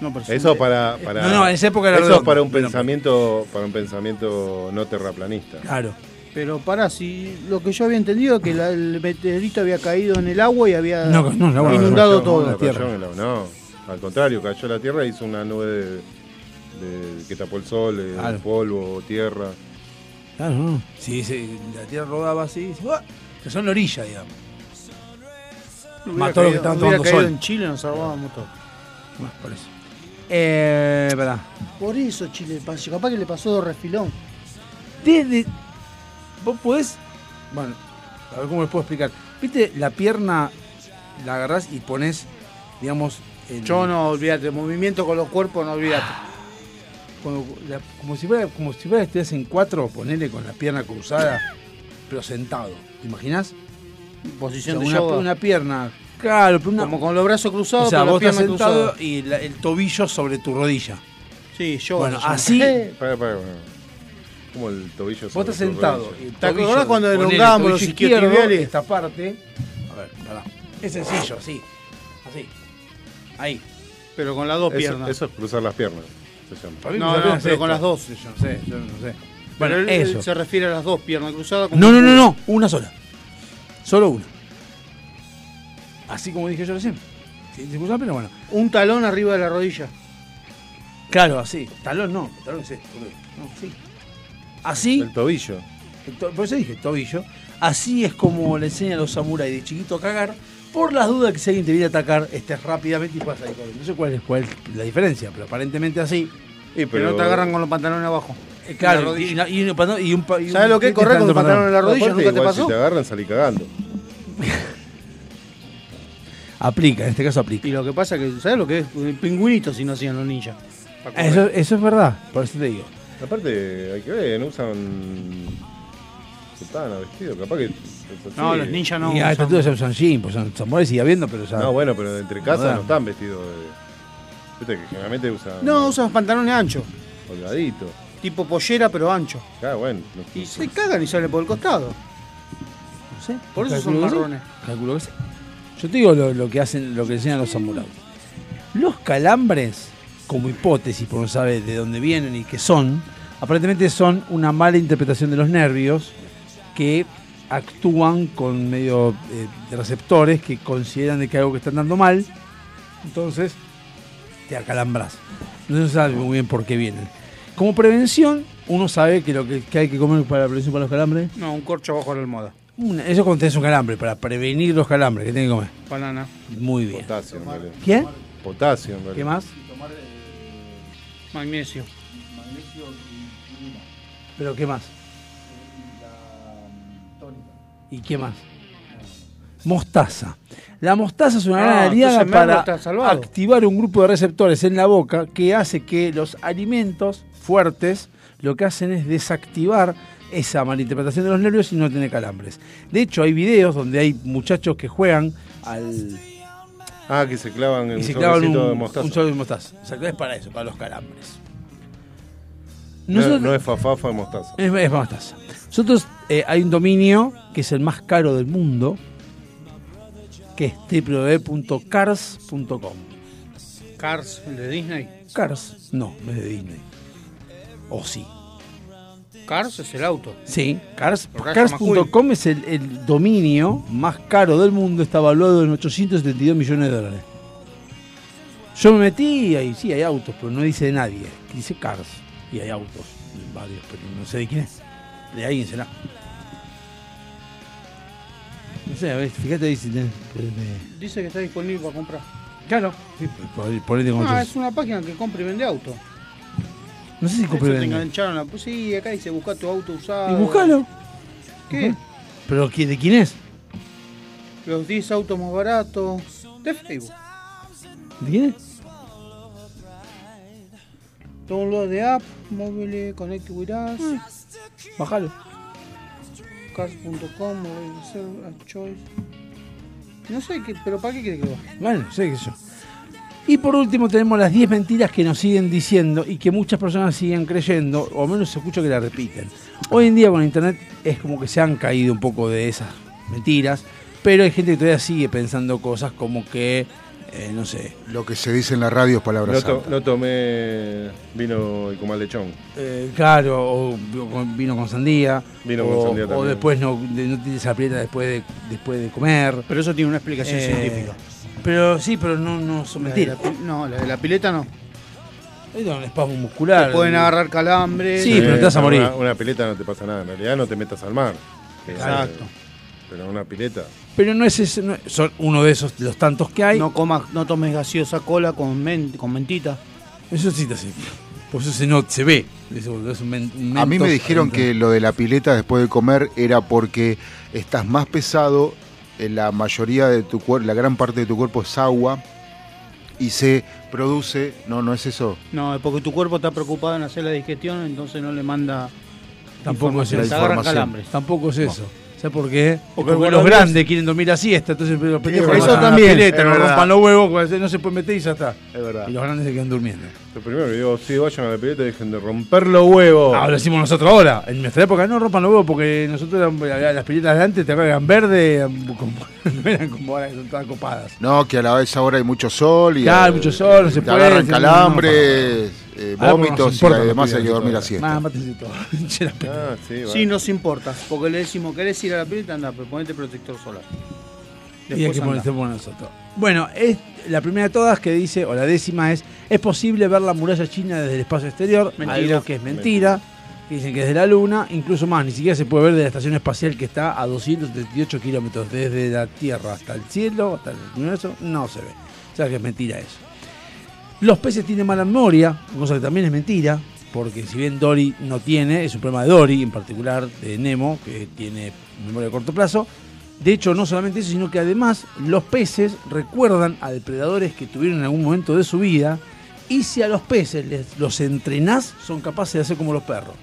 S5: No, pero
S4: Eso para, para
S1: No, no, en esa época era
S4: eso
S1: redondo.
S4: para un pensamiento para un pensamiento no terraplanista.
S1: Claro.
S5: Pero para si lo que yo había entendido es que la- el meteorito había caído en el agua y había
S1: No, no, el agua no
S5: inundado todo.
S4: el agua, No, al contrario, cayó la tierra y hizo una nube de, de- que tapó el sol,
S1: Claro.
S4: polvo, tierra.
S1: Claro, no. Si sí, la tierra rodaba así, que son la orilla, digamos. Más todo lo que estaban
S5: hubiera
S1: tomando
S5: caído
S1: sol.
S5: en Chile nos salvábamos todo.
S1: Bueno, por eso. Eh, verdad.
S5: Por eso Chile pasó. Capaz que le pasó de refilón.
S1: Desde. Vos podés. Bueno, a ver cómo les puedo explicar. ¿Viste la pierna? La agarrás y pones, digamos. el-
S5: Yo no, olvídate, movimiento con los cuerpos, no olvídate.
S1: Cuando la- como si fuera, como si fuera estuvieras en cuatro, ponele con la pierna cruzada, pero sentado. ¿Te imaginas?
S5: Posición
S1: O sea,
S5: de
S1: una,
S5: yoga.
S1: una pierna. Claro, pero una.
S5: Como con los brazos cruzados,
S1: o sea,
S5: pero la
S1: vos estás sentado
S5: cruzada.
S1: y la- el tobillo sobre tu rodilla.
S5: Sí, yoga.
S1: Bueno, así.
S5: Eh,
S4: Para, para, para. Como el tobillo
S1: Vos estás sentado.
S5: ¿Te acordás cuando elongábamos
S1: el
S5: los isquiotibiales?
S1: Esta parte. A ver, pará. Es sencillo, así. Así. Ahí.
S5: Pero con las dos
S4: Eso,
S5: piernas.
S4: eso es cruzar las piernas.
S5: No, no, pero con las dos.
S1: Yo no sé, yo no sé. Bueno,
S5: él, él
S1: eso.
S5: se refiere a las dos piernas cruzadas. como
S1: No, no, no, no. Una sola. Solo una. Así como dije yo recién. Cruzan, pero bueno.
S5: Un talón arriba de la rodilla.
S1: Claro, así. Talón no. Talón es esto, boludo. No, sí. Así.
S4: El tobillo.
S1: to- por eso dije tobillo. Así es como le enseñan a los samuráis de chiquito a cagar. Por las dudas que si alguien te viene a atacar, estés rápidamente y puedas salir corriendo. No sé cuál es, cuál es la diferencia, pero aparentemente así.
S4: Y
S5: Que no te agarran con los pantalones abajo.
S1: Eh, Claro, y, un y un
S5: ¿Sabes lo que es
S1: pie
S5: correr con los pantalones en la rodilla?
S4: Aparte,
S5: ¿Nunca te pasó?
S4: Si te agarran, salí cagando.
S1: Aplica, en este caso aplica.
S5: Y lo que pasa es que, ¿sabes lo que es? Pingüinitos si no hacían los ninjas.
S1: Eso es verdad, por eso te digo.
S4: Aparte, hay que ver, no usan sotana, vestido. Capaz que.
S5: No, los ninjas no.
S1: y a
S5: usan-
S1: esta altura ya usan jean, pues son samuráis sigue habiendo, pero ya.
S4: No, bueno, pero de entre casa
S1: Moderno.
S4: no están vestidos de. Viste que generalmente usan.
S5: No, usan pantalones anchos.
S4: Holgadito.
S5: Tipo pollera, pero ancho.
S4: Claro, bueno. no-
S5: Y se cagan y salen por el costado.
S1: No sé.
S5: Por eso son marrones.
S1: Calculo que sí. Yo te digo lo, lo que hacen, lo que enseñan los samuráis. Los calambres, como hipótesis, por no saber de dónde vienen y qué son, aparentemente son una mala interpretación de los nervios que actúan con medio eh, de receptores que consideran de que algo que está andando mal, entonces te acalambras. No se sabe muy bien por qué vienen. Como prevención, uno sabe que lo que, que hay que comer para la prevención para los calambres,
S5: No, un corcho abajo de la almohada.
S1: una- eso cuando tenés un calambre, para prevenir los calambres, que tiene que comer.
S5: Banana.
S1: Muy bien.
S4: Potasio, en realidad.
S1: ¿Qué?
S4: Potasio, en realidad.
S1: ¿Qué más?
S5: Magnesio.
S1: ¿Pero qué más? ¿Y qué más? Mostaza. La mostaza es una
S5: Ah,
S1: gran aliada para activar un grupo de receptores en la boca que hace que los alimentos fuertes lo que hacen es desactivar esa malinterpretación de los nervios y no tener calambres. De hecho, hay videos donde hay muchachos que juegan al
S4: Ah, que se clavan en
S1: y
S4: un
S1: se clavan un,
S4: de mostaza.
S1: un sobre de mostaza. O sea, que es para eso, para los calambres.
S4: No,
S1: Nosotros-
S4: no es fafafa de mostaza.
S1: Es, es mostaza. Nosotros eh, hay un dominio que es el más caro del mundo, que es www.cars.com.
S5: Cars, el de Disney.
S1: Cars, no, no es de Disney. O sí.
S5: Cars es el auto.
S1: Sí, Cars,
S5: Porque
S1: Cars.com es el, el dominio más caro del mundo, está evaluado en 872 millones de dólares. Yo me metí y ahí sí hay autos, pero no dice de nadie, dice Cars. Y hay autos, varios, pero no sé de quién es. De alguien será. No sé, a ver, fíjate ahí si tenés. eh,
S5: Dice que está disponible para comprar.
S1: Claro, sí, por- como
S5: Ah, es una página que compra y vende autos.
S1: No sé si compré
S5: te engancharon la- acá dice busca tu auto usado.
S1: Y buscalo.
S5: ¿Qué?
S1: ¿Pero de quién es?
S5: Los 10 autos más baratos. De Facebook.
S1: ¿De quién es?
S5: Download de app, móvil, connect with us.
S1: Bájalo.
S5: cars.com choice. No sé, qué, pero ¿para qué quiere que baje?
S1: Bueno, sé que yo. Y por último tenemos las 10 mentiras que nos siguen diciendo y que muchas personas siguen creyendo, o al menos se escucha que la repiten. Hoy en día con internet es como que se han caído un poco de esas mentiras, pero hay gente que todavía sigue pensando cosas como que, eh, no sé,
S3: Lo que se dice en la radio es palabra
S4: No, to- no tomé vino y comal lechón.
S1: eh, claro, o vino con sandía,
S4: Vino
S1: o,
S4: con sandía
S1: o
S4: también.
S1: después no, de- no tienes aprieta después de, después de comer.
S5: Pero eso tiene una explicación
S1: Eh,
S5: científica.
S1: Pero sí, pero no, no son
S5: La de
S1: mentiras.
S5: la pi- no, la de la pileta no.
S1: Es un espasmo muscular.
S5: Te pueden agarrar calambres.
S1: Sí, pero te vas a morir.
S4: Una, una pileta no te pasa nada. En realidad no te metas al mar.
S5: Exacto.
S4: Pero una pileta.
S1: Pero no es ese, no- son uno de esos, los tantos que hay.
S5: No comas, no tomes gaseosa cola con, men- con mentita.
S1: Eso sí te hace. Por eso se, no, se ve. Eso es un men- un
S3: A mí me dijeron
S1: adentro.
S3: que lo de la pileta después de comer era porque estás más pesado, la mayoría de tu cuerpo, la gran parte de tu cuerpo es agua y se produce, no, no es eso.
S5: No, es porque tu cuerpo está preocupado en hacer la digestión, entonces no le manda.
S1: Tampoco es eso. Tampoco es eso. ¿Sabes por qué?
S5: Porque
S1: Porque, los grandes quieren dormir a siesta, entonces los pendejos
S5: Eso
S1: van a la
S5: también,
S1: pileta,
S4: es
S1: no
S4: verdad.
S1: rompan los huevos, no se puede meter y ya está.
S4: Es verdad.
S1: Y los grandes se quedan durmiendo.
S4: Lo primero que digo, sí, vayan a la pileta y dejen de romper los huevos.
S1: Ah, lo decimos nosotros ahora. En nuestra época no rompan los huevos porque nosotros eran- las piletas de antes te eran verdes, eran como, no eran como ahora que son todas copadas.
S3: No, que a la vez ahora hay mucho sol y
S1: Claro,
S3: eh,
S1: mucho sol, no se
S3: te
S1: puede,
S3: agarran calambres, eh,
S1: pues,
S3: vómitos y además hay que dormir a
S1: todo.
S3: siesta.
S1: La pena.
S4: Ah, sí.
S5: Sí, nos importa. Porque le decimos, ¿querés ir a la pileta? Anda, pero ponete protector solar.
S1: Y hay que ponerse por nosotros. Bueno, es la primera de todas que dice, o la décima es, es posible ver la muralla china desde el espacio exterior,
S5: Mentira.
S1: algo que es mentira, que dicen que es de la Luna, incluso más, ni siquiera se puede ver de la estación espacial que está a 238 kilómetros desde la Tierra hasta el cielo, hasta el universo, no se ve. O sea que es mentira eso. Los peces tienen mala memoria, cosa que también es mentira, porque si bien Dory no tiene, es un problema de Dory, en particular de Nemo, que tiene memoria a corto plazo. De hecho, no solamente eso, sino que además los peces recuerdan a depredadores que tuvieron en algún momento de su vida, y si a los peces les, los entrenás, son capaces de hacer como los perros.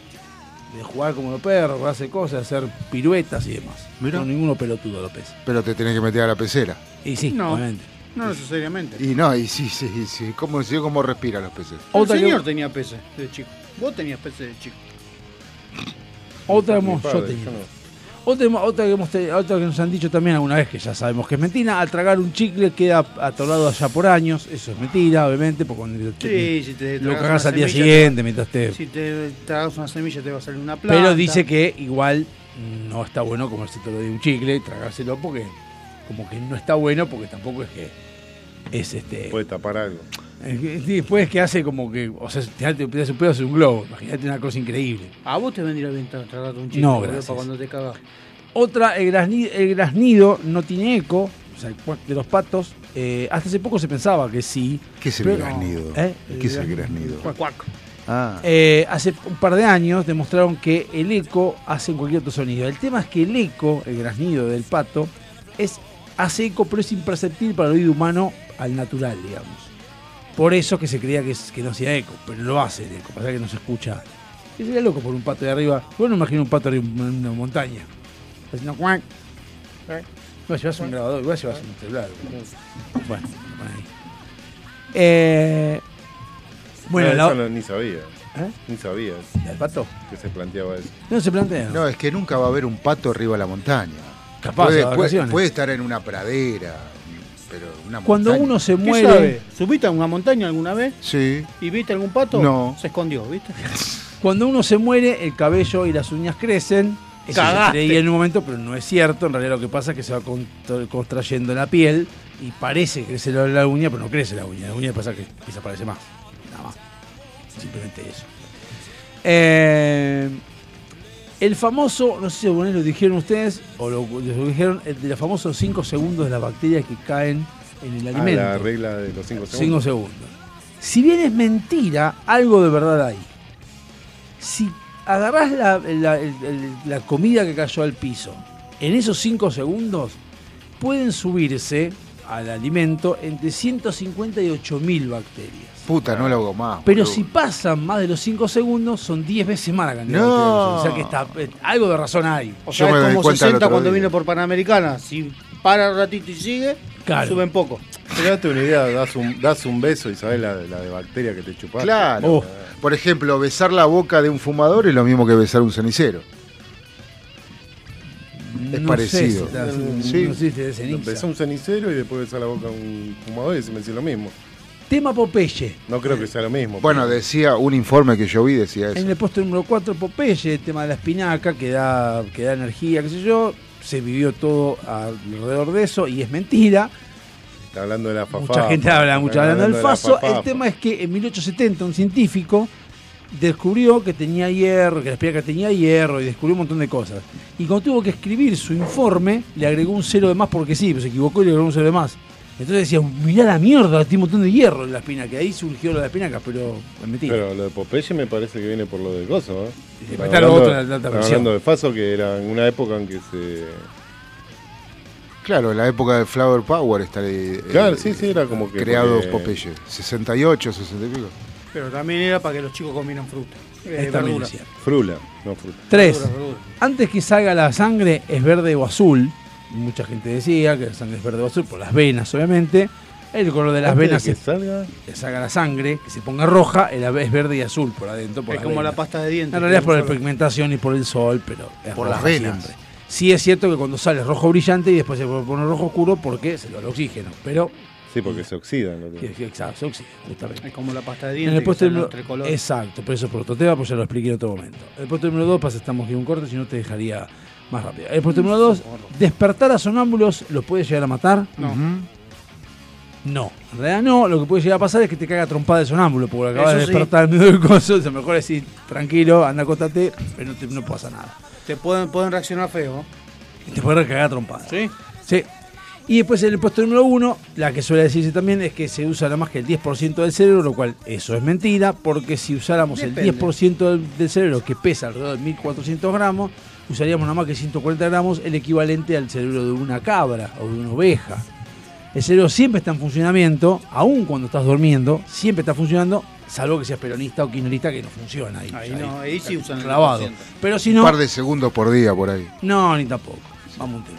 S1: De jugar como los perros, de hacer cosas, de hacer piruetas y demás.
S3: Mira.
S1: No ninguno pelotudo los peces.
S3: Pero te tenés que meter a la pecera.
S1: Y sí,
S5: No.
S1: obviamente.
S5: No necesariamente.
S3: Y no, y sí, sí, sí. ¿Cómo, sí, cómo respiran los peces?
S1: Otra
S5: el
S1: que-
S5: señor tenía peces de chico. Vos tenías peces de chico.
S1: Otra,
S4: Mi
S1: hemos-
S4: padre,
S1: yo tenía.
S4: yo no.
S1: Otra, otra que hemos te- otra que nos han dicho también alguna vez, que ya sabemos que es mentira, al tragar un chicle queda atorado allá por años. Eso es mentira, obviamente, porque cuando te-
S5: Sí, si te
S1: lo
S5: tragas una
S1: al día
S5: semilla,
S1: siguiente mientras te...
S5: Si te tragas una semilla te va a salir una planta.
S1: Pero dice que igual no está bueno comerse todo de un chicle, tragárselo porque como que no está bueno porque tampoco es que es este...
S4: Puede tapar algo.
S1: Después que hace como que, o sea, te te pedazo un pedazo de un globo, imagínate una cosa increíble.
S5: A vos te vendría bien tra- tragarte un chicle.
S1: No, gracias.
S5: Para cuando te cagas.
S1: Otra, el graznido, el graznido no tiene eco, o sea, el cuac de los patos. eh, hasta hace poco se pensaba que sí.
S3: ¿Qué es el
S1: pero-
S3: graznido?
S1: ¿Eh?
S3: ¿Qué es el graznido?
S5: Cuac, cuac.
S3: Ah,
S1: Eh, hace un par de años demostraron que el eco hace cualquier otro sonido. El tema es que el eco, el graznido del pato, es, hace eco, pero es imperceptible para el oído humano al natural, digamos. Por eso que se creía que, es- que no hacía eco, pero lo hace el eco, pasa que no se escucha. Y sería loco por un pato de arriba. Bueno, no imagino un pato arriba en una montaña. Haciendo cuac. No, llevas un grabador, igual llevas un celular. Bueno, por ahí. Eh, bueno,
S4: No,
S1: la-
S4: eso no- ni sabía.
S1: ¿Eh?
S4: Ni sabía
S1: ¿El pato?
S4: que se planteaba eso.
S1: No se plantea.
S3: no, es que nunca va a haber un pato arriba de la montaña.
S1: Capaz,
S3: puede,
S1: de
S3: puede-
S1: vacaciones.
S3: puede estar en una pradera, pero una
S1: Cuando
S3: montaña.
S1: uno se
S5: ¿Qué
S1: muere,
S5: sabe? ¿Subiste a una montaña alguna vez
S3: Sí.
S5: y viste algún pato?
S3: No.
S5: Se escondió, ¿viste?
S1: cuando uno se muere, el cabello y las uñas crecen. Eso se creía en un momento, pero no es cierto. En realidad lo que pasa es que se va contra- contrayendo la piel y parece que crece la, la uña, pero no crece la uña. La uña pasa que desaparece más. Nada más. Simplemente eso. Eh, el famoso, no sé si lo dijeron ustedes, o lo, lo dijeron, el de los famosos 5 segundos de las bacterias que caen en el
S4: Ah,
S1: alimento.
S4: la regla de los 5
S1: 5
S4: segundos.
S1: segundos. Si bien es mentira, algo de verdad hay. Si agarrás la, la- comida que cayó al piso, en esos 5 segundos pueden subirse al alimento entre 150 y 8000 bacterias.
S3: Puta, no lo hago más.
S1: Pero
S3: boludo.
S1: si pasan más de los 5 segundos, son 10 veces más la cantidad
S3: No.
S1: de. O sea que está, eh, algo de razón hay.
S5: O
S3: Yo
S5: sea,
S3: me
S5: es como
S3: cuenta el
S5: 60
S3: otro
S5: cuando
S3: día.
S5: vino por Panamericana. Si para un ratito y sigue,
S1: Claro.
S5: suben poco.
S4: Pero date una idea, das un, das un beso y sabes la, la de bacteria que te chupaste.
S3: Claro.
S1: Oh.
S3: Por ejemplo, besar la boca de un fumador es lo mismo que besar un cenicero. Es
S1: No
S3: parecido.
S1: sé si estás-
S3: Sí.
S1: no sé si te des ceniza.
S4: Besé un cenicero y después besar la boca a un fumador y se me decía lo mismo.
S1: Tema Popeye.
S4: No creo que sea lo mismo.
S3: Bueno, decía un informe que yo vi, decía
S1: En
S3: eso.
S1: el puesto número 4, Popeye, el tema de la espinaca, que da, que da energía, qué sé yo. Se vivió todo alrededor de eso y es mentira.
S4: Está hablando de la fafa.
S1: Mucha gente habla, mucho
S4: Está
S1: hablando del faso. El tema es que en 1870 un científico descubrió que tenía hierro, que la espinaca tenía hierro y descubrió un montón de cosas. Y cuando tuvo que escribir su informe, le agregó un cero de más porque sí, pero se equivocó y le agregó un cero de más. Entonces decía, mirá la mierda, tiene un montón de hierro en la espinaca. Ahí surgió lo de la espinaca, pero es mentira.
S4: Pero lo de Popeye me parece que viene por lo de gozo, Estaba
S1: está lo
S4: hablando-
S1: otro, la- la otra
S4: hablando de Faso, que era en una época en que se.
S3: Claro, en la época del Flower Power está eh,
S4: Claro, sí, sí, era como que-
S3: creado
S4: porque-
S3: Popeye. 68, 60 y pico.
S5: Pero también era para que los chicos comieran fruta. Eh, verdura.
S4: Frula, no fruta.
S1: 3.
S5: Verdura, verdura.
S1: Antes que salga la sangre es verde o azul. Mucha gente decía que la sangre es verde o azul por las venas, obviamente. El color de las
S4: Antes de
S1: venas
S4: que
S1: es
S4: salga.
S1: que salga la sangre, que se ponga roja, el es verde y azul por adentro. Por
S5: Es como la
S1: venas.
S5: pasta de dientes.
S1: En realidad es por la pigmentación y por el sol, pero es
S3: Por las venas.
S1: siempre. Sí es cierto que cuando sale es rojo brillante y después se pone rojo oscuro porque se lo da el oxígeno. Pero,
S4: Sí, porque se oxidan.
S1: sí, sí, exacto, se oxida, justamente.
S5: Es como la pasta de
S1: En
S5: dientes.
S1: el puesto
S5: que
S1: número, exacto, pero eso es por otro tema, pues ya lo expliqué en otro momento. El puesto número 2, pasa, estamos aquí un corte, si no te dejaría más rápido. El puesto número 2, despertar a sonámbulos, ¿lo puede llegar a matar?
S5: No.
S1: No, en realidad no, lo que puede llegar a pasar es que te caga trompada de sonámbulo, porque acabas de
S5: Eso sí.
S1: despertar en medio del coso, es mejor decir, tranquilo, anda, acostate, pero no, te, no pasa nada.
S5: Te pueden, pueden reaccionar feo.
S1: Y te puede cagar trompada.
S5: ¿Sí?
S1: Sí. Y después en el puesto número uno, la que suele decirse también es que se usa nada más que el 10% del cerebro, lo cual eso es mentira, porque si usáramos
S5: Depende.
S1: el 10% del, del cerebro, que pesa alrededor de 1400 gramos, usaríamos nada más que 140 gramos, el equivalente al cerebro de una cabra o de una oveja. El cerebro siempre está en funcionamiento, aun cuando estás durmiendo, siempre está funcionando, salvo que seas peronista o kirchnerista que no funciona ahí.
S5: Ahí no, ahí sí usan el
S1: clavado.
S5: 10%.
S1: Pero si
S3: Un
S1: no,
S3: par de segundos por día por ahí.
S1: no, ni tampoco. Vamos un tema.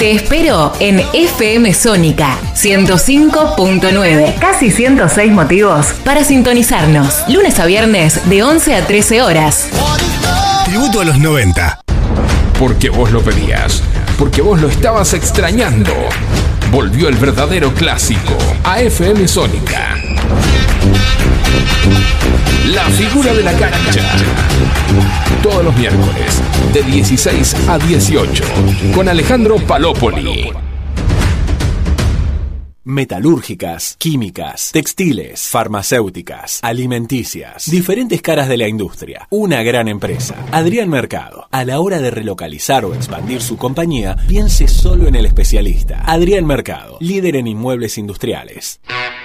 S11: Te espero en FM Sónica 105.9. Casi 106 motivos para sintonizarnos. Lunes a viernes de 11 a 13 horas.
S8: Tributo a los 90.
S14: Porque vos lo pedías. Porque vos lo estabas extrañando. Volvió el verdadero clásico a FM Sónica. La figura de la cancha. Todos los miércoles, de 16 a 18, con Alejandro Palópoli.
S15: Metalúrgicas, químicas, textiles, farmacéuticas, alimenticias, diferentes caras de la industria. Una gran empresa. Adrián Mercado. A la hora de relocalizar o expandir su compañía, piense solo en el especialista. Adrián Mercado, líder en inmuebles industriales.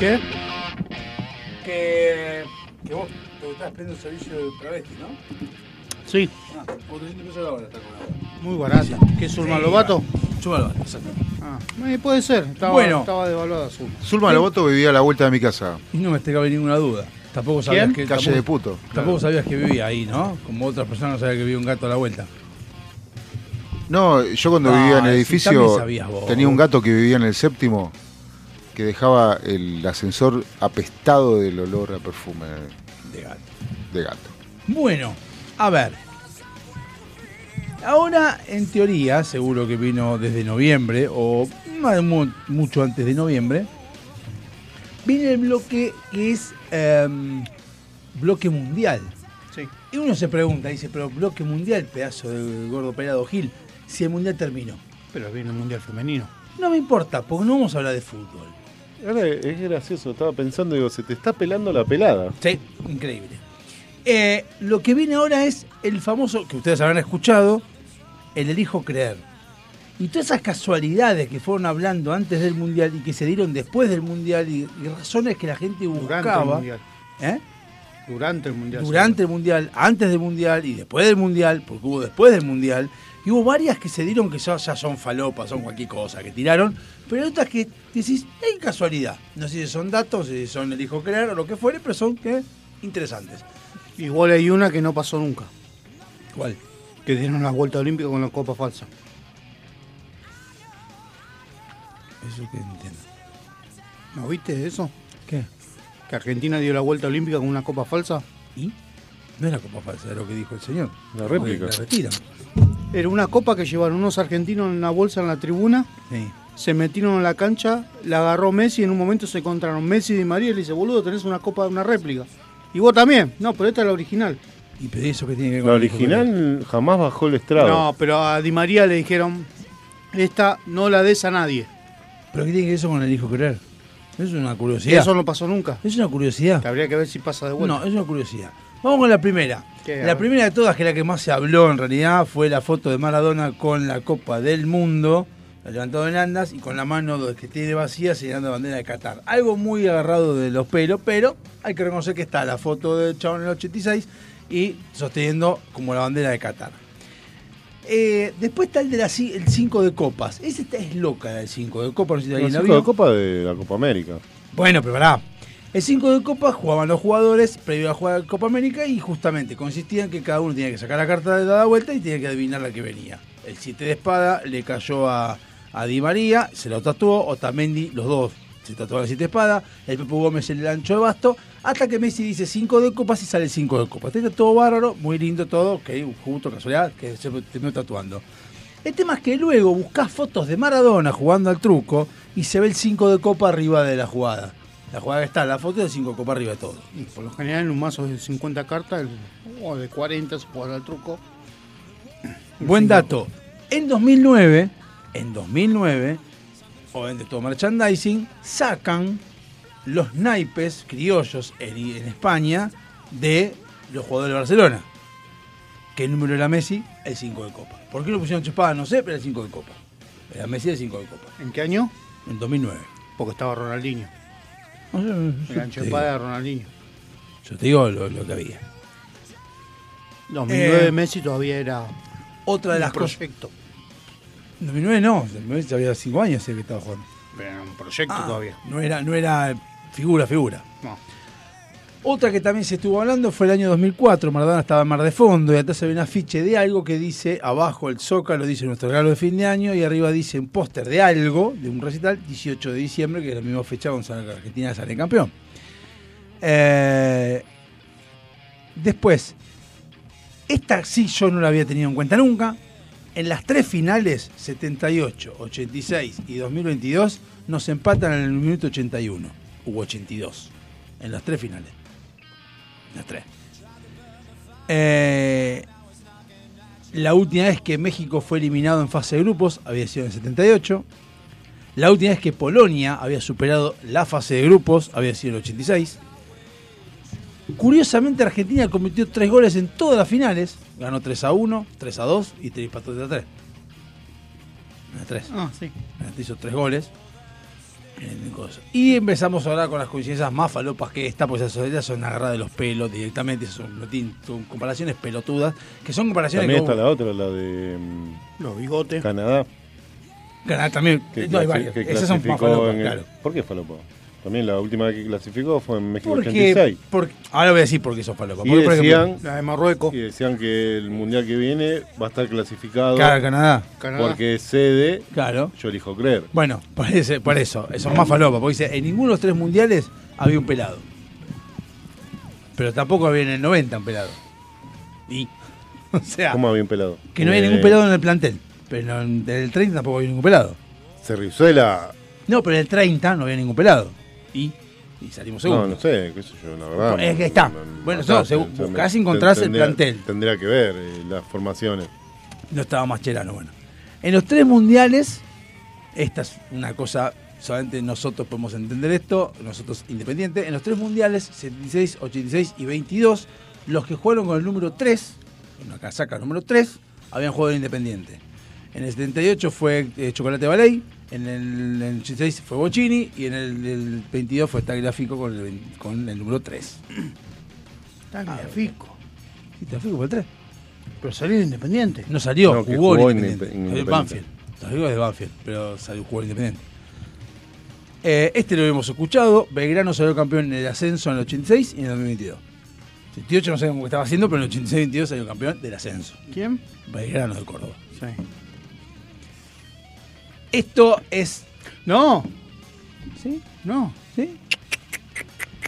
S1: ¿Qué? Que, que vos te estás prendiendo el servicio de travesti, ¿no?
S5: Sí.
S1: Ah, 400 pesos la hora está cobrando.
S5: Muy barata. ¿Qué es Zulma
S1: Sí,
S5: Lobato?
S1: Zulma Lobato, exacto.
S5: Ah, eh, puede ser. Estaba,
S1: Bueno.
S5: estaba devaluada Zulma.
S3: Zulma Loboto vivía a la vuelta de mi casa.
S1: Y no me te cabe ninguna duda. Tampoco sabías
S3: ¿Quién?
S1: que.
S3: Calle
S1: tampoco-
S3: de Puto.
S1: Tampoco
S3: Claro.
S1: sabías que vivía ahí, ¿no? Como otras personas no sabían que vivía un gato a la vuelta.
S3: No, yo cuando
S1: Ah,
S3: vivía en el edificio
S1: sabías
S3: tenía un gato que vivía en el séptimo que dejaba el ascensor apestado del olor a perfume
S1: de gato.
S3: De gato.
S1: Bueno, a ver. Ahora, en teoría, seguro que vino desde noviembre o más- mu- mucho antes de noviembre, viene el bloque que es em, bloque mundial.
S5: Sí.
S1: Y uno se pregunta, dice, pero bloque mundial, pedazo de gordo pelado Gil, si el mundial terminó.
S5: Pero viene el mundial femenino.
S1: No me importa, porque no vamos a hablar de fútbol.
S4: Ahora es gracioso, estaba pensando, digo, se te está pelando la pelada.
S1: Sí, increíble. Eh, lo que viene ahora es el famoso, que ustedes habrán escuchado, el elijo creer. Y todas esas casualidades que fueron hablando antes del Mundial y que se dieron después del Mundial y, y razones que la gente
S5: Durante el
S1: buscaba.
S5: mundial.
S1: ¿eh?
S5: Durante el mundial.
S1: Durante el Mundial, antes del Mundial y después del Mundial, porque hubo después del Mundial. Y hubo varias que se dieron que ya, ya son falopas, son cualquier cosa que tiraron. Pero hay otras que decís, hay casualidad. No sé si son datos, si son elijo creer o lo que fuere, pero son que interesantes.
S5: Igual hay una que no pasó nunca.
S1: ¿Cuál?
S5: Que dieron la vuelta olímpica con la copa falsa.
S1: Eso que entiendo.
S5: ¿No viste eso?
S1: ¿Qué?
S5: Que Argentina dio la vuelta olímpica con una copa falsa.
S1: ¿Y? No es la copa falsa, es lo que dijo el señor.
S4: La réplica.
S1: La retiran.
S5: Era una copa que llevaron unos argentinos en una bolsa en la tribuna.
S1: Sí.
S5: Se metieron en la cancha, la agarró Messi y en un momento se encontraron Messi y Di María y le dice, boludo, tenés una copa de una réplica. Y vos también. No, pero esta es la original.
S1: ¿Y pero eso que tiene que ver
S4: La
S1: con el creer?
S4: original jamás bajó el estrado.
S5: No, pero a Di María le dijeron, esta no la des a nadie.
S1: ¿Pero qué tiene que ver eso con el elijo creer? Es una
S5: Y
S1: curiosidad.
S5: eso no pasó nunca.
S1: Es una curiosidad.
S5: Que habría que ver si pasa de vuelta.
S1: No, es una curiosidad. Vamos con la primera. La primera de todas, que es la que más se habló en realidad, fue la foto de Maradona con la Copa del Mundo, levantado en andas y con la mano que tiene vacía señalando la bandera de Qatar. Algo muy agarrado de los pelos, pero hay que reconocer que está la foto del chavo en el 86 y sosteniendo como la bandera de Qatar. Eh, después está el de la 5 de copas. Ese está, es loca el 5 de copas. No sé si
S4: La
S1: la
S4: cinco
S1: vio.
S4: de Copa de la Copa América.
S1: Bueno, pero pará. El 5 de Copa jugaban los jugadores previo a jugar Copa América y justamente consistía en que cada uno tenía que sacar la carta de la vuelta y tenía que adivinar la que venía. El 7 de espada le cayó a, a Di María, se lo tatuó, Otamendi, los dos se tatuaron el 7 de espada, el Pepe Gómez el ancho de basto, hasta que Messi dice 5 de copas y sale el 5 de copas. Está todo bárbaro, muy lindo todo, que justo casualidad que se terminó tatuando. El tema es que luego buscás fotos de Maradona jugando al truco y se ve el 5 de copa arriba de la jugada. La jugada que está, la foto del 5 de copa arriba de todo.
S5: Y por lo general en un mazo de 50 cartas, o de 40 se puede dar al truco.
S1: Buen dato. En 2009, en 2009, obviamente todo merchandising, sacan los naipes criollos en, en España de los jugadores de Barcelona. ¿Qué número era Messi? El 5 de copa. ¿Por qué lo pusieron chupada? No sé, pero el 5 de copa. Era Messi el 5 de copa.
S5: ¿En qué año?
S1: En 2009.
S5: Porque estaba Ronaldinho.
S1: No sé,
S5: ancho
S1: digo.
S5: de de Ronaldinho.
S1: Yo te digo lo, lo que había.
S5: 2009
S1: Eh,
S5: Messi todavía era
S1: Otra de las cosas.
S5: Proyecto.
S1: 2009 no, 2009 ya había 5 años ese que estaba jugando.
S5: Pero era un proyecto
S1: Ah,
S5: todavía.
S1: No era, no era figura, figura.
S5: No.
S1: Otra que también se estuvo hablando fue el año 2004. Maradona estaba en Mar de Fondo y atrás se ve un afiche de algo que dice, abajo el Zócalo dice nuestro regalo de fin de año y arriba dice un póster de algo, de un recital, 18 de diciembre, que es la misma fecha sale- Argentina sale campeón. Eh, después, esta sí yo no la había tenido en cuenta nunca, En las tres finales, 78, 86 y 2022, nos empatan en el minuto 81 u 82. En las tres finales. Las tres. Eh, la última vez que México fue eliminado en fase de grupos había sido en el 78. La última vez que Polonia había superado la fase de grupos había sido en el 86. Curiosamente, Argentina cometió tres goles en todas las finales. Ganó 3 a 1, 3 a 2 y 3 empató 3 a 3. 3.
S5: Ah, sí.
S1: Hizo tres goles. Y empezamos ahora con las coincidencias más falopas que esta, pues esas son agarradas de los pelos directamente, son, son comparaciones pelotudas, que son comparaciones
S4: También está la otra, la de mm,
S5: Los bigotes.
S4: Canadá.
S1: Canadá también, no hay
S4: que
S1: esas son más falopas,
S4: en el-
S1: claro.
S4: ¿Por qué falopa? También la última vez que clasificó fue en México
S1: Porque,
S4: 86.
S1: porque- ahora voy a decir por qué son falopas.
S4: Y
S1: Porque, por ejemplo,
S4: decían,
S5: La de Marruecos.
S4: y decían que el mundial que viene va a estar clasificado
S1: Claro, Canadá.
S4: Porque sede.
S1: Claro.
S4: Yo elijo creer.
S1: Bueno, parece, por eso, son más falopas, porque dice, en ninguno de los tres mundiales había un pelado. Pero tampoco había en el 90 un pelado. Y, o sea,
S4: ¿Cómo había un pelado?
S1: que no había
S4: Eh,
S1: ningún pelado en el plantel. Pero en el 30 tampoco había ningún pelado.
S4: Cerrizuela.
S1: No, pero en el 30 no había ningún pelado. Y, y salimos
S4: No,
S1: segundos.
S4: no sé, qué sé yo, la verdad.
S1: Es que está.
S4: no- no-
S1: Bueno,
S4: no
S1: no, se- buscás encontrás el plantel.
S4: Tendría que ver eh, las formaciones.
S1: No estaba Mascherano, bueno. En los tres mundiales, esta es una cosa, solamente nosotros podemos entender esto, nosotros independientes. En los tres mundiales, 76, 86 y 22, los que jugaron con el número 3, una casaca número 3, habían jugado en Independiente. En el 78 fue eh, Chocolate Ballet, en el, en el 86 fue Bocini y en el, el 22 fue Tagliafico con el, vein- con el número 3.
S5: Tagliafico.
S1: Sí, Tagliafico fue el 3.
S5: Pero salió de Independiente.
S1: No salió,
S4: No,
S1: jugó,
S4: jugó
S1: en
S4: en
S1: Independiente. En. Banfield. Salió de Banfield, pero salió jugó en Independiente. Eh, este lo hemos escuchado. Belgrano salió campeón en el ascenso en el 86 y en el 2022. 78 no sé cómo estaba haciendo, pero en el 86-22 salió campeón del ascenso.
S5: ¿Quién?
S1: Belgrano de Córdoba.
S5: Sí.
S1: Esto es.
S5: No.
S1: ¿Sí?
S5: No.
S1: ¿Sí?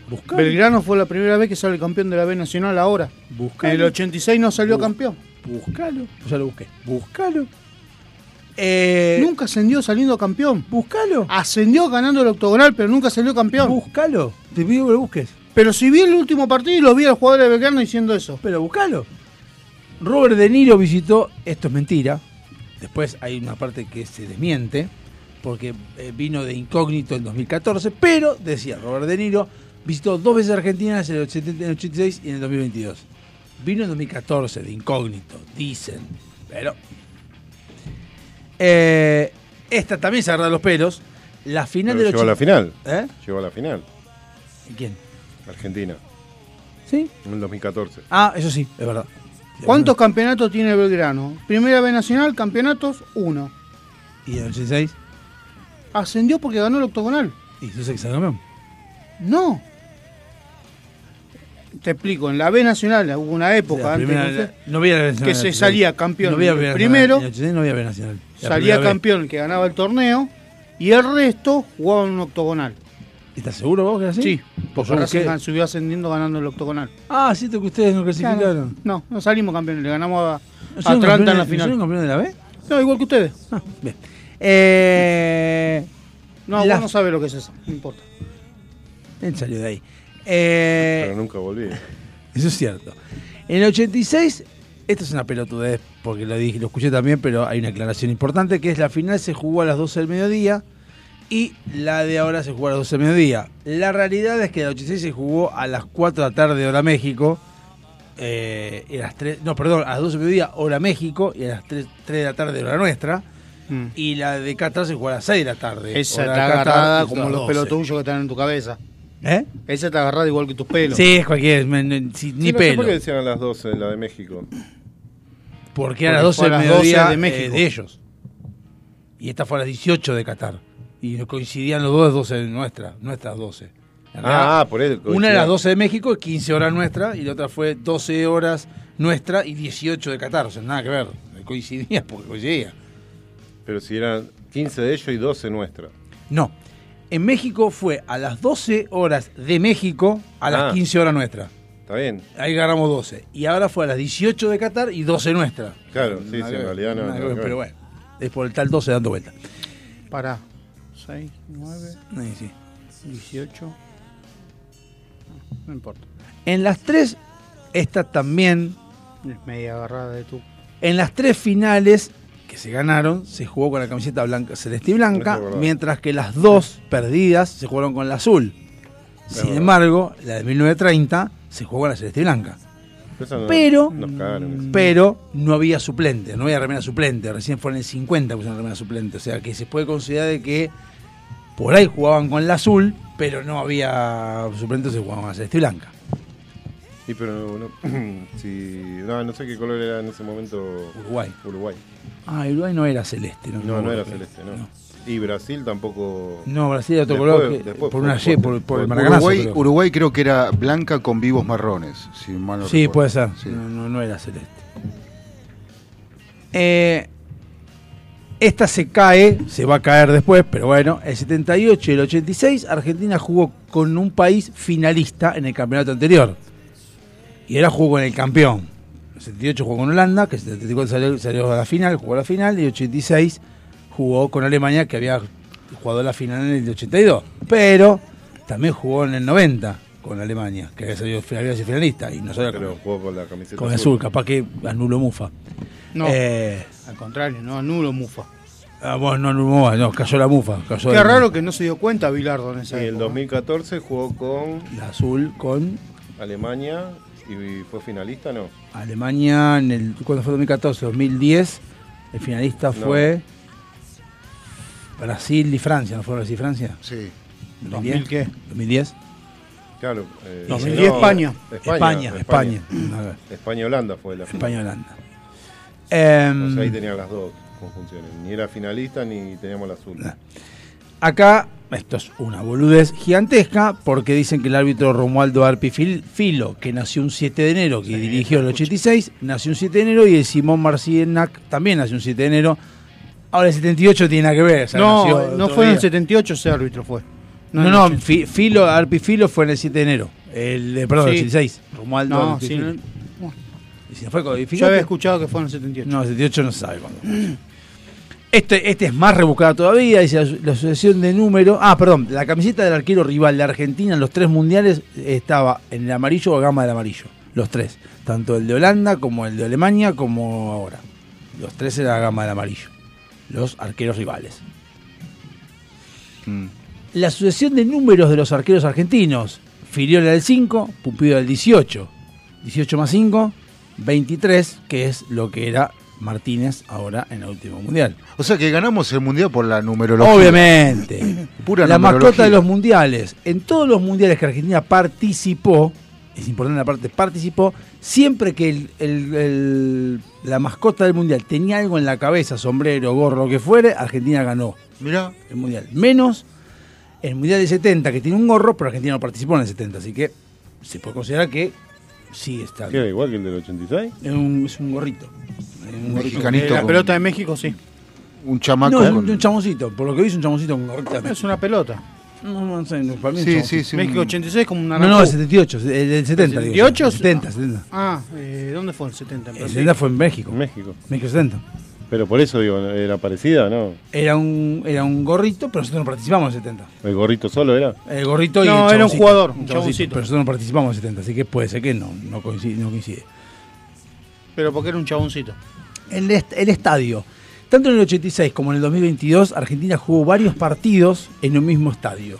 S1: Buscalo.
S5: Belgrano fue la primera vez que sale campeón de la B Nacional ahora.
S1: Buscalo.
S5: En el 86 no salió campeón.
S1: Buscalo. Ya lo busqué. Buscalo. Eh,
S5: Nunca ascendió saliendo campeón.
S1: Buscalo.
S5: Ascendió ganando el octogonal, pero nunca salió campeón.
S1: Buscalo. Te pido que lo busques.
S5: Pero si vi el último partido y lo vi al jugador de Belgrano diciendo eso.
S1: Pero buscalo. Robert De Niro visitó, esto es mentira, después hay una parte que se desmiente, porque eh, vino de incógnito en 2014, pero decía Robert De Niro, visitó dos veces Argentina en el 80 en el 86 y en el 2022. Vino en 2014 de incógnito, dicen, pero... Eh, esta también se agarra los pelos. La final
S4: Pero
S1: del
S4: llegó a la
S1: 80
S4: final.
S1: ¿Eh?
S4: Llegó a la final.
S1: ¿Quién?
S4: Argentina.
S1: ¿Sí?
S4: En el 2014.
S1: Ah, eso sí, es verdad.
S5: ¿Cuántos campeonatos tiene Belgrano? Primera B Nacional, campeonatos, uno.
S1: ¿Y el 86?
S5: Ascendió porque ganó el octogonal.
S1: ¿Y eso se salió campeón?
S5: No. Te explico, en la B Nacional hubo una época antes
S1: primera-
S5: no sé,
S1: no había la nacional,
S5: que se salía campeón
S1: no había
S5: el
S1: B
S5: primero,
S1: nacional, en el 86 no había B nacional.
S5: Salía
S1: B.
S5: campeón el que ganaba el torneo y el resto jugaba en un octogonal.
S1: ¿Estás seguro vos que así?
S5: Sí,
S1: Pues
S5: porque Racing subió ascendiendo ganando el octogonal.
S1: Ah, siento que ustedes no clasificaron.
S5: No, no salimos campeones, le ganamos a,
S1: ¿No
S5: a Atlanta en la final.
S1: son campeones de la B?
S5: No, igual que ustedes.
S1: bien. Eh,
S5: No,
S1: la-
S5: vos no sabés lo que es eso, no importa.
S1: Él salió de ahí. Eh,
S4: Pero nunca volví.
S1: Eso es cierto. En el 86, esto es una pelotudez, porque lo dije, lo escuché también, pero hay una aclaración importante, que es la final se jugó a las 12 del mediodía y la de ahora se jugó a las 12 del mediodía. La realidad es que el 86 se jugó a las 4 de la tarde hora México, eh, y a las 3, no, perdón, a las 12 del mediodía hora México y a las 3, 3 de la tarde hora nuestra. Y la de Qatar se jugó a las 6 de la tarde.
S5: Esa está
S1: Qatar,
S5: agarrada como los
S1: 12.
S5: pelos tuyos que están en tu cabeza.
S1: ¿Eh?
S5: Esa está agarrada igual que tus pelos.
S1: Sí, es cualquier, me- me- si- ni
S4: Sí, no sé
S1: pelo.
S4: ¿Por qué decían a las 12 la de México?
S1: Porque era a
S5: Porque
S1: las 12
S5: fue a
S1: del mediodía
S5: 12 de
S1: de,
S5: México.
S1: de ellos. Y esta fue a las 18 de Qatar. Y coincidían los dos 12 de nuestra, nuestras 12. En realidad,
S4: Ah, por eso.
S1: Una era 12 de México, 15 horas nuestra, y la otra fue 12 horas nuestra y 18 de Qatar. O sea, nada que ver. Coincidía porque coincidía.
S4: Pero si eran 15 de ellos y 12 nuestras.
S1: No. En México fue a las 12 horas de México a las
S4: Ah.
S1: 15 horas nuestra.
S4: Está bien.
S1: Ahí ganamos 12. Y ahora fue a las 18 de Qatar y 12 nuestra.
S4: Claro, sí, sí, en realidad no.
S1: que Pero bueno, es por el tal 12 dando vuelta.
S5: Para 6, 9,
S1: Ahí sí.
S5: 18. No importa.
S1: En las tres, esta también,
S5: Es media agarrada de tu.
S1: en las tres finales que se ganaron, se jugó con la camiseta blanca, celeste y blanca, mientras que las dos perdidas se jugaron con la azul. Sin
S4: verdad.
S1: embargo, la de 1930 se jugó con la celeste y blanca.
S4: No-
S1: Pero, pero no había suplente, no había remera suplente. Recién fue en el 50 que pusieron remera suplente. O sea que se puede considerar de que por ahí jugaban con la azul, pero no había suplente, se jugaban con la celeste y blanca.
S4: Sí, pero no, no, no sé qué color era en ese momento.
S1: Uruguay.
S4: Uruguay.
S1: Ah, Uruguay no era celeste, ¿no?
S4: No, no era celeste, no. Y Brasil tampoco.
S1: No, Brasil era otro
S4: Después-
S1: color que-
S4: después
S1: por una Y, por, por el maracanazo.
S3: Uruguay,
S1: creo.
S3: Uruguay creo que era blanca con vivos marrones, si mal no
S1: Sí,
S3: recuerdo.
S1: puede ser.
S3: Sí.
S1: No, no, no era celeste. Eh, esta se cae, se va a caer después, pero bueno, el 78 y el 86 Argentina jugó con un país finalista en el campeonato anterior. Y ahora jugó con el campeón. El 78 jugó con Holanda, que el 74 salió, salió a la final, jugó a la final, y el 86 jugó con Alemania, que había jugado la final en el 82. Pero también jugó en el 90 con Alemania, que había salido había sido finalista, y no salió
S4: Pero jugó con la camiseta
S1: con azul, capaz que anuló Mufa.
S5: No,
S1: Eh,
S5: al contrario, no anulo Mufa.
S1: ah, bueno, no anuló, no, cayó la Mufa. Cayó
S5: Qué
S1: la-
S5: raro que no se dio cuenta Bilardo en esa
S4: Y en el
S5: época.
S4: 2014 jugó con
S1: La azul con
S4: Alemania y fue finalista, ¿no?
S1: Alemania en el. ¿Cuándo fue 2014? 2010. El finalista
S4: No.
S1: fue. Brasil y Francia, ¿no fue Brasil y Francia?
S3: Sí.
S5: 2000 qué?
S1: 2010.
S4: Claro. eh,
S5: 2010
S4: no,
S5: España.
S1: España, España.
S4: España-Holanda fue la final.
S1: España-Holanda.
S4: O sea, ahí tenían las dos conjunciones. Ni era finalista ni teníamos la azul.
S1: Acá, esto es una boludez gigantesca, porque dicen que el árbitro Romualdo Arpi Fil- Filo, que nació un 7 de enero, que dirigió el 86, nació un 7 de enero, y el Simón Marcienac también nació un 7 de enero. Ahora el 78 tiene nada que ver. o sea,
S5: No, no fue en el
S1: día.
S5: 78 ese árbitro fue.
S1: No,
S5: el
S1: no,
S5: 80.
S1: Fi- Filo, Arpi Filo fue en el 7 de enero. El, eh, perdón, el
S5: Sí.
S1: 86. Romualdo
S5: No, sí, no-.
S1: Y si no fue codificado,
S5: Yo había escuchado que fue en el 78.
S1: No, el 78 no se sabe cuándo. Este, este es más rebuscado todavía, dice la, asociación de números. Ah, perdón, la camiseta del arquero rival de Argentina en los tres mundiales estaba en el amarillo o gama del amarillo. Los tres. Tanto el de Holanda como el de Alemania como ahora. Los tres era la gama del amarillo. Los arqueros rivales.
S3: Mm.
S1: La asociación de números de los arqueros argentinos. Firiola del 5, Pumpido del 18. 18 más 5, 23, que es lo que era Martínez ahora en el último mundial.
S3: O sea que ganamos el mundial por la numerología.
S1: Obviamente.
S3: Pura
S1: la
S3: numerología.
S1: mascota de los mundiales. En todos los mundiales que Argentina participó, es importante la parte, participó, siempre que el- el- el- la mascota del mundial tenía algo en la cabeza, sombrero, gorro, lo que fuere, Argentina ganó
S3: Mirá.
S1: el mundial. Menos el mundial del 70, que tiene un gorro, pero Argentina no participó en el 70, así que se puede considerar que sí está.
S4: ¿Qué era igual que el del 86?
S1: Es un, es un gorrito. Es un gorrito.
S3: Mexicanito
S5: la
S3: con-
S5: pelota de México sí.
S3: Un chamaco
S1: No, es
S3: con-
S1: un chamoncito. Por lo que vi es un chamoncito con gorrito. de
S5: Es una pelota.
S1: No, no sé, no, para mí es
S3: Sí,
S1: un
S3: sí,
S1: chamoncito.
S3: sí.
S5: México
S3: un-
S5: 86 como una
S1: No, no, el 78, el del 70. digo yo.
S5: 78?
S1: 70, 70.
S5: Ah, eh, ¿dónde fue el 70? en
S1: El
S5: Brasil?
S1: 70 fue en México.
S4: México.
S1: México 70.
S4: Pero por eso digo, ¿era parecida, no?
S1: Era un, era un gorrito, pero nosotros no participamos en el 70.
S4: ¿El gorrito solo era?
S1: El gorrito y
S5: No,
S1: el
S5: era un jugador, un
S1: chaboncito. Pero nosotros no participamos en el 70, así que puede ser que no, no coincide. No coincide.
S5: Pero porque era un chaboncito.
S1: El, est- el estadio. Tanto en el 86 como en el 2022, Argentina jugó varios partidos en un mismo estadio.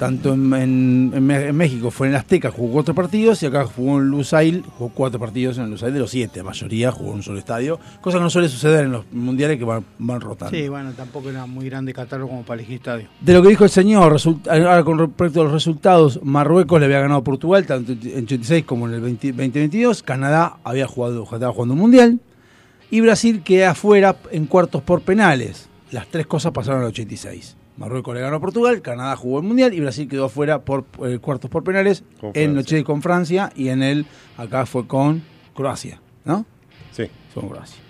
S1: Tanto en, México fue en Azteca, jugó cuatro partidos, y acá jugó en Lusail, jugó cuatro partidos en Lusail de los siete. La mayoría jugó en un solo estadio, cosa que no suele suceder en los mundiales que van, van rotando.
S5: Sí, bueno, tampoco era muy grande Qatar como para elegir estadio.
S1: De lo que dijo el señor, ahora con respecto a los resultados, Marruecos le había ganado a Portugal, tanto en 86 como en el 20 2022. Canadá había jugado, estaba jugando un mundial. Y Brasil queda afuera en cuartos por penales. Las tres cosas pasaron en el 86. Marruecos le ganó a Portugal, Canadá jugó el mundial y Brasil quedó afuera por eh, cuartos por penales en. 86 con Francia y en el acá fue con Croacia, ¿no?
S4: Sí.
S1: Fue con Croacia.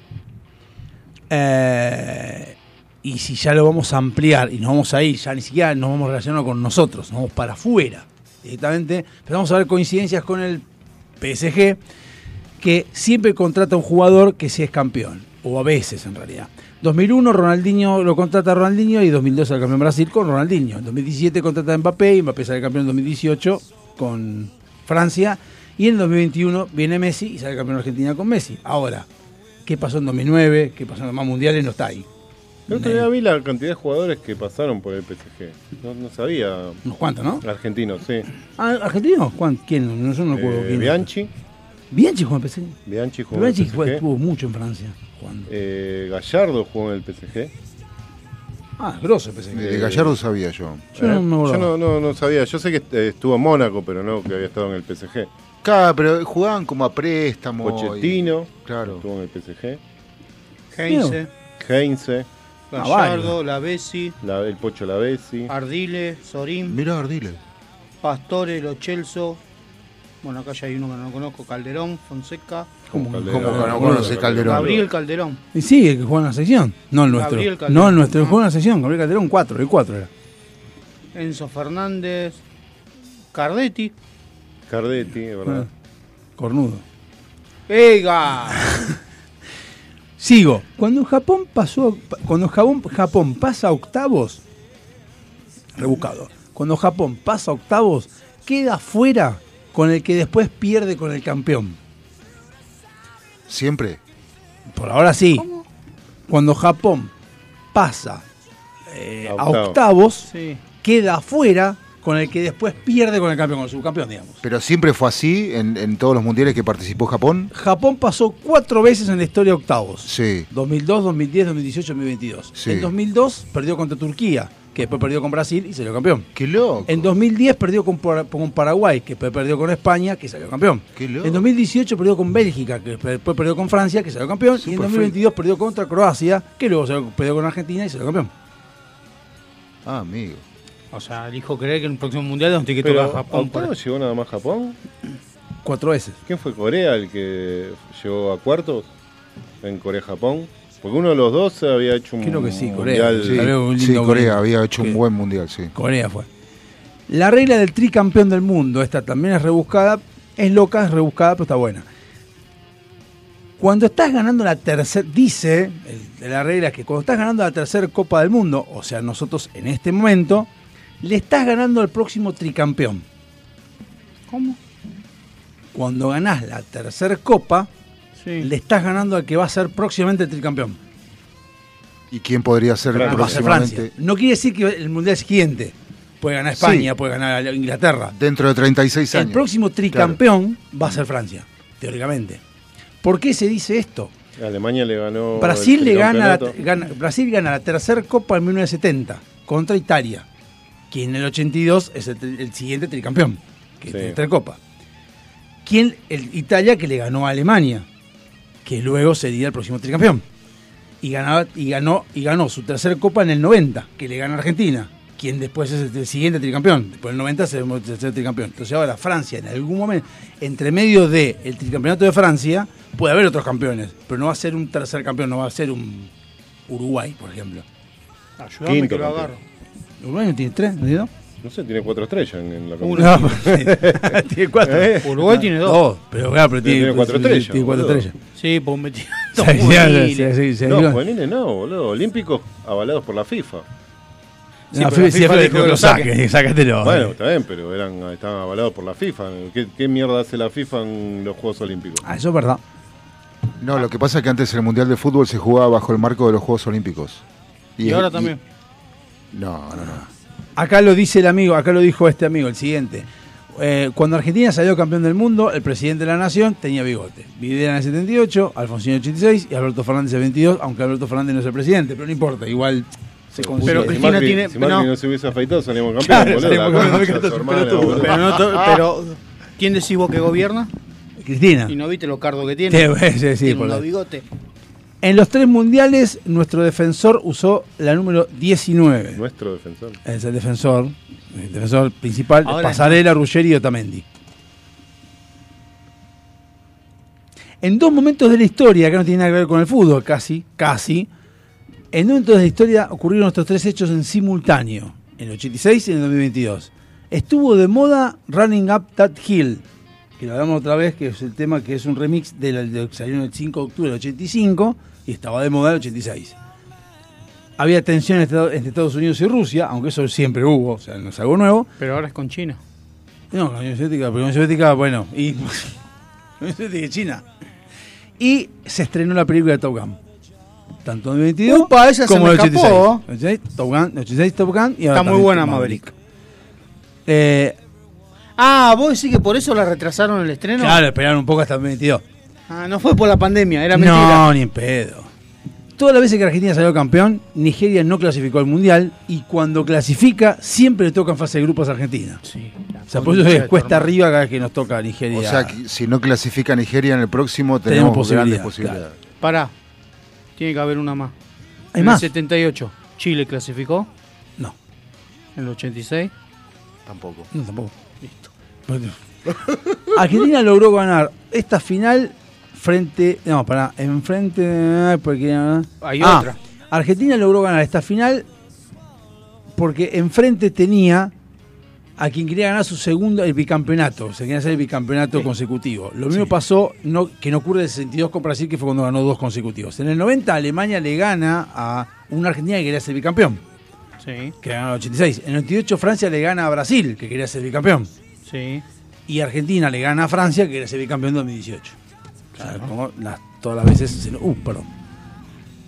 S1: Eh, y si ya lo vamos a ampliar y nos vamos a ir, ya ni siquiera nos vamos relacionando con nosotros, nos vamos para afuera directamente, pero vamos a ver coincidencias con el PSG, que siempre contrata a un jugador que sí es campeón, o a veces en realidad. 2001 Ronaldinho lo contrata a Ronaldinho y 2002 sale campeón Brasil con Ronaldinho. En 2017 contrata a Mbappé y Mbappé sale campeón en 2018 con Francia. Y en 2021 viene Messi y sale campeón Argentina con Messi. Ahora, ¿qué pasó en 2009? ¿Qué pasó en los más mundiales? No está ahí.
S4: El otro día vi la cantidad de jugadores que pasaron por el PSG. No, no sabía.
S1: Unos cuantos, ¿no?
S4: Argentinos, sí.
S1: Ah, ¿Argentino? ¿Cuán- ¿Quién? No, yo no recuerdo
S4: Eh,
S1: quién.
S4: Bianchi.
S1: Bianchi jugó en PSG.
S4: Bianchi jugó en el
S1: Bianchi
S4: PSG.
S1: fue- estuvo mucho en Francia jugando.
S4: Eh, Gallardo jugó en el PSG.
S1: Ah, grosso el PSG.
S3: De Gallardo sabía yo.
S1: Yo no
S4: Eh,
S1: me
S4: yo no, no- no sabía. Yo sé que eh, estuvo en Mónaco, pero no que había estado en el PSG.
S3: Claro, pero jugaban como a préstamo. y-
S4: Pochettino.
S3: Claro.
S4: Estuvo en el PSG.
S5: Heinze,
S4: Heinze.
S5: Gallardo, Lavesi,
S4: La- el Pocho Lavesi.
S5: Ardile, Sorín,
S3: Mirá, Ardile.
S5: Pastore, Lo Celso. Bueno, acá ya hay uno que no conozco, Calderón, Fonseca.
S1: ¿Cómo,
S4: Calderón.
S1: cómo que no conoce
S3: Calderón.
S5: Gabriel Calderón.
S1: Y sí, el que juega en la sección. No el nuestro.
S5: Gabriel Calderón.
S1: No el nuestro, el que juega en la sección. Gabriel Calderón 4, el 4 era.
S5: Enzo Fernández. Cardetti.
S4: Cardetti, es verdad.
S1: Cornudo.
S5: ¡Ega!
S1: Sigo. Cuando Japón pasó, cuando Japón, Japón pasa a octavos, rebuscado. Cuando Japón pasa a octavos, queda fuera con el que después pierde con el campeón.
S3: Siempre.
S1: Por ahora sí. Cuando Japón pasa eh,
S4: A
S1: a
S4: octavos.
S5: Sí.
S1: queda fuera con el que después pierde con el campeón, con el subcampeón, digamos.
S3: Pero siempre fue así en, en todos los mundiales que participó Japón.
S1: Japón pasó cuatro veces en la historia a octavos.
S3: Sí.
S1: 2002, 2010, 2018, 2022.
S3: Sí.
S1: En 2002 perdió contra Turquía, que después perdió con Brasil y salió campeón.
S3: Qué loco.
S1: En 2010 perdió con, Par- con Paraguay, que después perdió con España, que salió campeón.
S3: Qué loco.
S1: En 2018 perdió con Bélgica, que después perdió con Francia, que salió campeón. y en
S3: Super
S1: 2022 perdió contra Croacia, que luego salió- perdió con Argentina y salió campeón.
S3: Ah, amigo.
S5: O sea, elijo creer que en el próximo mundial nos
S4: Pero
S5: tocar Japón. por
S4: ¿Octavos llegó nada más Japón?
S1: Cuatro veces.
S4: ¿Quién fue Corea el que llegó a cuartos en Corea-Japón? Porque uno de los dos había hecho un
S1: Creo que sí, Corea.
S4: mundial.
S3: Sí, Corea
S1: mundial.
S3: había hecho un buen mundial, sí.
S1: Corea fue. La regla del tricampeón del mundo, esta también es rebuscada, es loca, es rebuscada, pero está buena. Cuando estás ganando la tercera, dice el- de la regla que cuando estás ganando la tercera Copa del Mundo, o sea, nosotros en este momento, le estás ganando al próximo tricampeón.
S5: ¿Cómo?
S1: Cuando ganás la tercera Copa,
S5: Sí.
S1: le estás ganando al que va a ser próximamente el tricampeón.
S3: ¿Y quién podría ser
S4: Francia.
S3: Próximamente?
S1: Francia. No quiere decir que el mundial siguiente puede ganar España,
S3: Sí.
S1: puede ganar Inglaterra.
S3: Dentro de 36 años.
S1: El próximo tricampeón va a ser Francia, teóricamente. ¿Por qué se dice esto?
S4: Alemania le ganó.
S1: Brasil
S4: el
S1: le gana, la, gana- Brasil gana la tercera Copa en 1970 contra Italia, que en el 82 es el, el siguiente tricampeón, que
S4: Sí.
S1: tiene tercera Copa. ¿Quién? El Italia que le ganó a Alemania, que luego sería el próximo tricampeón. Y, ganaba, y, ganó, y ganó su tercera Copa en el 90, que le gana a Argentina, quien después es el siguiente tricampeón. Después del 90 se el tercer tricampeón. Entonces ahora Francia, en algún momento, entre medio del el tricampeonato de Francia, puede haber otros campeones, pero no va a ser un tercer campeón, no va a ser un Uruguay, por ejemplo.
S5: Ayúdame
S4: Quinto
S5: que lo
S4: campeón.
S5: agarro.
S1: ¿Uruguay no tiene tres? ¿No?
S4: No sé, tiene cuatro estrellas en, en la
S5: Uno.
S1: Tiene cuatro.
S4: Eh.
S5: Uruguay tiene dos.
S1: Dos, pero claro, pero
S4: Tiene
S1: tiene,
S4: cuatro estrellas,
S1: Tiene cuatro
S4: boludo.
S1: estrellas.
S5: Sí, pues metí
S1: Sí, sí, sí, sí, sí,
S4: No,
S1: sí.
S4: juveniles no, boludo. Olímpicos avalados por la FIFA.
S5: Sí,
S1: No,
S5: FIFA
S1: sí,
S5: dijo
S1: que lo
S5: lo saque.
S1: saque, sácatelo.
S4: Bueno, está bien, pero eran, estaban avalados por la FIFA. ¿Qué, qué mierda hace la FIFA en los Juegos Olímpicos?
S1: Ah, eso es verdad.
S3: No, lo que pasa es que antes el Mundial de Fútbol se jugaba bajo el marco de los Juegos Olímpicos.
S5: Y, ahora también.
S3: No, no, no.
S1: Acá lo dice el amigo, acá lo dijo este amigo, el siguiente. Eh, cuando Argentina salió campeón del mundo, el presidente de la nación tenía bigote. Videla en el 78, Alfonsín en el 86 y Alberto Fernández en el 22, aunque Alberto Fernández no es el presidente, pero no importa, igual se
S5: Pero
S1: consigue.
S4: si
S5: Cristina
S4: Macri,
S5: tiene-
S4: si
S5: no.
S4: no. se hubiese afeitado, campeones,
S1: Claro, salimos campeones, pelotudo.
S4: boludo.
S5: Pero, no pero ¿quién decís vos que gobierna?
S1: Cristina.
S5: Y no viste lo cardo que tiene.
S1: Sí, sí, sí,
S5: tiene
S1: por
S5: un bigote.
S1: En los tres mundiales, nuestro defensor usó la número 19.
S4: Nuestro defensor.
S1: Es el defensor, el defensor principal,
S5: Ahora
S1: Pasarela, Ruggeri y Otamendi. En dos momentos de la historia, que no tiene nada que ver con el fútbol, casi, casi, en dos momentos de la historia ocurrieron estos tres hechos en simultáneo, en el 86 y en el 2022. Estuvo de moda Running Up That Hill, que lo hablamos otra vez, que es el tema que es un remix del de, que salió el 5 de octubre del 85 y estaba de moda el 86. Había tensión entre, Estados Unidos y Rusia, aunque eso siempre hubo, o sea, no es algo nuevo.
S5: Pero ahora es con China.
S1: No, la Unión Soviética, la Unión Soviética, bueno, y. la Unión Soviética y China. Y se estrenó la película de Top Gun. Tanto en el 22
S5: Upa,
S1: como en el 86.
S5: escapó.
S1: 86, Top Gun, 86 Top Gun y ahora
S5: Está muy buena
S1: Maverick. Eh,
S5: Ah, vos decís que por eso la retrasaron el estreno.
S1: Claro, esperaron un poco hasta el 22.
S5: Ah, no fue por la pandemia, era mentira.
S1: No, ni en pedo. Todas las veces que Argentina salió campeón, Nigeria no clasificó al mundial y cuando clasifica siempre le toca en fase de grupos a Argentina.
S5: Sí,
S1: o sea, por eso es cuesta arriba cada vez que nos toca Nigeria.
S3: O sea, que si no clasifica Nigeria en el próximo,
S1: Tenemos
S3: tenemos, grandes
S1: posibilidad,
S3: posibilidades.
S5: Pará. Tiene que haber una más.
S1: ¿Hay
S5: en
S1: más?
S5: el 78, ¿Chile clasificó?
S1: No.
S5: ¿En el 86?
S3: Tampoco.
S1: No, tampoco. Listo. Argentina logró ganar esta final frente. No, pará, enfrente. Porque,
S5: Hay
S1: Ah,
S5: otra.
S1: Argentina logró ganar esta final porque enfrente tenía a quien quería ganar su segundo, el bicampeonato. Se quería hacer el bicampeonato consecutivo. Lo mismo pasó, no, que no ocurre el 62 con Brasil, que fue cuando ganó dos consecutivos. En el 90, Alemania le gana a una Argentina que quería ser bicampeón,
S5: Sí,
S1: que ganó en el 86. En el 98, Francia le gana a Brasil, que quería ser bicampeón.
S5: sí.
S1: Y Argentina le gana a Francia, que quería ser bicampeón en 2018. O sea, como las- todas las veces. se- uh, perdón.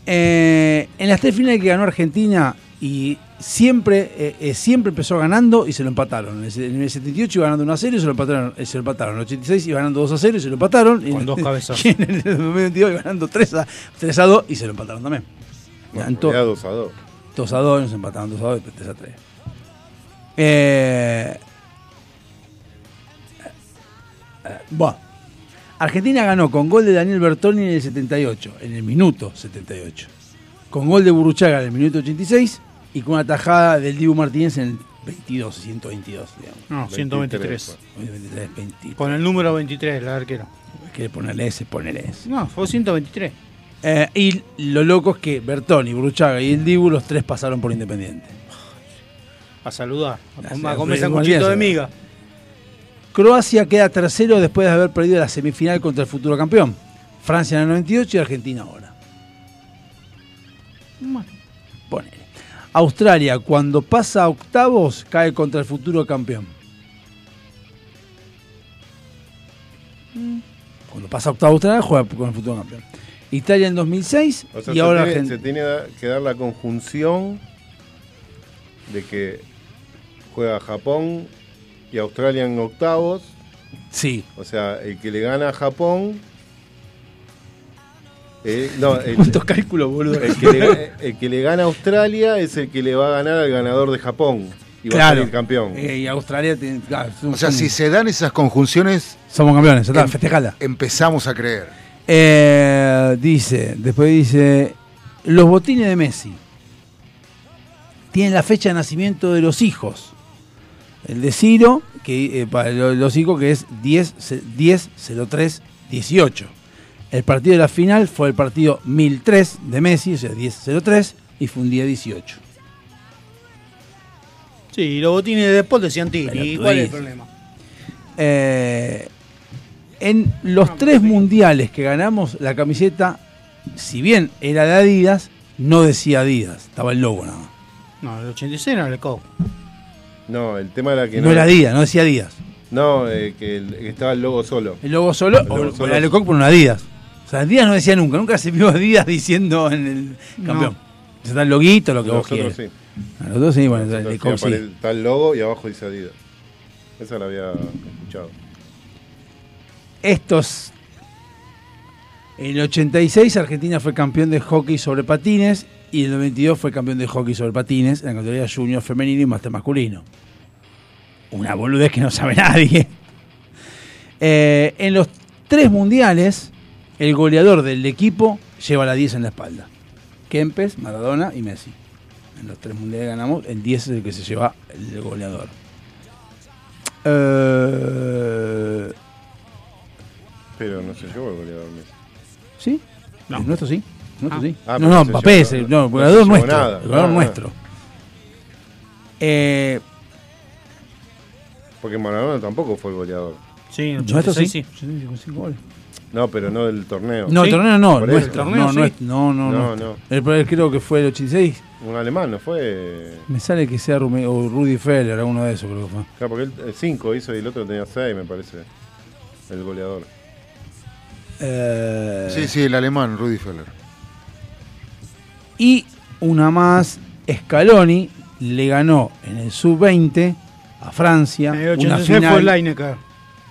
S1: Eh, en las tres finales que ganó Argentina, y siempre, eh, eh, siempre empezó ganando y se lo empataron. En el, en el 78 iba ganando 1 a 0 y se lo empataron. eh, se lo empataron. En el 86 iba ganando 2 a 0 y se lo empataron.
S5: Con
S1: en-
S5: dos cabezazos.
S1: Y en el 2022 iba ganando 3 a, 3 a 2 y se lo empataron también. Ya, en to-
S4: Era 2 a 2.
S1: 2 a 2, nos empataron 2 a 2 y después 3 a 3. Eh, eh, bueno, Argentina ganó con gol de Daniel Bertoni en el 78, en el minuto 78. Con gol de Burruchaga en el minuto 86 y con una tajada del Dibu Martínez en el 22, 122, digamos.
S5: No, 123.
S1: 23, 20.
S5: Con el número 23, la arquera.
S1: Quiere ponerle ese, ponerle ese.
S5: No, fue 123.
S1: Eh, y lo loco es que Bertoni, Burruchaga y el Dibu, los tres pasaron por Independiente.
S5: A saludar. A, a comer sanguchito de miga.
S1: Croacia queda tercero después de haber perdido la semifinal contra el futuro campeón. Francia en el 98 y Argentina ahora. Ponele. Australia, cuando pasa a octavos, cae contra el futuro campeón. Cuando pasa a octavos Australia, juega con el futuro campeón. Italia en 2006
S4: O sea,
S1: y ahora
S4: tiene,
S1: Argentina.
S4: se tiene que dar la conjunción de que juega Japón y Australia en octavos.
S1: Sí.
S4: O sea, el que le gana a Japón. eh, no, el,
S1: ¿Cuántos cálculos, boludo?
S4: el que, le, el que le gana a Australia es el que le va a ganar al ganador de Japón. Y va a
S1: Claro.
S4: salir campeón.
S1: Eh, y Australia tiene. claro,
S3: O sea, si se dan esas conjunciones,
S1: somos campeones, ya está,
S3: em-
S1: festejala.
S3: empezamos a creer.
S1: Eh, dice, después dice, los botines de Messi tienen la fecha de nacimiento de los hijos. El de Ciro, que eh, para lo- los hijos que es 10 ce- 10 03 18. El partido de la final fue el partido 1003 de Messi, o sea 10 03 y fue un día 18.
S5: Sí, los botines de Deport decían Tini. ¿Cuál es el problema?
S1: Eh, en los tres mundiales que ganamos, la camiseta, si bien era de Adidas, no decía Adidas, estaba el logo nada más.
S5: No, el 86 era el COP.
S4: No, el tema era que
S1: No era Adidas, no decía Adidas.
S4: No, eh, que, el- que estaba el logo solo.
S1: El logo solo,
S4: El logo
S1: o,
S4: solo.
S1: o era Lecoq por una Adidas. O sea, Adidas no decía nunca, nunca se vio Adidas diciendo en el campeón. Está el loguito, lo que vos
S4: Nosotros
S1: quieras.
S4: sí.
S1: A Los dos sí, bueno, el
S4: Nosotros
S1: Lecoq
S4: sí, Está el logo y abajo dice Adidas. Esa la había escuchado.
S1: Estos. En el 86 Argentina fue campeón de hockey sobre patines y en el 92 fue campeón de hockey sobre patines en la categoría junior femenino y máster masculino. Una boludez que no sabe nadie. Eh, en los tres mundiales, el goleador del equipo lleva la 10 en la espalda. Kempes, Maradona y Messi. En los tres mundiales ganamos, el 10 es el que se lleva el goleador. Eh,
S4: Pero no se llevó el goleador Messi.
S1: ¿Sí? El nuestro sí. El nuestro
S4: Ah.
S1: sí.
S4: Ah,
S1: no, no,
S4: no
S1: Mbappé es el,
S4: no-
S1: no, el
S4: no
S1: goleador nuestro.
S4: nada.
S1: El goleador
S4: Ah,
S1: nuestro. Eh,
S4: Porque Maradona tampoco fue el goleador.
S5: Sí, en
S1: Nuestro sí.
S5: 86 sí.
S1: 86 con cinco goles.
S4: No, pero no del torneo.
S1: No, el torneo no,
S4: Por
S1: nuestro. No, nuestro, no, no,
S4: No,
S1: no.
S4: no.
S1: El, el- creo que fue el 86.
S4: Un alemán, ¿no fue?
S1: Me sale que sea Rume- o Rudy Feller, alguno de esos creo que fue.
S4: Claro, porque él 5 hizo y el otro tenía 6, me parece. El goleador.
S1: Eh,
S3: Sí, sí, el alemán, Rudy Feller.
S1: Y una más, Scaloni le ganó en el sub-20 a Francia.
S5: En el
S1: una
S5: 86
S1: final.
S5: fue Lineker.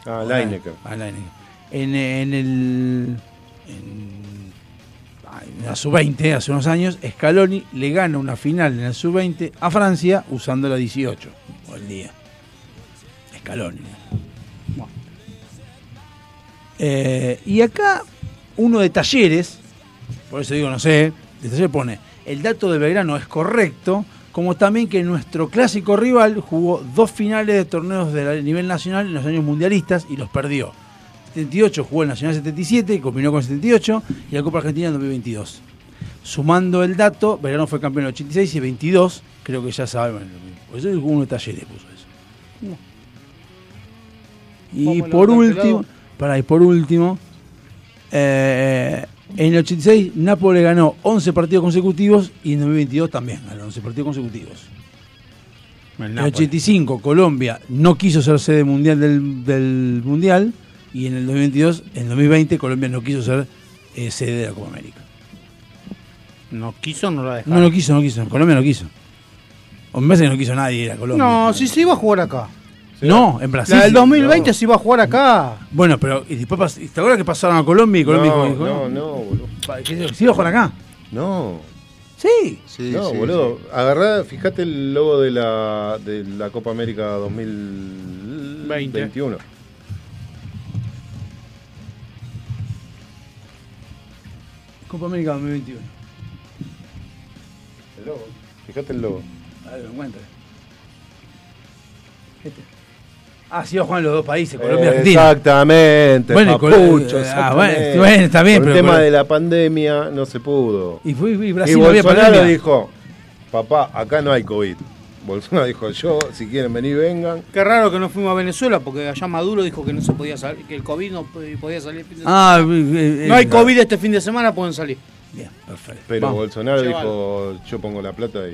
S4: Ah, Lineker.
S1: Ah, Lineker. En, en el. En, la sub-20, hace unos años, Scaloni le gana una final en el sub-20 a Francia usando la 18 o el día. Scaloni. Bueno. Eh, y acá, uno de talleres, por eso digo, no sé, de taller pone, el dato de Belgrano es correcto, como también que nuestro clásico rival jugó dos finales de torneos de nivel nacional en los años mundialistas y los perdió. 78 jugó el Nacional 77, combinó con 78, y la Copa Argentina en 2022. Sumando el dato, Belgrano fue campeón en el 86 y 22, creo que ya saben. Por eso uno de talleres puso eso. Y por último, para y por último, eh, en el 86 Nápoles ganó 11 partidos consecutivos y en 2022 también ganó 11 partidos consecutivos. En el 85 Colombia no quiso ser sede mundial del, del mundial y en el 2022, en 2020 Colombia no quiso ser eh, sede de la Copa América.
S5: No quiso, no la dejaron.
S1: No lo quiso, no quiso. Colombia no quiso. O me parece que no quiso nadie ir a Colombia.
S5: No, sí se iba a jugar acá.
S1: No, en Brasil.
S5: La del 2020 se iba a jugar acá.
S1: Bueno, pero y después ¿te acuerdas que pasaron a Colombia y Colombia
S4: No,
S1: dijo,
S4: no, no, boludo.
S1: Pa- ¿qué se- ¿Se iba a jugar acá?
S4: No.
S1: Sí.
S4: no,
S3: sí,
S4: boludo. Agarrá, fíjate el logo de la, de la Copa América 2021.
S1: Copa América 2021.
S4: El logo. Fíjate el logo.
S1: A ver, lo encuentro. Este. Ah, sí, iba a jugar en los dos países, Colombia y Argentina.
S4: Exactamente.
S1: Bueno,
S4: papucho,
S1: eh, ah,
S4: exactamente.
S1: bueno, bueno, está bien,
S4: Por
S1: pero-
S4: el tema
S1: pero-
S4: de la pandemia no se pudo.
S1: Y, fue, y Brasil
S4: y
S1: no había
S4: Bolsonaro
S1: pandemia.
S4: dijo, papá, acá no hay COVID. Bolsonaro dijo, yo, si quieren venir, vengan.
S5: Qué raro que no fuimos a Venezuela porque allá Maduro dijo que no se podía salir, que el COVID no podía salir.
S1: Ah, eh, eh,
S5: no hay
S1: eh,
S5: COVID este fin de semana, pueden salir.
S1: Bien, perfecto.
S4: Pero
S5: Vamos,
S4: Bolsonaro dijo, yo pongo la plata y...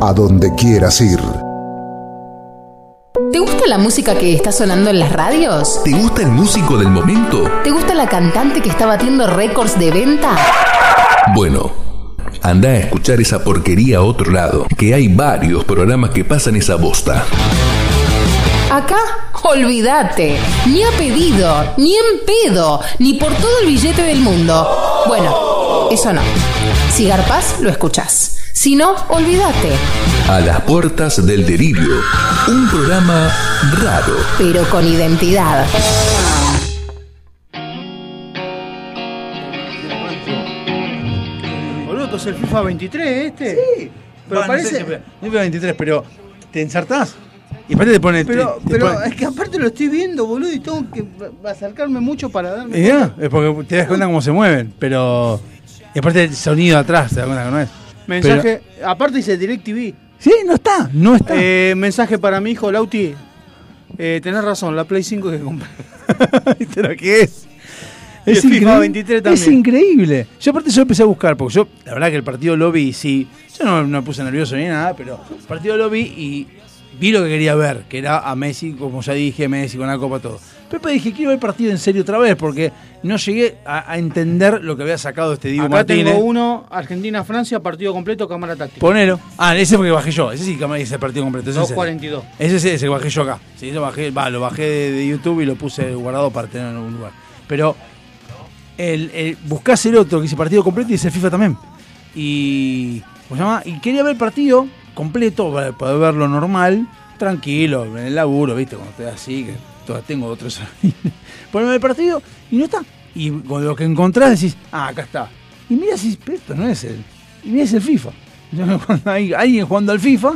S3: A donde quieras ir.
S11: ¿Te gusta la música que está sonando en las radios?
S12: ¿Te gusta el músico del momento?
S11: ¿Te gusta la cantante que está batiendo récords de venta?
S12: Bueno, anda a escuchar esa porquería a otro lado, que hay varios programas que pasan esa bosta.
S11: Acá, olvídate. Ni a pedido, ni en pedo, ni por todo el billete del mundo. Bueno, eso no. Si garpas, lo escuchás. Si no, olvídate.
S12: A las puertas del delirio, un programa raro.
S11: Pero con identidad.
S5: Boludo, es el FIFA 23 este. Sí. Pero
S1: Bueno,
S5: parece.
S1: no sé si- no fue 23, pero te ensartás. Y aparte te pone.
S5: Pero,
S1: te- te
S5: pero
S1: pone-
S5: es que aparte lo estoy viendo, boludo, y tengo que acercarme mucho para darme
S1: Y ya, es porque te das cuenta cómo se mueven, pero. Y aparte el sonido atrás, te das cuenta que no es.
S5: Mensaje, aparte dice DirecTV.
S1: Sí, no está, no está.
S5: Eh, mensaje para mi hijo, Lauti. Eh, tenés razón, la Play 5 que compré.
S1: ¿Viste lo que es?
S5: FIFA
S1: increíble,
S5: 23 también.
S1: Es increíble. Yo aparte yo empecé a buscar, porque yo, la verdad que el partido lo vi, sí. Yo no, no me puse nervioso ni nada, pero el partido lo vi y vi lo que quería ver, que era a Messi, como ya dije, Messi con la copa, todo. Pero después dije, quiero ver el partido en serio otra vez, porque no llegué a, a entender lo que había sacado este Diego
S5: Acá
S1: Martínez.
S5: tengo uno, Argentina-Francia, partido completo, cámara táctica.
S1: Ponelo. Ah, ese porque bajé yo. Ese sí que ese partido completo. Ese es ese.
S5: 2.42.
S1: Ese es ese que bajé yo acá. Sí, yo bajé, va, lo bajé de, de YouTube y lo puse guardado para tenerlo en algún lugar. Pero el, el, buscás el otro que dice partido completo y dice FIFA también. Y. ¿Cómo se llama? Y quería ver el partido completo para poder verlo normal, tranquilo, en el laburo, ¿viste? Cuando estoy así, que todavía tengo otros. Poneme el partido y no está. Y con lo que encontrás decís, ah, acá está. Y mira si esto no es el. Y mira es el FIFA. Hay alguien jugando al FIFA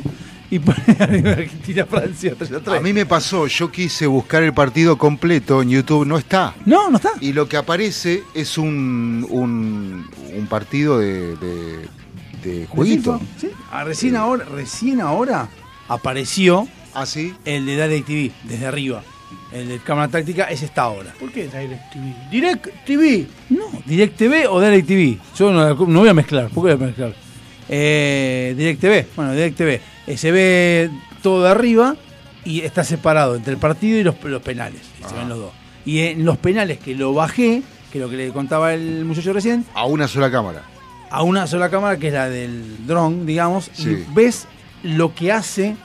S1: y pone Argentina-Francia 3 a 3.
S16: A mí me pasó, yo quise buscar el partido completo en YouTube, no está.
S1: No, no está.
S16: Y lo que aparece es un, un, un partido de, de, jueguito.
S1: Sí. Ah, recién, ahora, recién ahora apareció
S16: ¿Ah, sí?
S1: el de DirecTV, desde arriba. El de cámara táctica, ese está ahora.
S5: ¿Por qué DirecTV? DirecTV.
S1: No, DirecTV o DirecTV. Yo no, no voy a mezclar. ¿Por qué voy a mezclar? Eh, DirecTV. Bueno, DirecTV. Eh, se ve todo de arriba y está separado entre el partido y los, los penales. y se ven los dos. Y en los penales que lo bajé, que es lo que le contaba el muchacho recién,
S3: A una sola cámara.
S1: A una sola cámara que es la del dron, digamos,
S3: Sí.
S1: y ves lo que hace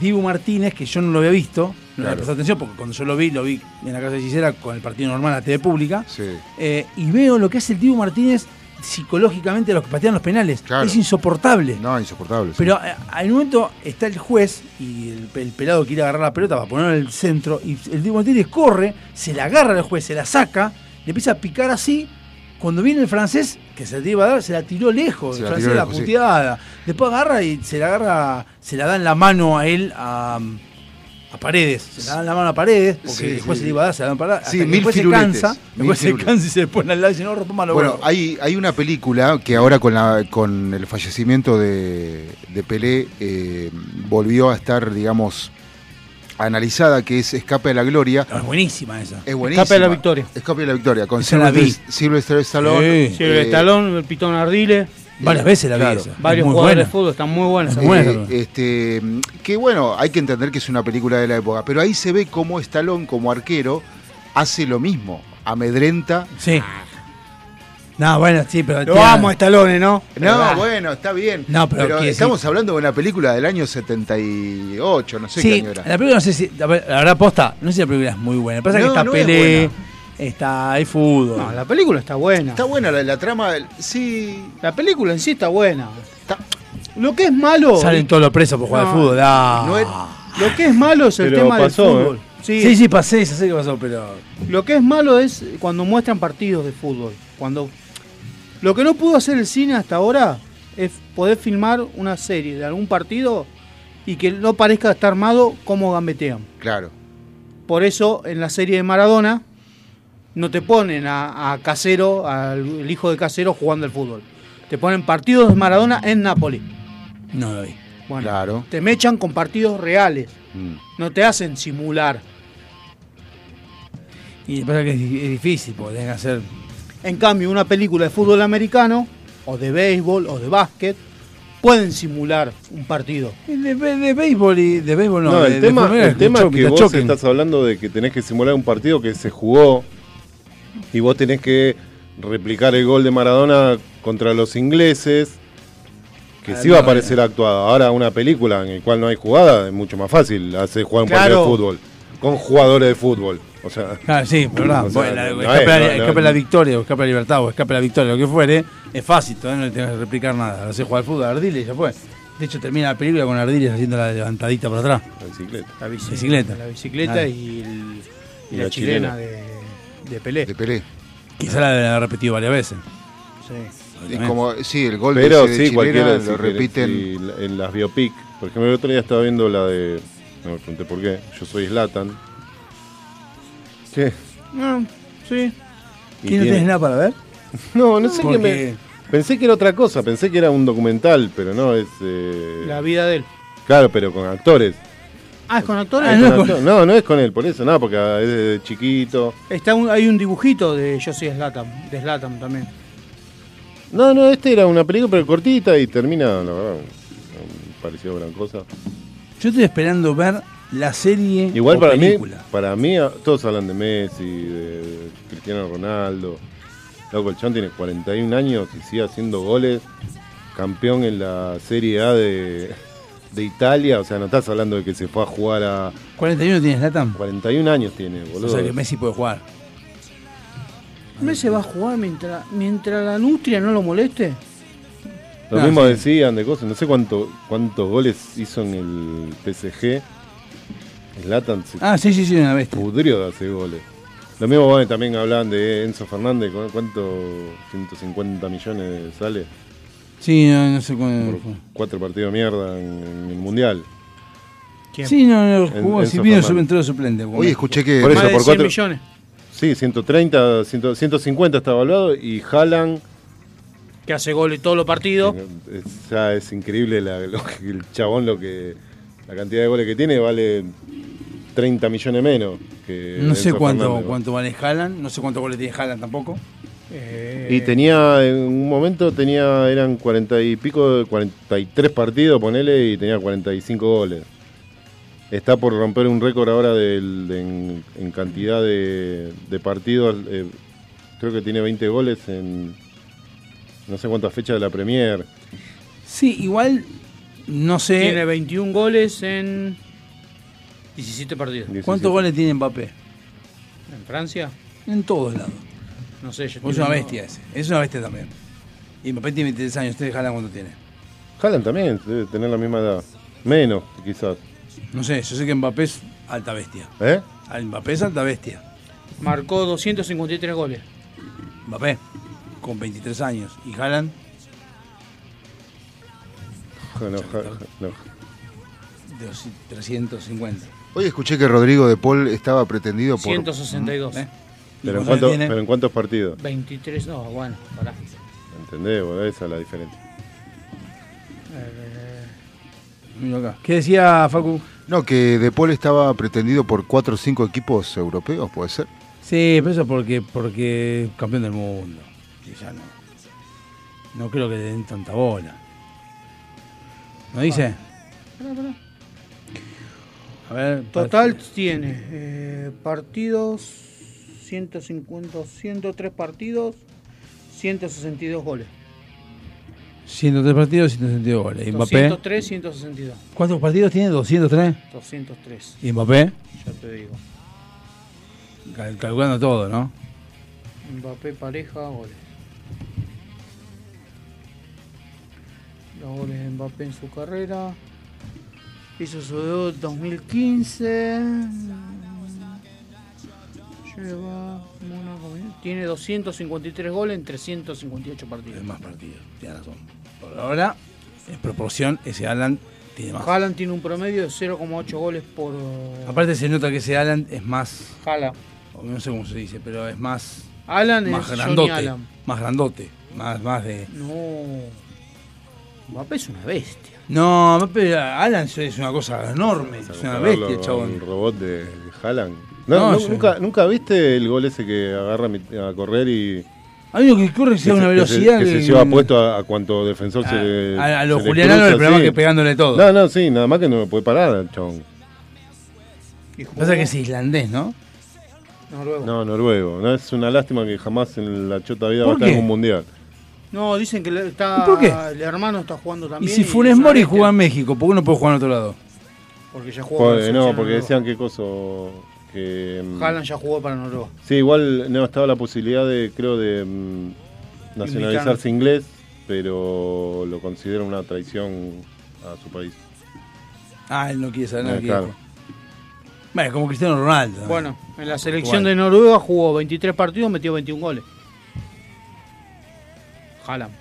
S1: Dibu Martínez, que yo no lo había visto, no le
S3: Claro.
S1: había prestado atención, porque cuando yo lo vi, lo vi en la casa de Gisela con el partido normal, la TV pública,
S3: Sí.
S1: eh, y veo lo que hace el Dibu Martínez psicológicamente a los que patean los penales.
S3: Claro.
S1: Es insoportable.
S3: No, insoportable. sí.
S1: Pero eh, un momento está el juez y el, el pelado quiere agarrar la pelota para ponerla en el centro y el Dibu Martínez corre, se la agarra al juez, se la saca, le empieza a picar así. Cuando viene el francés, que se la iba a dar, se la tiró lejos,
S3: Se la
S1: la
S3: sí.
S1: puteada. Después agarra y se la agarra, se la da en la mano a él, a, a Paredes. Se la da en la mano a Paredes, porque
S3: Sí,
S1: después
S3: sí.
S1: se le iba a dar, se la da en Paredes.
S3: Sí,
S1: hasta que después se cansa, después se cansa y se pone al lado y dice, no, rompa los
S3: Bueno,
S1: huevos".
S3: hay, hay una película que ahora con, la, con el fallecimiento de, de Pelé eh, volvió a estar, digamos, analizada, que es Escape de la Gloria.
S1: Es buenísima esa.
S3: Es buenísima.
S5: Escape de la Victoria.
S3: Escape de la Victoria, con
S1: Esa la
S3: Sylvester, Sylvester Stallone.
S1: Sí.
S5: El
S3: eh,
S5: Estalón, el Pitón Ardile.
S1: Varias veces la vi
S3: claro.
S1: esa.
S5: Varios
S1: Muy
S5: jugadores
S1: buena.
S5: de fútbol están muy buenos.
S1: Es
S3: Eh, este, que bueno, hay que entender que es una película de la época, pero ahí se ve cómo Stallone como arquero hace lo mismo, amedrenta.
S1: Sí. No, bueno, sí, pero.
S5: Lo amo a Estalone, ¿no?
S3: No,
S1: ¿Verdad?
S3: bueno, está bien.
S1: No, pero que
S3: estamos hablando de una película del año 78, no sé qué
S1: Sí,
S3: año era.
S1: la película no sé si. La, verdad, posta, no sé si la película es muy buena. Pasa que
S3: No,
S1: está
S3: no
S1: Pelé, está hay fútbol.
S5: No, la película está buena.
S3: Está buena la, la trama, sí.
S5: La película en sí está buena. Lo que es malo.
S1: Salen todos los presos por jugar
S5: No,
S1: al fútbol. ah.
S3: no es-
S5: Lo que es malo es el
S4: Pero
S5: tema
S4: pasó,
S5: del fútbol.
S4: ¿eh?
S5: Sí,
S1: Sí, sí, pasé, ya sé qué pasó, pero.
S5: Lo que es malo es cuando muestran partidos de fútbol. Cuando lo que no pudo hacer el cine hasta ahora es poder filmar una serie de algún partido y que no parezca estar armado como gambetean.
S3: Claro.
S5: Por eso en la serie de Maradona no te ponen a, a Casero, al el hijo de Casero jugando al fútbol. Te ponen partidos de Maradona en Nápoles.
S1: No lo vi.
S5: Bueno,
S3: Claro.
S5: te mechan con partidos reales.
S3: Mm.
S5: No te hacen simular.
S1: Y pasa que es, di- es difícil, porque tenés que hacer.
S5: En cambio, una película de fútbol americano, o de béisbol, o de básquet, pueden simular un partido.
S1: De, de- de béisbol y. De béisbol no.
S4: El
S1: de
S4: tema, el
S1: es
S4: tema que vos
S1: choque.
S4: estás hablando de que tenés que simular un partido que se jugó y vos tenés que replicar el gol de Maradona contra los ingleses, que
S1: Ah,
S4: sí va a
S1: no,
S4: parecer actuada. Ahora una película en la cual no hay jugada es mucho más fácil hacer jugar un partido de fútbol con jugadores de fútbol. O sea,
S1: Ah, sí, verdad.
S4: O sea,
S1: Bueno, la-
S4: no
S1: escape,
S4: es,
S1: a-
S4: no,
S1: escape
S4: no.
S1: a la victoria, o escape la libertad, o escape la victoria, lo que fuere, es fácil, todavía no le tenés que replicar nada. Hacer jugar al fútbol a Ardiles y ya fue. De hecho, termina la película con Ardiles haciendo la levantadita por atrás.
S4: la bicicleta.
S5: La bici-
S1: Bicicleta.
S5: La bicicleta
S1: Ah.
S5: y, el- y
S4: Y
S5: la,
S4: la
S5: chilena,
S4: chilena.
S5: de, de Pelé.
S3: De Pelé.
S1: Quizá la la ha repetido varias veces.
S5: Sí.
S3: Y como, sí, el gol
S4: Pero
S3: de
S4: sí,
S3: chilena
S4: cualquiera
S3: lo repiten.
S4: sí, en las biopic. Por ejemplo, el otro día estaba viendo la de. No me pregunté por qué. Yo soy Slatan. ¿Qué?
S5: Ah, sí.
S4: Y
S1: ¿Quién no
S4: tiene-
S1: tenés nada para ver?
S4: No, no sé qué me. Pensé que era otra cosa, pensé que era un documental, pero no, es. eh,
S5: La vida de él.
S4: Claro, pero con actores.
S5: Ah, es con actores.
S4: Es
S1: no
S4: con
S1: es con-
S4: actores. No, no es con él, por eso, no, porque es de chiquito.
S5: Está un- hay un dibujito de Yo soy Slatan, de Slatan también.
S4: No, no, este era una película, pero cortita y termina, la verdad, no pareció gran cosa.
S1: Yo estoy esperando ver la serie
S4: Igual
S1: o
S4: para
S1: película.
S4: mí, para mí, todos hablan de Messi, de Cristiano Ronaldo. Loco, el Chan tiene 41 años y sigue haciendo goles. Campeón en la Serie A de, de Italia. O sea, no estás hablando de que se fue a jugar a.
S1: 41 tienes Latam.
S4: 41 años tiene, boludo.
S1: O sea que Messi puede jugar.
S5: Messi va a jugar mientras, mientras la Nutria no lo moleste.
S4: Lo
S1: Ah,
S4: mismo
S1: sí.
S4: decían de cosas. No sé cuánto, cuántos goles hizo en el PSG. Zlatan se
S1: Ah, sí, sí, sí, una bestia.
S4: pudrió de hacer goles. Lo mismo bueno, también hablaban de Enzo Fernández. ¿cu- ¿Cuánto? 150 millones sale.
S1: Sí, no, no sé cuándo
S4: cuatro partidos de mierda en, en el mundial.
S1: Sí, no, no,
S4: En-
S1: jugó, si vino
S4: Fernández.
S1: entró de suplente.
S3: Hoy escuché que.
S4: Por eso,
S5: Más de
S4: por
S5: 100
S4: cuatro-
S5: millones.
S4: Sí, 130, 100, 150 está evaluado y Haaland
S5: Que hace goles todos los partidos.
S4: es, ya es increíble la- lo que- el chabón lo que la cantidad de goles que tiene vale 30 millones menos que
S1: No sé cuánto,
S4: Fernández.
S1: cuánto vale Haaland, no sé cuántos goles tiene Haaland tampoco.
S5: Eh,
S4: Y tenía, en un momento tenía, eran 40 y pico, 43 partidos, ponele, y tenía 45 goles. está por romper un récord ahora del- de- en, en cantidad de, de partidos. eh, creo que tiene 20 goles en no sé cuántas fechas de la Premier.
S1: Sí, igual no sé.
S5: Tiene 21 goles en 17 partidos.
S1: ¿Cuántos goles tiene Mbappé?
S5: ¿En Francia?
S1: En todos lados.
S5: No sé, yo
S1: Es una bestia ese. Es una bestia también. Y Mbappé tiene 23 años. ¿Ustedes Haaland cuánto tiene?
S4: Haaland también debe tener la misma edad. Menos, quizás.
S1: No sé, yo sé que Mbappé es alta bestia.
S4: ¿Eh?
S1: Al Mbappé es alta bestia.
S5: Marcó 253 goles.
S1: Mbappé, con 23 años. ¿Y Haaland?
S4: No, no.
S1: Los 350.
S3: Hoy escuché que Rodrigo de Paul estaba pretendido por.
S5: 162.
S1: ¿Eh?
S4: Pero en, cuánto- pero en cuántos partidos?
S5: 23, no, bueno, pará.
S4: ¿Entendés? boludo? Esa es la diferencia.
S5: Eh,
S1: Mira acá. ¿Qué decía Facu?
S3: No, que de Paul estaba pretendido por cuatro o cinco equipos europeos, puede ser.
S1: Sí, pero eso porque, porque campeón del mundo. Y ya no. No creo que le den tanta bola. ¿No dice?
S5: pará, pará.
S1: A ver.
S5: Total tiene eh, partidos, 150, 103 partidos, 162 goles.
S1: 103 partidos, 162 goles. ¿Y Mbappé?
S5: 203, 162.
S1: ¿Cuántos partidos tiene? 203.
S5: 203.
S1: ¿Y Mbappé?
S5: Ya te digo.
S1: Cal- calculando todo, ¿no?
S5: Mbappé pareja, goles. Los goles de Mbappé en su carrera. Hizo su debut 2015. Lleva. Mónaco, Tiene 253 goles en 358 partidos.
S1: más partidos, tiene razón. Por ahora, en proporción, ese Alan tiene más.
S5: Haaland tiene un promedio de 0,8 goles por.
S1: Aparte se nota que ese Alan es más... O No sé cómo se dice, pero es más...
S5: Alan
S1: más
S5: es Johnny
S1: grandote.
S5: Alan.
S1: Más grandote. Más, más de...
S5: No. Mbappé es una bestia.
S1: No, Alan es una cosa enorme. Es una bestia, chabón.
S4: El robot de, Haaland. No,
S1: No,
S4: no,
S1: sí.
S4: nunca, ¿Nunca viste el gol ese que agarra a correr y.
S1: Hay uno que corre que sea
S4: se-
S1: una
S4: que se-
S1: velocidad
S4: Que se,
S1: que-
S4: lleva puesto a, a cuanto defensor
S1: A-
S4: se le.
S1: a- a lo
S4: se le
S1: Julián Álvarez,
S4: cruza,
S1: el programa
S4: sí.
S1: que pegándole todo.
S4: No, no, sí, nada más que no me puede parar, chabón.
S1: Pasa que es islandés, ¿no?
S5: Noruego.
S4: No, noruego. No, es una lástima que jamás en la chota vida va a
S1: ¿Por
S4: estar en un mundial.
S5: No, dicen que le- está,
S1: ¿Por qué?
S5: el hermano está jugando
S1: Y
S5: también.
S1: si Funes
S5: es una
S1: Mori
S5: bestia.
S1: juega en México, ¿por qué no puede jugar en otro lado?
S5: Porque ya jugó para
S4: Joder, no,
S5: selección
S4: porque
S5: de
S4: decían qué coso. Que, mm.
S5: Haaland ya jugó para Noruega.
S4: Sí, igual no estaba la posibilidad de, creo, de mm, nacionalizarse inglés, pero lo considera una traición a su país.
S1: Ah, él no quiere saber nada.
S4: Eh,
S1: quiere
S4: claro.
S1: jugar. Bueno, como Cristiano Ronaldo. ¿no?
S5: Bueno, en la selección
S1: Igual.
S5: de Noruega jugó 23 partidos, metió 21 goles. Haaland.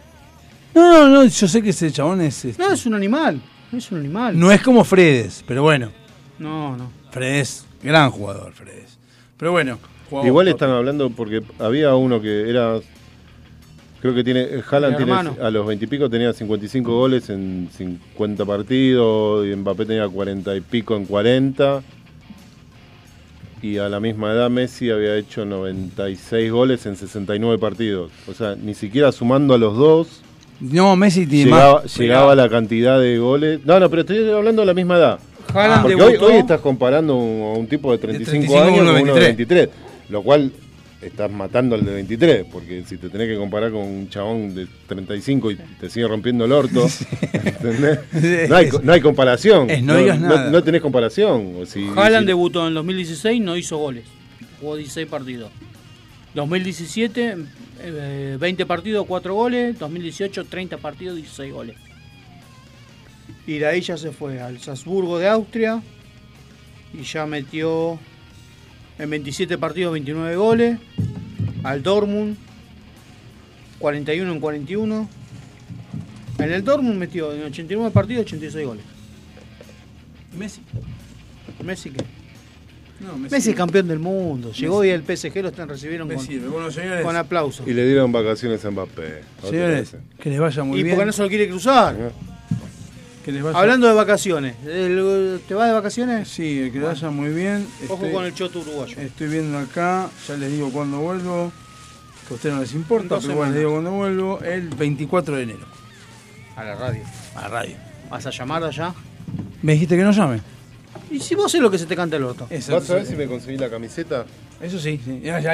S1: No, no, no, yo sé que ese chabón es... este,
S5: No, es un animal. Es un animal.
S1: No es como Fredes, pero bueno.
S5: No, no.
S1: Fredes, gran jugador, Fredes. Pero bueno. jugaba
S4: Igual
S1: por-
S4: están hablando porque había uno que era. Creo que tiene. Haaland tiene, a los 20 y pico tenía 55 goles en 50 partidos. Y Mbappé tenía 40 y pico en 40. Y a la misma edad Messi había hecho 96 goles en 69 partidos. O sea, ni siquiera sumando a los dos.
S1: No, Messi tiene
S4: llegaba,
S1: más.
S4: llegaba la cantidad de goles. No, no, pero estoy hablando de la misma edad.
S5: Haaland
S4: Porque hoy, hoy estás comparando a un tipo de 35,
S1: 35
S4: años
S1: con de
S4: uno de 23. Lo cual estás matando al de 23. Porque si te tenés que comparar con un chabón de 35 y te sigue rompiendo el orto, ¿entendés? No hay, co- no hay comparación.
S1: Es no digas nada.
S4: No, tenés comparación. O si-
S5: Haaland
S4: si-
S5: debutó en 2016, no hizo goles. Jugó 16 partidos. 2017, eh, 20 partidos, 4 goles. 2018, 30 partidos, 16 goles. Y de ahí ya se fue al Salzburgo de Austria. Y ya metió en 27 partidos 29 goles. Al Dortmund, 41 en 41. En el Dortmund metió en 89 partidos 86 goles.
S1: Messi.
S5: Messi qué?
S1: No,
S5: Messi es campeón del mundo. Llegó y el PSG lo están recibieron con,
S1: Messi, bueno, señores.
S5: con aplausos.
S4: Y le dieron vacaciones a Mbappé.
S1: Señores, que les vaya muy
S5: y
S1: bien.
S5: porque no se lo quiere cruzar.
S1: Que les vaya-
S5: Hablando de vacaciones, ¿el- ¿te vas de vacaciones?
S1: Sí, que vaya muy bien.
S5: Ojo
S1: Estoy-
S5: con el choto uruguayo.
S1: Estoy viendo acá, ya les digo cuándo vuelvo. Que a ustedes no les importa, pero igual les digo cuándo vuelvo. El 24 de enero.
S5: A la radio.
S1: A la radio.
S5: ¿Vas a llamar allá?
S1: ¿Me dijiste que no llame?
S5: Y si vos haces lo que se te canta el orto.
S9: Eso,
S4: ¿Vas a ver si me conseguí la camiseta?
S9: Eso sí, sí. Ya, ya,